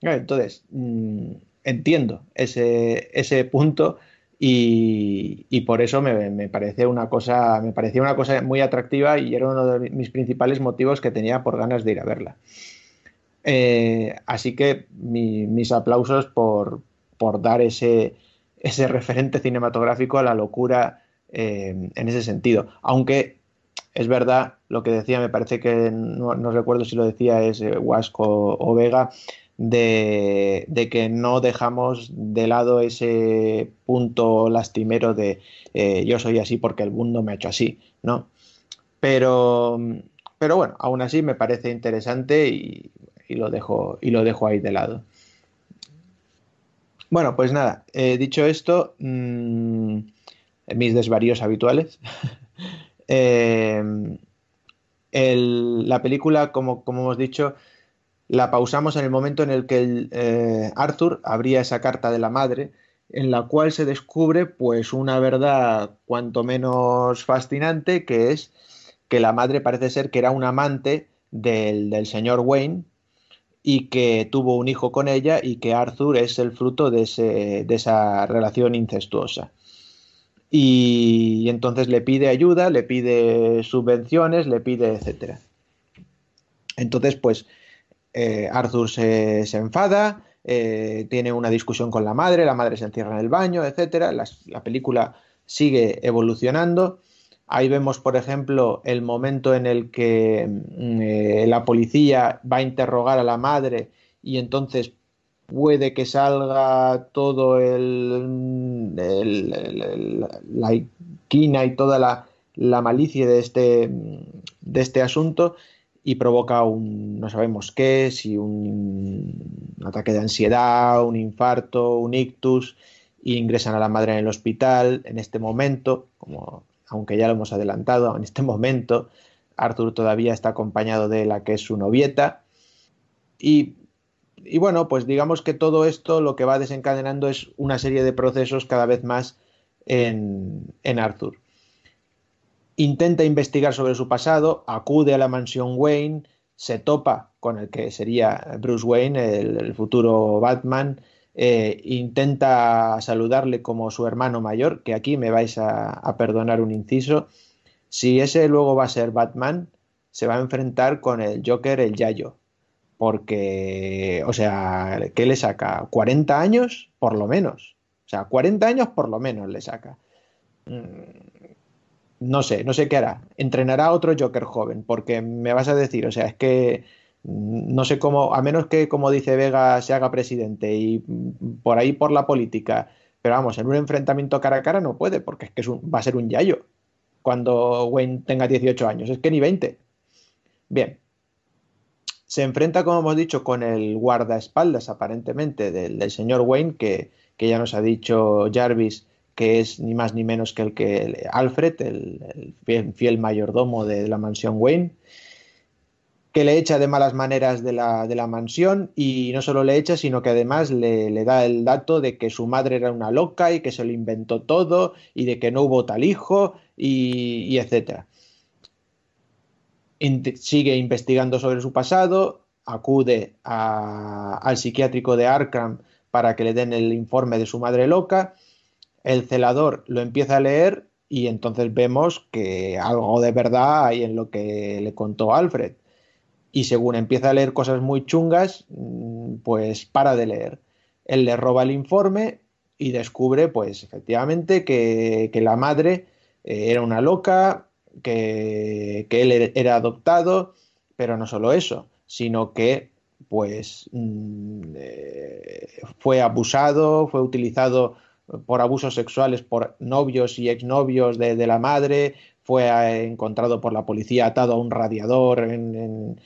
Entonces, mm, entiendo ese, ese punto y, y, por eso me, me, parece una cosa, me parecía una cosa muy atractiva y era uno de mis principales motivos que tenía por ganas de ir a verla. Eh, así que mi, mis aplausos por, por dar ese, ese referente cinematográfico a la locura eh, en ese sentido. Aunque es verdad lo que decía, me parece que no, recuerdo si lo decía es eh, Wasco o Vega, de, que no dejamos de lado ese punto lastimero de eh, yo soy así porque el mundo me ha hecho así, ¿no? Pero, pero bueno, aún así me parece interesante y, lo, dejo, y lo dejo ahí de lado. Bueno, pues nada, eh, dicho esto, mmm, mis desvaríos habituales. <laughs> el, la película, como, hemos dicho, la pausamos en el momento en el que eh, Arthur abría esa carta de la madre, en la cual se descubre pues una verdad cuanto menos fascinante, que es que la madre parece ser que era un amante del, del señor Wayne, y que tuvo un hijo con ella y que Arthur es el fruto de, ese, de esa relación incestuosa. Y, entonces le pide ayuda, le pide subvenciones, le pide etcétera. Entonces, pues eh, Arthur se, enfada, eh, tiene una discusión con la madre, la madre se encierra en el baño, etcétera. La, la película sigue evolucionando Ahí vemos, por ejemplo, el momento en el que mm, eh, la policía va a interrogar a la madre y entonces puede que salga todo el, la inquina y toda la, la, malicia de este, de este asunto y provoca un, no sabemos qué, si un, un ataque de ansiedad, un infarto, un ictus, y ingresan a la madre en el hospital en este momento, como aunque ya lo hemos adelantado en este momento, Arthur todavía está acompañado de la que es su novieta. Y, y, bueno, pues digamos que todo esto lo que va desencadenando es una serie de procesos cada vez más en, en Arthur. Intenta investigar sobre su pasado, acude a la mansión Wayne, se topa con el que sería Bruce Wayne, el, futuro Batman, eh, intenta saludarle como su hermano mayor, que aquí me vais a, perdonar un inciso. Si ese luego va a ser Batman, se va a enfrentar con el Joker, el Yayo. Porque, o sea, ¿qué le saca? ¿40 años? Por lo menos. O sea, 40 años por lo menos le saca. Mm, no sé, no sé qué hará. Entrenará otro Joker joven, porque me vas a decir, o sea, es que no sé cómo, a menos que, como dice Vega, se haga presidente y por ahí por la política, pero vamos, en un enfrentamiento cara a cara no puede, porque es que es un, va a ser un yayo cuando Wayne tenga 18 años, es que ni 20. Bien. Se enfrenta, como hemos dicho, con el guardaespaldas, aparentemente, del, señor Wayne, que, que, ya nos ha dicho Jarvis que es ni más ni menos que el que Alfred, el, fiel, mayordomo de la mansión Wayne, que le echa de malas maneras de la, mansión y no solo le echa, sino que además le, da el dato de que su madre era una loca y que se lo inventó todo y de que no hubo tal hijo y, y etcétera. Sigue investigando sobre su pasado, acude al psiquiátrico de Arkham para que le den el informe de su madre loca el celador lo empieza a leer y entonces vemos que algo de verdad hay en lo que le contó Alfred. Y según empieza a leer cosas muy chungas, mm, pues para de leer. Él le roba el informe y descubre, pues efectivamente, que, la madre eh, era una loca, que, él er, era adoptado, pero no solo eso, sino que pues mm, eh, fue abusado, fue utilizado por abusos sexuales por novios y exnovios de, la madre, fue eh, encontrado por la policía atado a un radiador en,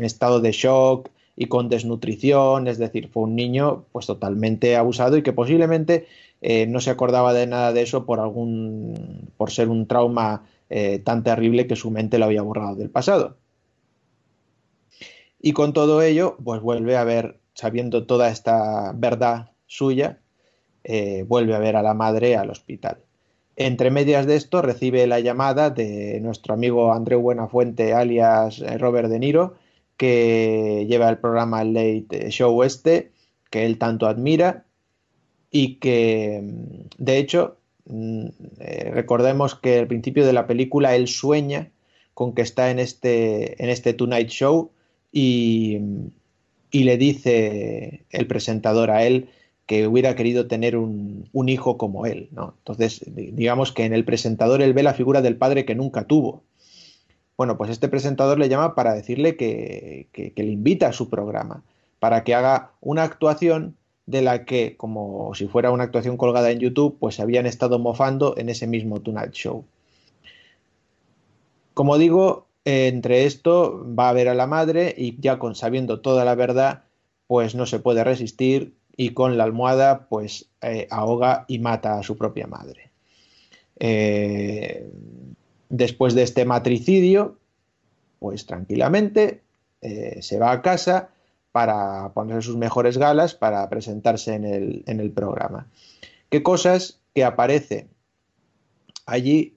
estado de shock y con desnutrición, es decir, fue un niño pues totalmente abusado y que posiblemente eh, no se acordaba de nada de eso por algún por ser un trauma eh, tan terrible que su mente lo había borrado del pasado. Y con todo ello, pues vuelve a ver, sabiendo toda esta verdad suya, eh, vuelve a ver a la madre al hospital. Entre medias de esto recibe la llamada de nuestro amigo Andreu Buenafuente, alias Robert De Niro, que lleva el programa Late Show este, que él tanto admira y que, mm, de hecho, mm, eh, recordemos que al principio de la película él sueña con que está en este, en este Tonight Show y, y le dice el presentador a él que hubiera querido tener un, hijo como él, ¿no? Entonces, digamos que en el presentador él ve la figura del padre que nunca tuvo. Bueno, pues este presentador le llama para decirle que, le invita a su programa, para que haga una actuación de la que, como si fuera una actuación colgada en YouTube, pues habían estado mofando en ese mismo Tonight Show. Como digo, entre esto va a ver a la madre y ya con sabiendo toda la verdad, pues no se puede resistir y con la almohada pues eh, ahoga y mata a su propia madre. Eh, después de este matricidio, pues tranquilamente eh, se va a casa para poner sus mejores galas para presentarse en el, programa. ¿Qué cosas que aparece allí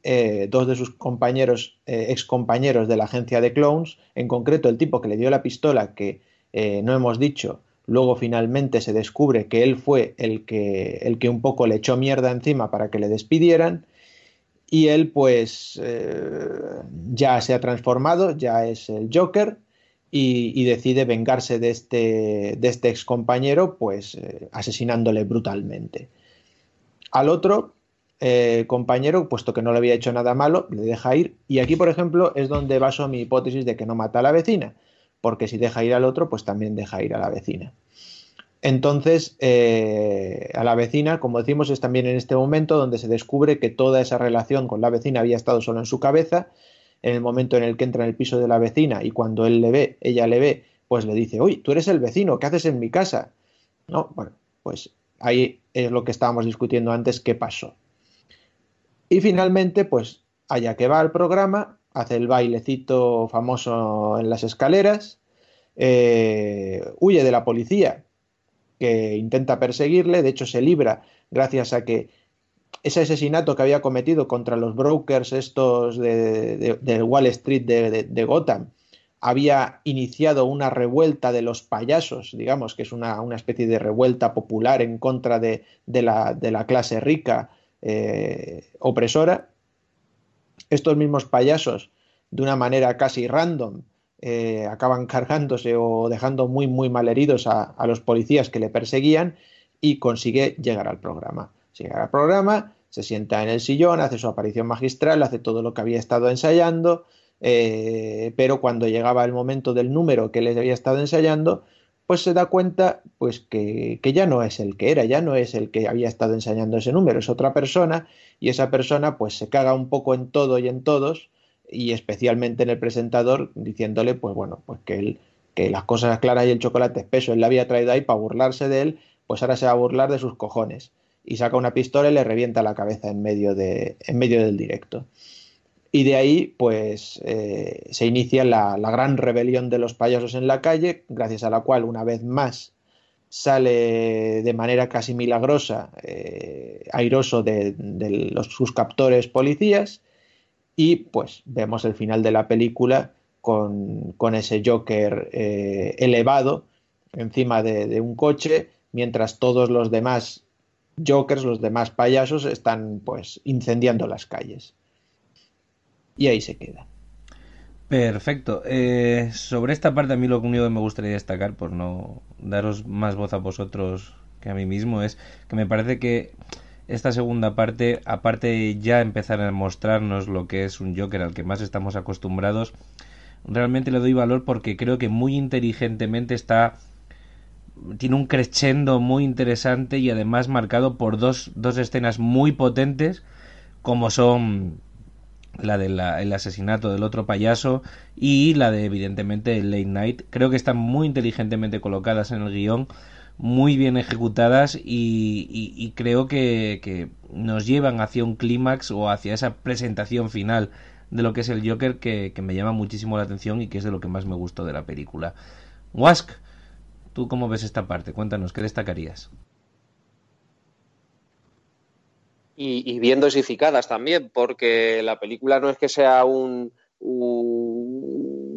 dos de sus compañeros, ex compañeros de la agencia de clones, en concreto el tipo que le dio la pistola que no hemos dicho, Luego finalmente se descubre que él fue el que, el que un poco le echó mierda encima para que le despidieran. Y él pues eh, ya se ha transformado, ya es el Joker y, decide vengarse de este, de este ex compañero pues eh, asesinándole brutalmente. Al otro eh, compañero, puesto que no le había hecho nada malo, le deja ir. Y aquí, por ejemplo, es donde baso mi hipótesis de que no mata a la vecina porque si deja ir al otro, pues también deja ir a la vecina. Entonces, eh, a la vecina, como decimos, es también en este momento donde se descubre que toda esa relación con la vecina había estado solo en su cabeza. En el momento en el que entra en el piso de la vecina y cuando él le ve, ella le ve, pues le dice, uy, tú eres el vecino, ¿qué haces en mi casa? No, bueno, pues ahí es lo que estábamos discutiendo antes, qué pasó. Y finalmente, pues allá que va al programa, hace el bailecito famoso en las escaleras, eh, huye de la policía que intenta perseguirle, de hecho se libra gracias a que ese asesinato que había cometido contra los brokers estos de, Wall Street de, Gotham había iniciado una revuelta de los payasos, digamos, que es una, especie de revuelta popular en contra de, la, clase rica eh, opresora, estos mismos payasos, de una manera casi random, eh, acaban cargándose o dejando muy, muy mal heridos a, los policías que le perseguían y consigue llegar al programa. Llega al programa, se sienta en el sillón, hace su aparición magistral, hace todo lo que había estado ensayando, eh, pero cuando llegaba el momento del número que les había estado ensayando, pues se da cuenta pues que, que, ya no es el que era, ya no es el que había estado ensayando ese número, es otra persona y esa persona pues se caga un poco en todo y en todos y especialmente en el presentador diciéndole pues bueno pues que él que las cosas claras y el chocolate espeso él le había traído ahí para burlarse de él pues ahora se va a burlar de sus cojones y saca una pistola y le revienta la cabeza en medio, de, en medio del directo. Y de ahí, pues, eh, se inicia la, gran rebelión de los payasos en la calle, gracias a la cual, una vez más, sale de manera casi milagrosa, eh, airoso de, los, sus captores policías, y pues vemos el final de la película con, ese Joker eh, elevado encima de, un coche, mientras todos los demás Jokers, los demás payasos, están pues incendiando las calles. Y ahí se queda. Perfecto. Eh, sobre esta parte a mí lo único que me gustaría destacar, por no daros más voz a vosotros que a mí mismo, es que me parece que esta segunda parte, aparte de ya empezar a mostrarnos lo que es un Joker al que más estamos acostumbrados, realmente le doy valor porque creo que muy inteligentemente está tiene un crescendo muy interesante y además marcado por dos, dos escenas muy potentes como son la del asesinato del otro payaso y la de evidentemente late night creo que están muy inteligentemente colocadas en el guion muy bien ejecutadas y, creo que, que, nos llevan hacia un clímax o hacia esa presentación final de lo que es el Joker que, que, me llama muchísimo la atención y que es de lo que más me gustó de la película. Wask, ¿tú cómo ves esta parte? Cuéntanos, ¿qué destacarías? y, bien dosificadas también, porque la película no es que sea un,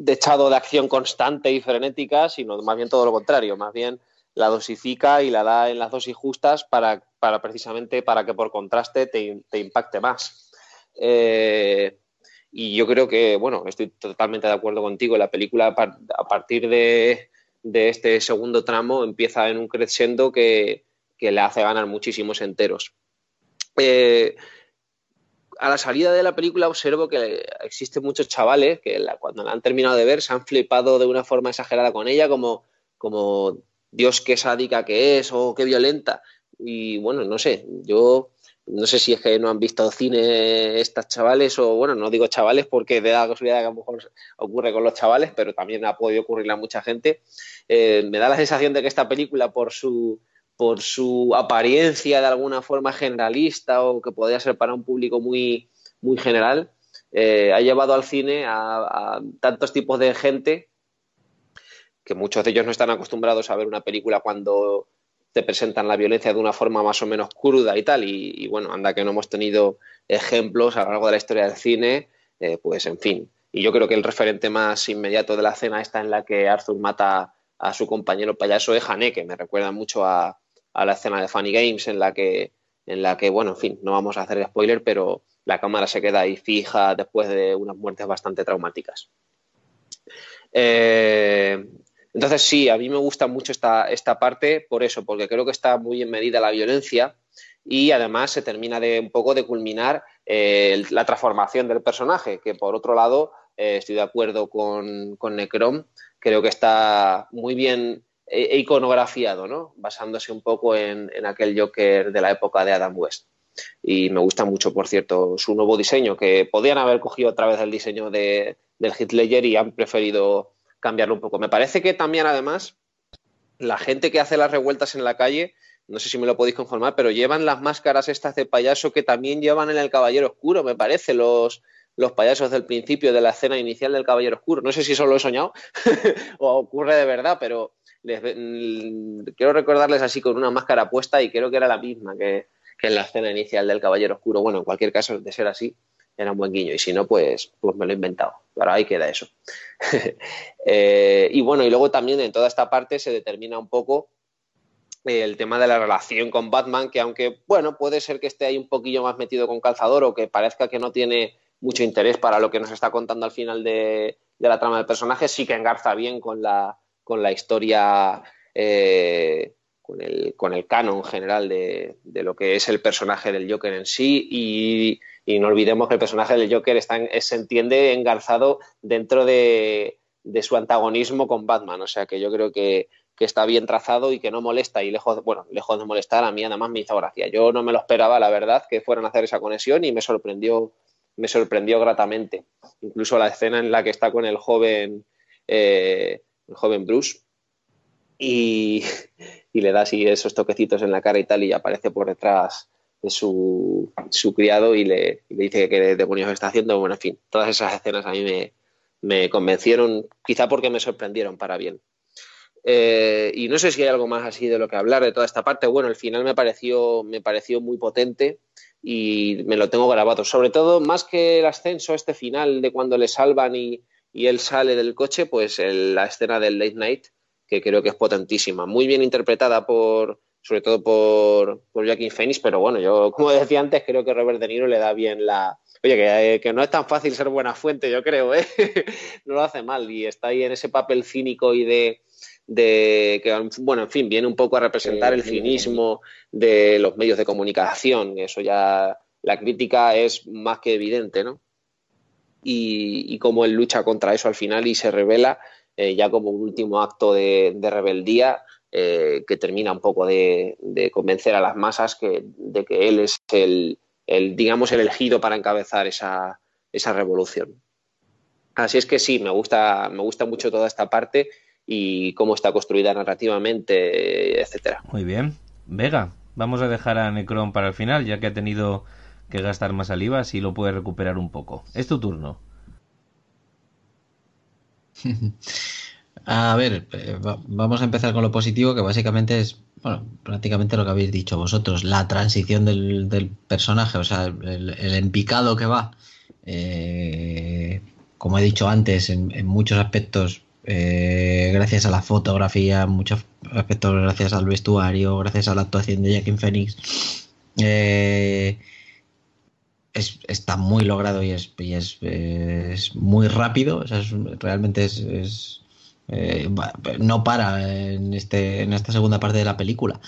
dechado de acción constante y frenética, sino más bien todo lo contrario, más bien la dosifica y la da en las dosis justas para, para precisamente para que por contraste te, impacte más. Eh, y yo creo que, bueno, estoy totalmente de acuerdo contigo, la película a partir de, este segundo tramo empieza en un crescendo que, que le hace ganar muchísimos enteros. Eh, a la salida de la película observo que existen muchos chavales que cuando la han terminado de ver se han flipado de una forma exagerada con ella, como, como Dios qué sádica que es o qué violenta. Y bueno, no sé, yo no sé si es que no han visto cine estas chavales o bueno, no digo chavales porque de la casualidad que a lo mejor ocurre con los chavales, pero también ha podido ocurrirle a mucha gente. Eh, me da la sensación de que esta película por su por su apariencia de alguna forma generalista o que podría ser para un público muy, muy general, eh, ha llevado al cine a, tantos tipos de gente que muchos de ellos no están acostumbrados a ver una película cuando te presentan la violencia de una forma más o menos cruda y tal. Y, bueno, anda que no hemos tenido ejemplos a lo largo de la historia del cine, eh, pues en fin. Y yo creo que el referente más inmediato de la escena está en la que Arthur mata a su compañero payaso de Hané, que me recuerda mucho a, a la escena de Funny Games en la que, en la que, bueno, en fin, no vamos a hacer spoiler, pero la cámara se queda ahí fija después de unas muertes bastante traumáticas. Eh, entonces sí, a mí me gusta mucho esta, esta parte por eso, porque creo que está muy en medida la violencia y además se termina de un poco de culminar eh, la transformación del personaje, que por otro lado eh, estoy de acuerdo con, con Necrom, creo que está muy bien e iconografiado, ¿no? Basándose un poco en, aquel Joker de la época de Adam West. Y me gusta mucho, por cierto, su nuevo diseño, que podían haber cogido otra vez el diseño de, del Hitler y han preferido cambiarlo un poco. Me parece que también, además, la gente que hace las revueltas en la calle, no sé si me lo podéis conformar, pero llevan las máscaras estas de payaso que también llevan en el Caballero Oscuro, me parece, los, los payasos del principio de la escena inicial del Caballero Oscuro. No sé si eso lo he soñado <laughs> o ocurre de verdad, pero Mm, quiero recordarles así con una máscara puesta y creo que era la misma que, en la escena inicial del Caballero Oscuro. Bueno, en cualquier caso, de ser así, era un buen guiño. Y si no, pues, pues me lo he inventado. Ahora ahí queda eso. <laughs> Eh, y bueno, y luego también en toda esta parte se determina un poco el tema de la relación con Batman, que aunque, bueno, puede ser que esté ahí un poquillo más metido con calzador o que parezca que no tiene mucho interés para lo que nos está contando al final de la trama del personaje, sí que engarza bien con la, con la historia, eh, con, el, con, el, canon general de, lo que es el personaje del Joker en sí y, no olvidemos que el personaje del Joker está se entiende engarzado dentro de, su antagonismo con Batman, o sea que yo creo que, está bien trazado y que no molesta y lejos, bueno, lejos de molestar a mí además me hizo gracia. Yo no me lo esperaba, la verdad, que fueran a hacer esa conexión y me sorprendió, me sorprendió gratamente. Incluso la escena en la que está con el joven eh, el joven Bruce. Y, <laughs> y le da así esos toquecitos en la cara y tal y aparece por detrás de su, criado y le, dice que demonios está haciendo. Bueno, en fin, todas esas escenas a mí me, convencieron, quizá porque me sorprendieron para bien. Eh, y no sé si hay algo más así de lo que hablar de toda esta parte. Bueno, el final me pareció, me pareció muy potente y me lo tengo grabado. Sobre todo, más que el ascenso, este final de cuando le salvan y, él sale del coche, pues la escena del late night, que creo que es potentísima. Muy bien interpretada por, sobre todo por, por Joaquin Phoenix, pero bueno, yo, <laughs> como decía antes, creo que Robert De Niro le da bien la, Oye, que, eh, que, no es tan fácil ser buena fuente, yo creo, ¿eh? <laughs> no lo hace mal y está ahí en ese papel cínico y de, de que, bueno, en fin, viene un poco a representar el cinismo de los medios de comunicación. Eso ya, la crítica es más que evidente, ¿no? Y, y cómo él lucha contra eso al final y se revela eh, ya como un último acto de, de rebeldía eh, que termina un poco de, de, convencer a las masas que, de que él es el, el, digamos, el elegido para encabezar esa, esa revolución. Así es que sí, me gusta, me gusta mucho toda esta parte y cómo está construida narrativamente, etcétera. Muy bien. Vega, vamos a dejar a Necron para el final, ya que ha tenido que gastar más saliva, si lo puede recuperar un poco. Es tu turno. <laughs> a ver, eh, vamos a empezar con lo positivo, que básicamente es, bueno, prácticamente lo que habéis dicho vosotros, la transición del, del personaje, o sea, el, empicado que va. Eh, como he dicho antes, en, muchos aspectos eh, gracias a la fotografía, en muchos aspectos gracias al vestuario, gracias a la actuación de Jackie Phoenix. Eh, es, está muy logrado y es, y es, muy rápido. O sea, realmente es, eh, no para en, este, en esta segunda parte de la película.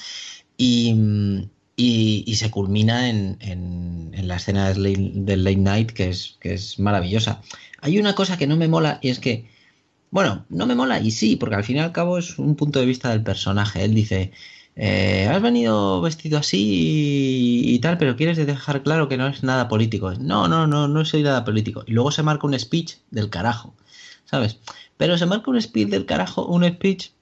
Y, y, se culmina en, en, la escena del late, del late night, que es, que es maravillosa. Hay una cosa que no me mola y es que bueno, no me mola y sí, porque al fin y al cabo es un punto de vista del personaje. Él dice, eh, has venido vestido así y, y, tal, pero quieres dejar claro que no es nada político. No, no, no, no soy nada político. Y luego se marca un speech del carajo, ¿sabes? Pero se marca un speech del carajo, un speech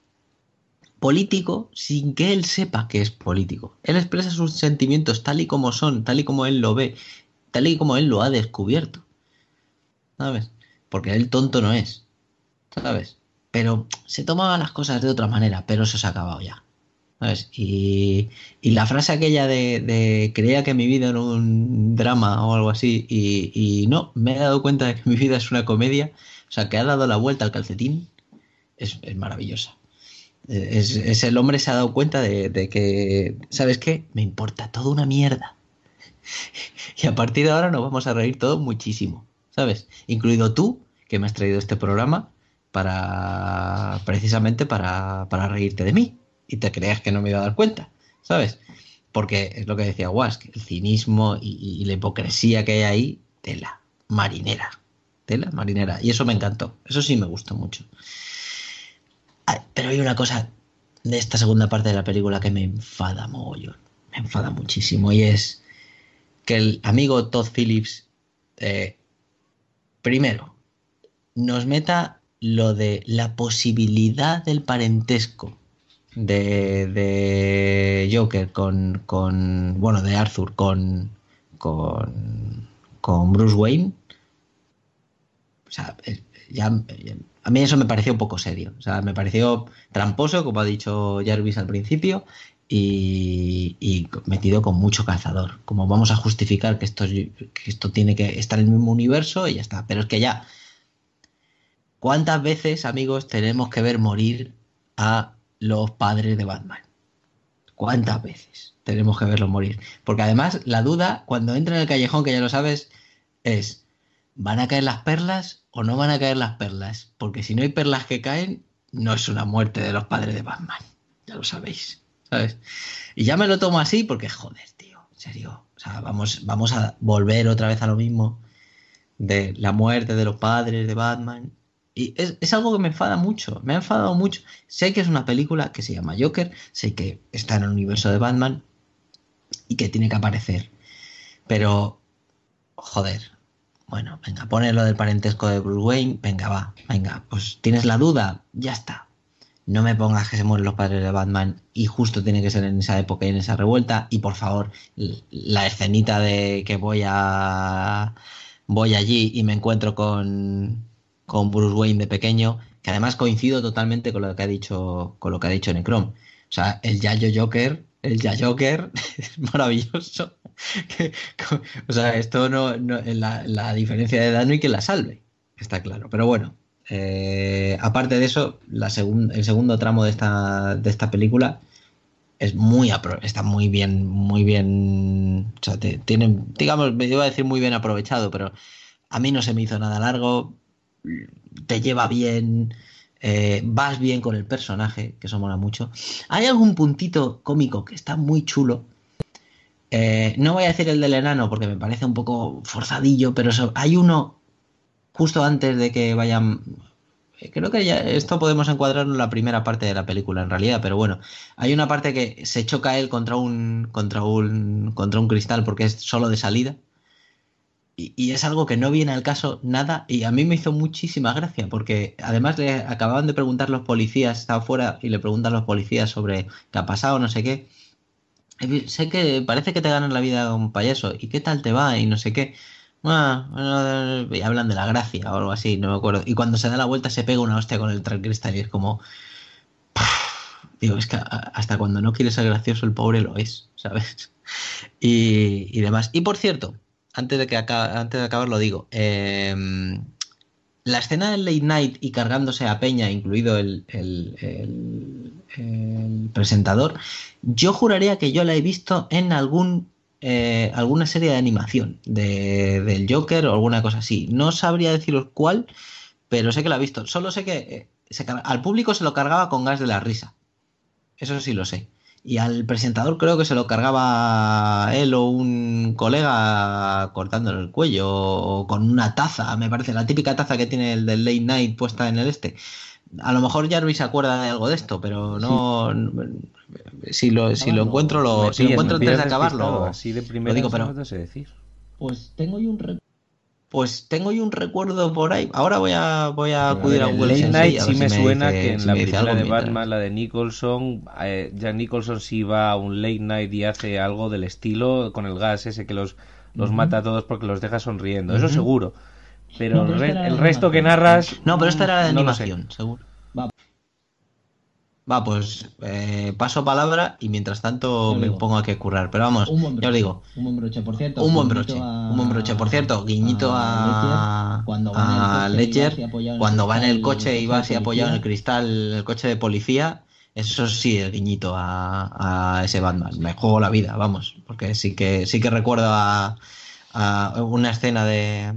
político sin que él sepa que es político. Él expresa sus sentimientos tal y como son, tal y como él lo ve, tal y como él lo ha descubierto. ¿Sabes? Porque él tonto no es. ¿sabes? Pero se tomaban las cosas de otra manera, pero eso se ha acabado ya. ¿sabes? Y, y la frase aquella de, creía que mi vida era un drama o algo así, y, y, no, me he dado cuenta de que mi vida es una comedia, o sea, que ha dado la vuelta al calcetín, es, maravillosa. Es, es, el hombre se ha dado cuenta de, de, que, ¿sabes qué? Me importa toda una mierda. <laughs> Y a partir de ahora nos vamos a reír todos muchísimo, ¿sabes? Incluido tú, que me has traído este programa, para precisamente para, para, reírte de mí y te creas que no me iba a dar cuenta, ¿sabes? Porque es lo que decía Wask, el cinismo y, y, la hipocresía que hay ahí, tela, marinera, tela, marinera. Y eso me encantó, eso sí me gustó mucho. Ay, pero hay una cosa de esta segunda parte de la película que me enfada mogollón, me enfada muchísimo y es que el amigo Todd Phillips, eh, primero, nos meta lo de la posibilidad del parentesco de, de Joker con, con, bueno, de Arthur con, con, con Bruce Wayne. O sea, ya, a mí eso me pareció un poco serio. O sea, me pareció tramposo, como ha dicho Jarvis al principio, y, y, metido con mucho calzador. Como vamos a justificar que esto, que esto tiene que estar en el mismo universo y ya está. Pero es que ya ¿Cuántas veces, amigos, tenemos que ver morir a los padres de Batman? ¿Cuántas veces tenemos que verlos morir? Porque además la duda, cuando entra en el callejón, que ya lo sabes, es, ¿van a caer las perlas o no van a caer las perlas? Porque si no hay perlas que caen, no es una muerte de los padres de Batman. Ya lo sabéis, ¿sabes? Y ya me lo tomo así porque, joder, tío, en serio. O sea, vamos, vamos a volver otra vez a lo mismo de la muerte de los padres de Batman y es, es, algo que me enfada mucho, me ha enfadado mucho. Sé que es una película que se llama Joker, sé que está en el universo de Batman y que tiene que aparecer. Pero, joder, bueno, venga, poner lo del parentesco de Bruce Wayne, venga, va, venga, pues tienes la duda, ya está. no me pongas que se mueren los padres de Batman y justo tiene que ser en esa época y en esa revuelta. Y por favor, la escenita de que voy a voy allí y me encuentro con, con Bruce Wayne de pequeño, que además coincido totalmente con lo que ha dicho, con lo que ha dicho Necrom. O sea, el Yayo Joker, el Yayo Joker <laughs> es maravilloso. o sea, esto no, no la, diferencia de edad no hay que la salve, está claro. Pero bueno, eh, aparte de eso, la el segundo tramo de esta, de esta película es muy está muy bien, muy bien, o sea, tienen, digamos, me iba a decir muy bien aprovechado, pero a mí no se me hizo nada largo, te lleva bien, eh, vas bien con el personaje, que eso mola mucho. Hay algún puntito cómico que está muy chulo. Eh, no voy a decir el del enano porque me parece un poco forzadillo, pero hay uno justo antes de que vayan. Eh, creo que ya esto podemos encuadrarlo en la primera parte de la película, en realidad, pero bueno, hay una parte que se choca él contra un contra un contra un cristal porque es solo de salida y, es algo que no viene al caso nada y a mí me hizo muchísima gracia porque además le acababan de preguntar los policías, estaba fuera y le preguntan los policías sobre qué ha pasado, no sé qué. sé que parece que te ganan la vida un payaso y qué tal te va y no sé qué. Y hablan de la gracia o algo así, no me acuerdo. Y cuando se da la vuelta se pega una hostia con el cristal y es como... Digo, es que hasta cuando no quiere ser gracioso el pobre lo es, ¿sabes? <laughs> Y, y demás. Y por cierto, antes de, que antes de acabar lo digo. Em, la escena del late night y cargándose a Peña, incluido el, presentador, yo juraría que yo la he visto en algún eh, alguna serie de animación de, del Joker o alguna cosa así. No sabría deciros cuál, pero sé que la he visto. Solo sé que eh, al público se lo cargaba con gas de la risa. Eso sí lo sé y al presentador creo que se lo cargaba él o un colega cortándole el cuello o con una taza, me parece, la típica taza que tiene el del late night puesta en el este. A lo mejor Jarvis se acuerda de algo de esto, pero no. Si lo, si lo encuentro, lo, si lo encuentro antes de acabarlo. Así de primero, digo, pero. decir. Pues tengo yo un pues tengo yo un recuerdo por ahí. Ahora voy a voy a acudir a Google Late Night sí me suena que en la película de Batman, la de Nicholson, eh, Jack Nicholson sí va a un Late Night y hace algo del estilo con el gas ese que los, los mata a todos porque los deja sonriendo. Eso seguro. Pero, el, resto que narras... No, pero esta era la de animación, seguro. Va, pues eh, paso palabra y mientras tanto me pongo a que currar. Pero vamos, ya os digo. Un buen broche, por cierto. Un buen broche. un buen broche, por cierto. Guiñito a, cuando va Ledger, cuando va en el coche y va así apoyado en el cristal, el coche de policía. Eso sí, el guiñito a, ese Batman. Me juego la vida, vamos. Porque sí que, sí que recuerdo a, una escena de,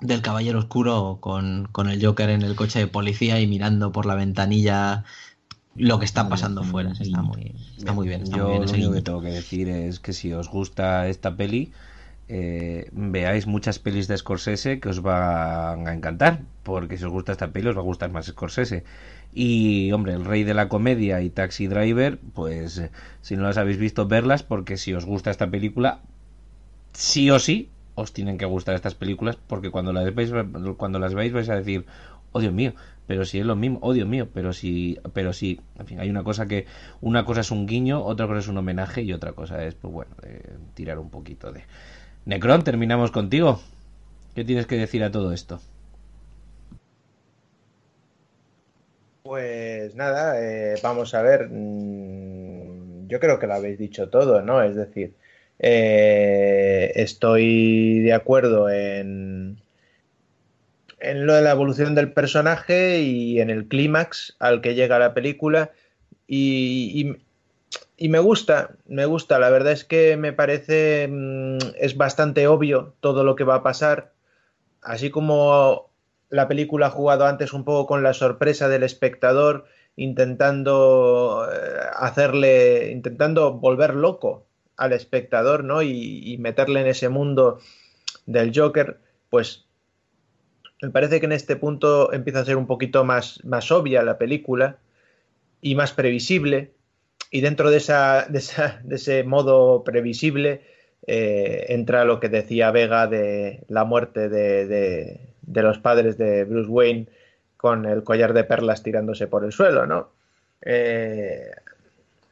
del Caballero Oscuro con, con el Joker en el coche de policía y mirando por la ventanilla lo que está pasando fuera. Está muy, está muy bien. Yo lo único que tengo que decir es que si os gusta esta peli, eh, veáis muchas pelis de Scorsese que os van a encantar, porque si os gusta esta peli os va a gustar más Scorsese. Y hombre, El Rey de la Comedia y Taxi Driver, pues si no las habéis visto, verlas, porque si os gusta esta película, sí o sí os tienen que gustar estas películas, porque cuando las veis, cuando las veis vais a decir, oh Dios mío, pero si es lo mismo, oh Dios mío, pero si, pero si, en fin, hay una cosa que, una cosa es un guiño, otra cosa es un homenaje y otra cosa es, pues bueno, tirar un poquito de... Necron, terminamos contigo. ¿Qué tienes que decir a todo esto? Pues nada, eh, vamos a ver. Mm, yo creo que lo habéis dicho todo, ¿no? Es decir, eh, estoy de acuerdo en, en lo de la evolución del personaje y en el clímax al que llega la película. Y, me gusta, me gusta. La verdad es que me parece, mm, es bastante obvio todo lo que va a pasar. Así como la película ha jugado antes un poco con la sorpresa del espectador, intentando eh, hacerle, intentando volver loco al espectador, ¿no? Y, y meterle en ese mundo del Joker, pues me parece que en este punto empieza a ser un poquito más, más obvia la película y más previsible. Y dentro de, esa, de, ese modo previsible eh, entra lo que decía Vega de la muerte de, los padres de Bruce Wayne, con el collar de perlas tirándose por el suelo, ¿no? Eh,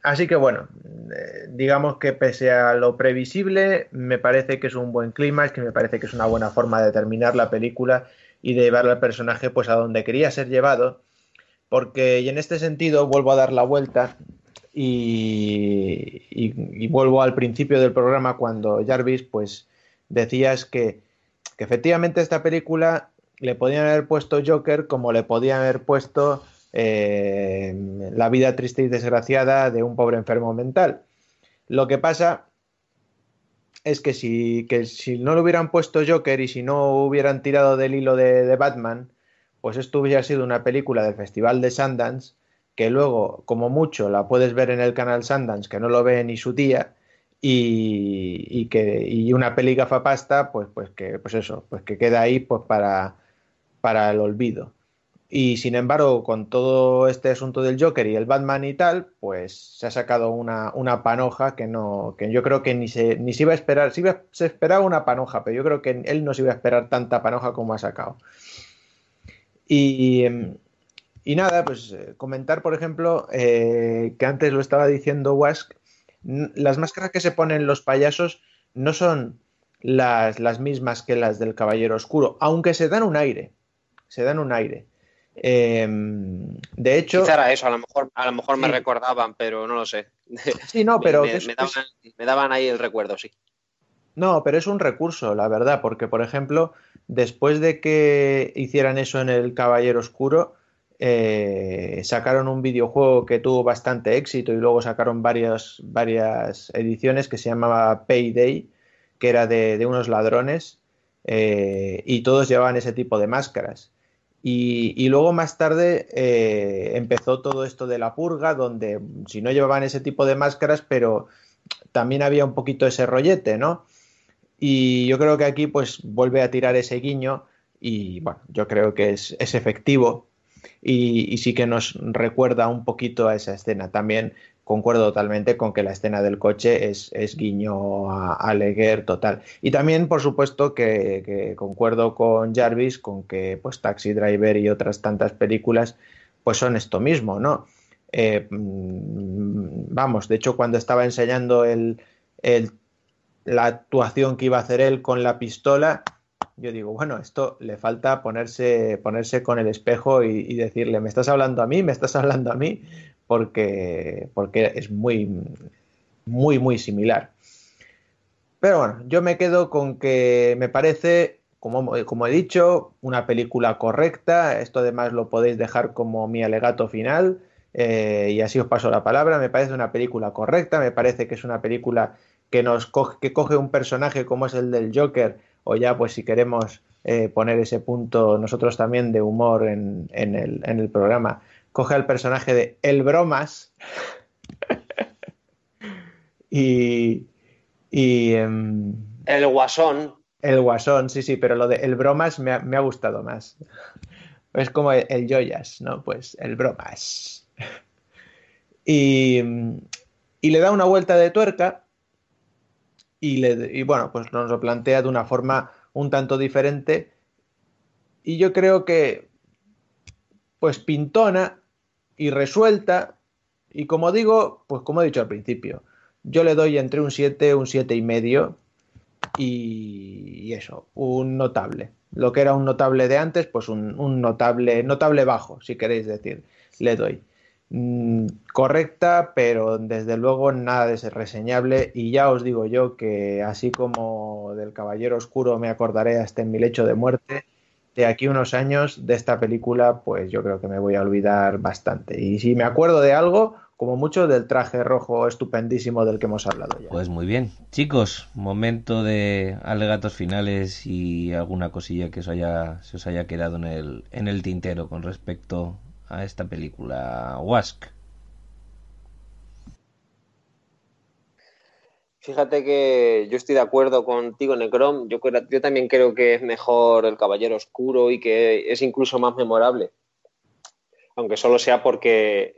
así que bueno, eh, digamos que pese a lo previsible, me parece que es un buen clima, que me parece que es una buena forma de terminar la película y de llevar al personaje pues a donde quería ser llevado, porque y en este sentido vuelvo a dar la vuelta y, y, vuelvo al principio del programa cuando Jarvis pues decías que, que efectivamente esta película le podían haber puesto Joker como le podían haber puesto eh, la vida triste y desgraciada de un pobre enfermo mental. Lo que pasa es que si, que si no lo hubieran puesto Joker y si no hubieran tirado del hilo de, de Batman, pues esto hubiera sido una película del Festival de Sundance que luego, como mucho, la puedes ver en el canal Sundance, que no lo ve ni su tía, y, que y una peli gafapasta, pues, pues que, pues eso, pues que queda ahí pues para, para el olvido. Y sin embargo, con todo este asunto del Joker y el Batman y tal, pues se ha sacado una, una panoja que no, que yo creo que ni se, ni se iba a esperar, se, esperaba una panoja, pero yo creo que él no se iba a esperar tanta panoja como ha sacado. Y, y nada, pues eh, comentar, por ejemplo, eh, que antes lo estaba diciendo Wask, las máscaras que se ponen los payasos no son las, las, mismas que las del Caballero Oscuro, aunque se dan un aire, se dan un aire. Em, de hecho... Quizá era eso, a lo mejor, a lo mejor me recordaban, pero no lo sé. <laughs> Sí, no, pero... me, daban, me daban ahí el recuerdo, sí. No, pero es un recurso, la verdad, porque, por ejemplo, después de que hicieran eso en el Caballero Oscuro, eh, sacaron un videojuego que tuvo bastante éxito y luego sacaron varias, varias ediciones que se llamaba Payday, que era de, unos ladrones eh, y todos llevaban ese tipo de máscaras. Y, luego más tarde eh, empezó todo esto de la purga, donde si no llevaban ese tipo de máscaras, pero también había un poquito ese rollete, ¿no? Y yo creo que aquí pues vuelve a tirar ese guiño y bueno, yo creo que es, es efectivo y, sí que nos recuerda un poquito a esa escena. También concuerdo totalmente con que la escena del coche es, guiño a, Leguer total. Y también, por supuesto, que, concuerdo con Jarvis con que pues Taxi Driver y otras tantas películas pues son esto mismo, ¿no? Eh, mm, vamos, de hecho, cuando estaba enseñando el, la actuación que iba a hacer él con la pistola, yo digo, bueno, esto le falta ponerse, ponerse con el espejo y, decirle, ¿me estás hablando a mí? ¿Me estás hablando a mí? Porque, porque es muy, muy, muy similar. Pero bueno, yo me quedo con que me parece, como, como he dicho, una película correcta. Esto además lo podéis dejar como mi alegato final. Eh, y así os paso la palabra. Me parece una película correcta. Me parece que es una película que nos coge, que coge un personaje como es el del Joker o ya pues si queremos eh, poner ese punto nosotros también de humor en, el, programa, coge al personaje de El Bromas y... Em, el Guasón. El Guasón, sí, sí, pero lo de El Bromas me ha, gustado más. Es como el, Joyas, ¿no? Pues el Bromas. Y, y le da una vuelta de tuerca y, le, y bueno, pues nos lo plantea de una forma un tanto diferente y yo creo que pues pintona y resuelta y como digo, pues como he dicho al principio, yo le doy entre un 7, un 7 y medio y, eso, un notable. Lo que era un notable de antes, pues un, un notable, notable bajo, si queréis decir, le doy. Mm, correcta, pero desde luego nada de ser reseñable. Y ya os digo yo que así como del Caballero Oscuro me acordaré hasta en mi lecho de muerte, de aquí unos años de esta película, pues yo creo que me voy a olvidar bastante. Y si me acuerdo de algo, como mucho del traje rojo estupendísimo del que hemos hablado ya. Pues muy bien. Chicos, momento de alegatos finales y alguna cosilla que os haya, se os haya quedado en el, en el tintero con respecto a esta película, Wask. Fíjate que yo estoy de acuerdo contigo, Necrom. Yo, yo también creo que es mejor El Caballero Oscuro y que es incluso más memorable. Aunque solo sea porque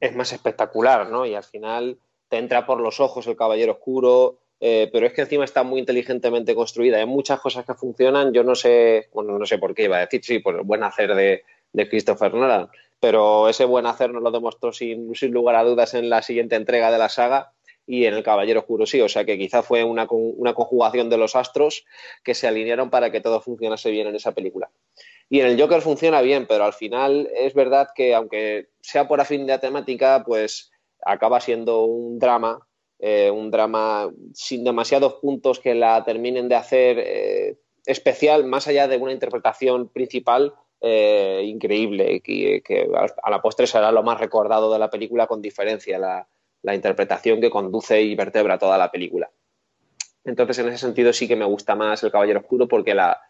es más espectacular, ¿no? Y al final te entra por los ojos El Caballero Oscuro, eh, pero es que encima está muy inteligentemente construida. Hay muchas cosas que funcionan. Yo no sé, bueno, no sé por qué iba a decir, sí, por el buen hacer de, Christopher Nolan. Pero ese buen hacer nos lo demostró sin lugar a dudas en la siguiente entrega de la saga y en El Caballero Oscuro sí, o sea que quizá fue una, una, conjugación de los astros que se alinearon para que todo funcionase bien en esa película. Y en el Joker funciona bien, pero al final es verdad que aunque sea por afinidad temática, pues acaba siendo un drama, eh, un drama sin demasiados puntos que la terminen de hacer eh, especial, más allá de una interpretación principal eh, increíble, que, que, a la postre será lo más recordado de la película con diferencia, la, la interpretación que conduce y vertebra toda la película. Entonces, en ese sentido sí que me gusta más El Caballero Oscuro porque la,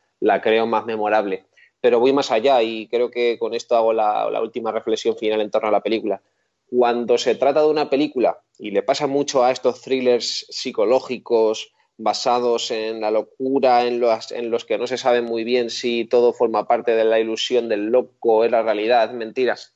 creo más memorable. Pero voy más allá y creo que con esto hago la, última reflexión final en torno a la película. Cuando se trata de una película, y le pasa mucho a estos thrillers psicológicos basados en la locura, en los, que no se sabe muy bien si todo forma parte de la ilusión del loco, es la realidad, mentiras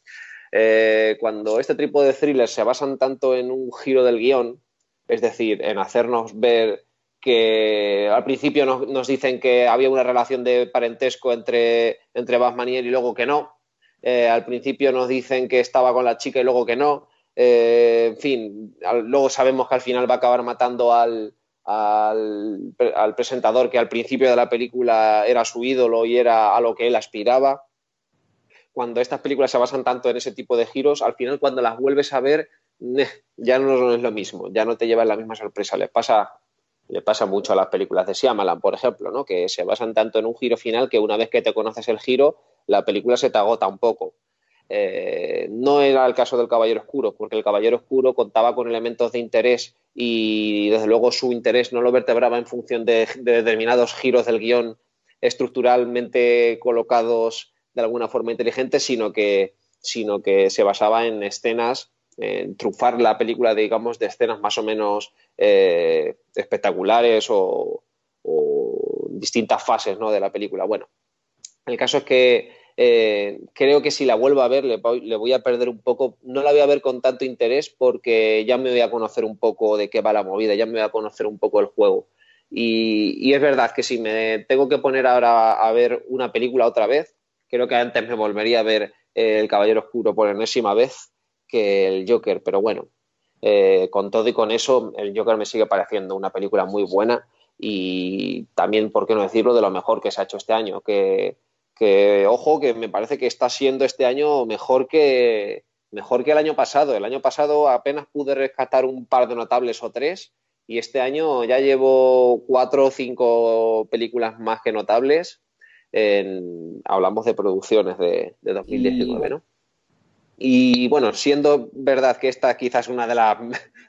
eh, cuando este tipo de thrillers se basan tanto en un giro del guion, es decir, en hacernos ver que al principio nos, dicen que había una relación de parentesco entre, entre Batman y él y luego que no, eh, al principio nos dicen que estaba con la chica y luego que no, eh, en fin, luego sabemos que al final va a acabar matando al, al, presentador que al principio de la película era su ídolo y era a lo que él aspiraba cuando estas películas se basan tanto en ese tipo de giros, al final cuando las vuelves a ver ya no es lo mismo, ya no te llevan la misma sorpresa. Le pasa, le pasa mucho a las películas de Shyamalan, por ejemplo, ¿no? que se basan tanto en un giro final que una vez que te conoces el giro, la película se te agota un poco. Eh, no era el caso del Caballero Oscuro, porque el Caballero Oscuro contaba con elementos de interés y desde luego su interés no lo vertebraba en función de, de determinados giros del guion estructuralmente colocados de alguna forma inteligente, sino que, sino que se basaba en escenas, en trufar la película, digamos, de escenas más o menos eh, espectaculares o, distintas fases ¿no? de la película. Bueno, el caso es que eh, creo que si la vuelvo a ver le voy, le voy, a perder un poco, no la voy a ver con tanto interés porque ya me voy a conocer un poco de qué va la movida, ya me voy a conocer un poco el juego. Y es verdad que si me tengo que poner ahora a ver una película otra vez, creo que antes me volvería a ver eh, El Caballero Oscuro por enésima vez que el Joker, pero bueno, eh, con todo y con eso, el Joker me sigue pareciendo una película muy buena y también, por qué no decirlo, de lo mejor que se ha hecho este año. Que, que ojo, que me parece que está siendo este año mejor que, mejor que el año pasado. El año pasado apenas pude rescatar un par de notables o tres y este año ya llevo cuatro o cinco películas más que notables en, hablamos de producciones de, de 2019, y... ¿no? Y bueno, siendo verdad que esta quizás una de las,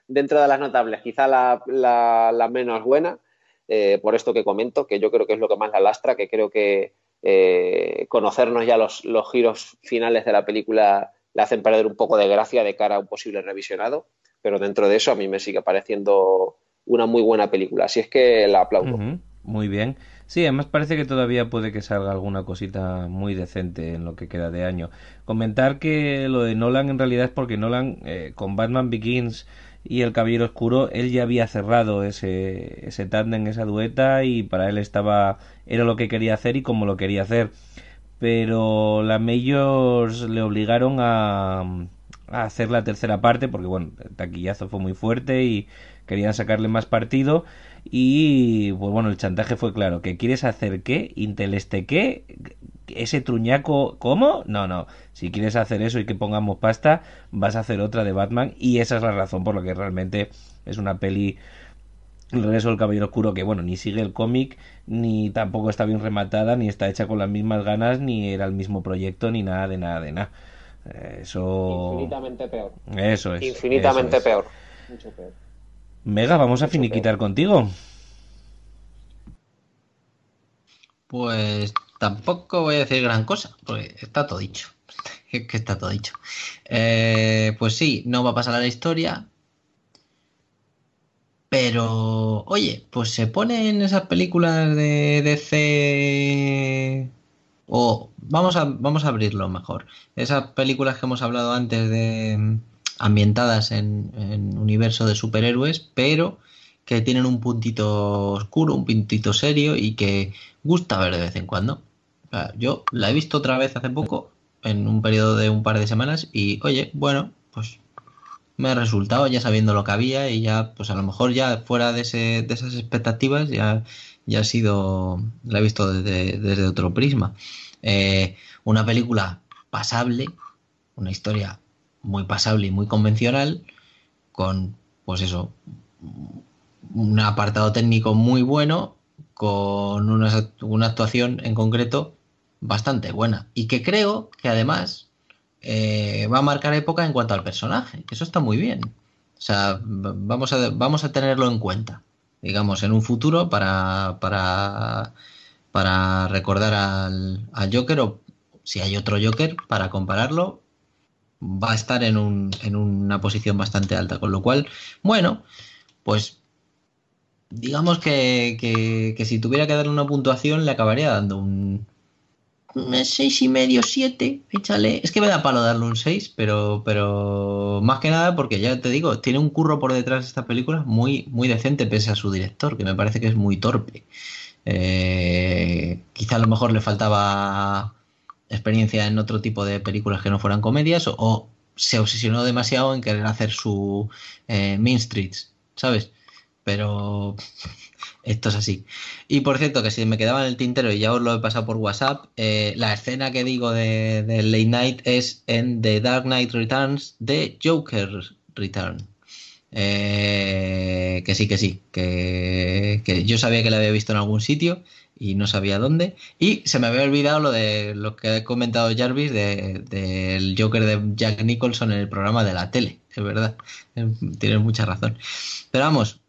dentro <laughs> de las notables, quizá la, la, la menos buena, eh, por esto que comento, que yo creo que es lo que más la lastra, que creo que eh, conocernos ya los, los, giros finales de la película le hacen perder un poco de gracia de cara a un posible revisionado, pero dentro de eso a mí me sigue pareciendo una muy buena película, así es que la aplaudo. Uh -huh. Muy bien. Sí, además parece que todavía puede que salga alguna cosita muy decente en lo que queda de año. Comentar que lo de Nolan en realidad es porque Nolan eh, con Batman Begins y El Caballero Oscuro, él ya había cerrado ese, ese tándem, esa dueta y para él estaba, era lo que quería hacer y como lo quería hacer. Pero la Majors le obligaron a, a hacer la tercera parte porque bueno, el taquillazo fue muy fuerte y querían sacarle más partido y pues bueno, el chantaje fue claro, que quieres hacer qué, Intel este qué, ese truñaco, ¿cómo? No, no, si quieres hacer eso y que pongamos pasta, vas a hacer otra de Batman y esa es la razón por la que realmente es una peli el regreso del Caballero Oscuro que bueno, ni sigue el cómic, ni tampoco está bien rematada, ni está hecha con las mismas ganas, ni era el mismo proyecto, ni nada de nada de nada. Eso... Infinitamente peor. Eso es. Infinitamente eso es. peor. Mucho peor. Mega, vamos a finiquitar contigo. Pues tampoco voy a decir gran cosa, porque está todo dicho. <laughs> Es que está todo dicho. Eh, pues sí, no va a pasar a la historia. Pero, oye, pues se ponen esas películas de DC. O vamos a, vamos a abrirlo mejor. Esas películas que hemos hablado antes de ambientadas en, universo de superhéroes, pero que tienen un puntito oscuro, un puntito serio y que gusta ver de vez en cuando. Yo la he visto otra vez hace poco, en un periodo de un par de semanas y, oye, bueno, pues me ha resultado ya sabiendo lo que había y ya, pues a lo mejor ya fuera de, ese, de esas expectativas ya, ya ha sido, la he visto desde, desde otro prisma. Eh, una película pasable, una historia muy pasable y muy convencional, con, pues eso, un apartado técnico muy bueno, con una, una actuación en concreto bastante buena. Y que creo que además eh, va a marcar época en cuanto al personaje, eso está muy bien. O sea, vamos a, vamos a tenerlo en cuenta, digamos, en un futuro para, para, para recordar al, al Joker o si hay otro Joker para compararlo, va a estar en, un, en una posición bastante alta. Con lo cual, bueno, pues digamos que, que, si tuviera que darle una puntuación, le acabaría dando un, seis y medio, siete, échale. Es que me da palo darle un 6, pero, pero más que nada porque ya te digo, tiene un curro por detrás de esta película muy, muy decente pese a su director, que me parece que es muy torpe. Eh, quizá a lo mejor le faltaba experiencia en otro tipo de películas que no fueran comedias o, se obsesionó demasiado en querer hacer su eh, Mean Streets, ¿sabes? Pero <laughs> esto es así. Y por cierto, que si me quedaba en el tintero y ya os lo he pasado por WhatsApp, eh, la escena que digo de, Late Night es en The Dark Knight Returns de Joker Return. Eh, que sí, que sí, que, yo sabía que la había visto en algún sitio y no sabía dónde. Y se me había olvidado lo de lo que he comentado Jarvis del de, Joker de Jack Nicholson en el programa de la tele, es verdad. Tienes mucha razón. Pero vamos,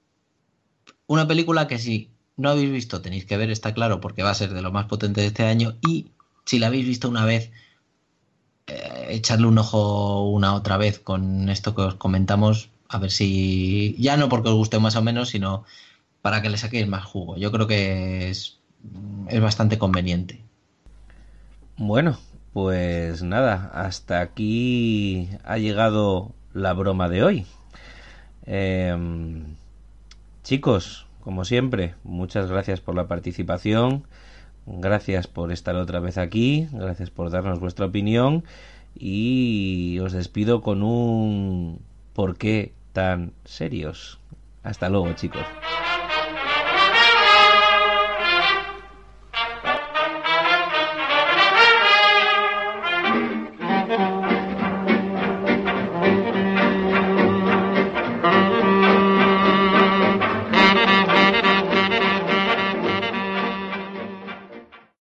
una película que si no habéis visto tenéis que ver, está claro, porque va a ser de lo más potente de este año. Y si la habéis visto una vez, eh, echarle un ojo una otra vez con esto que os comentamos, a ver si ya no porque os guste más o menos, sino para que le saquéis más jugo. Yo creo que es, es bastante conveniente. Bueno, pues nada, hasta aquí ha llegado la broma de hoy. Eh, Chicos, como siempre, muchas gracias por la participación, gracias por estar otra vez aquí, gracias por darnos vuestra opinión y os despido con un ¿por qué tan serios? Hasta luego, chicos.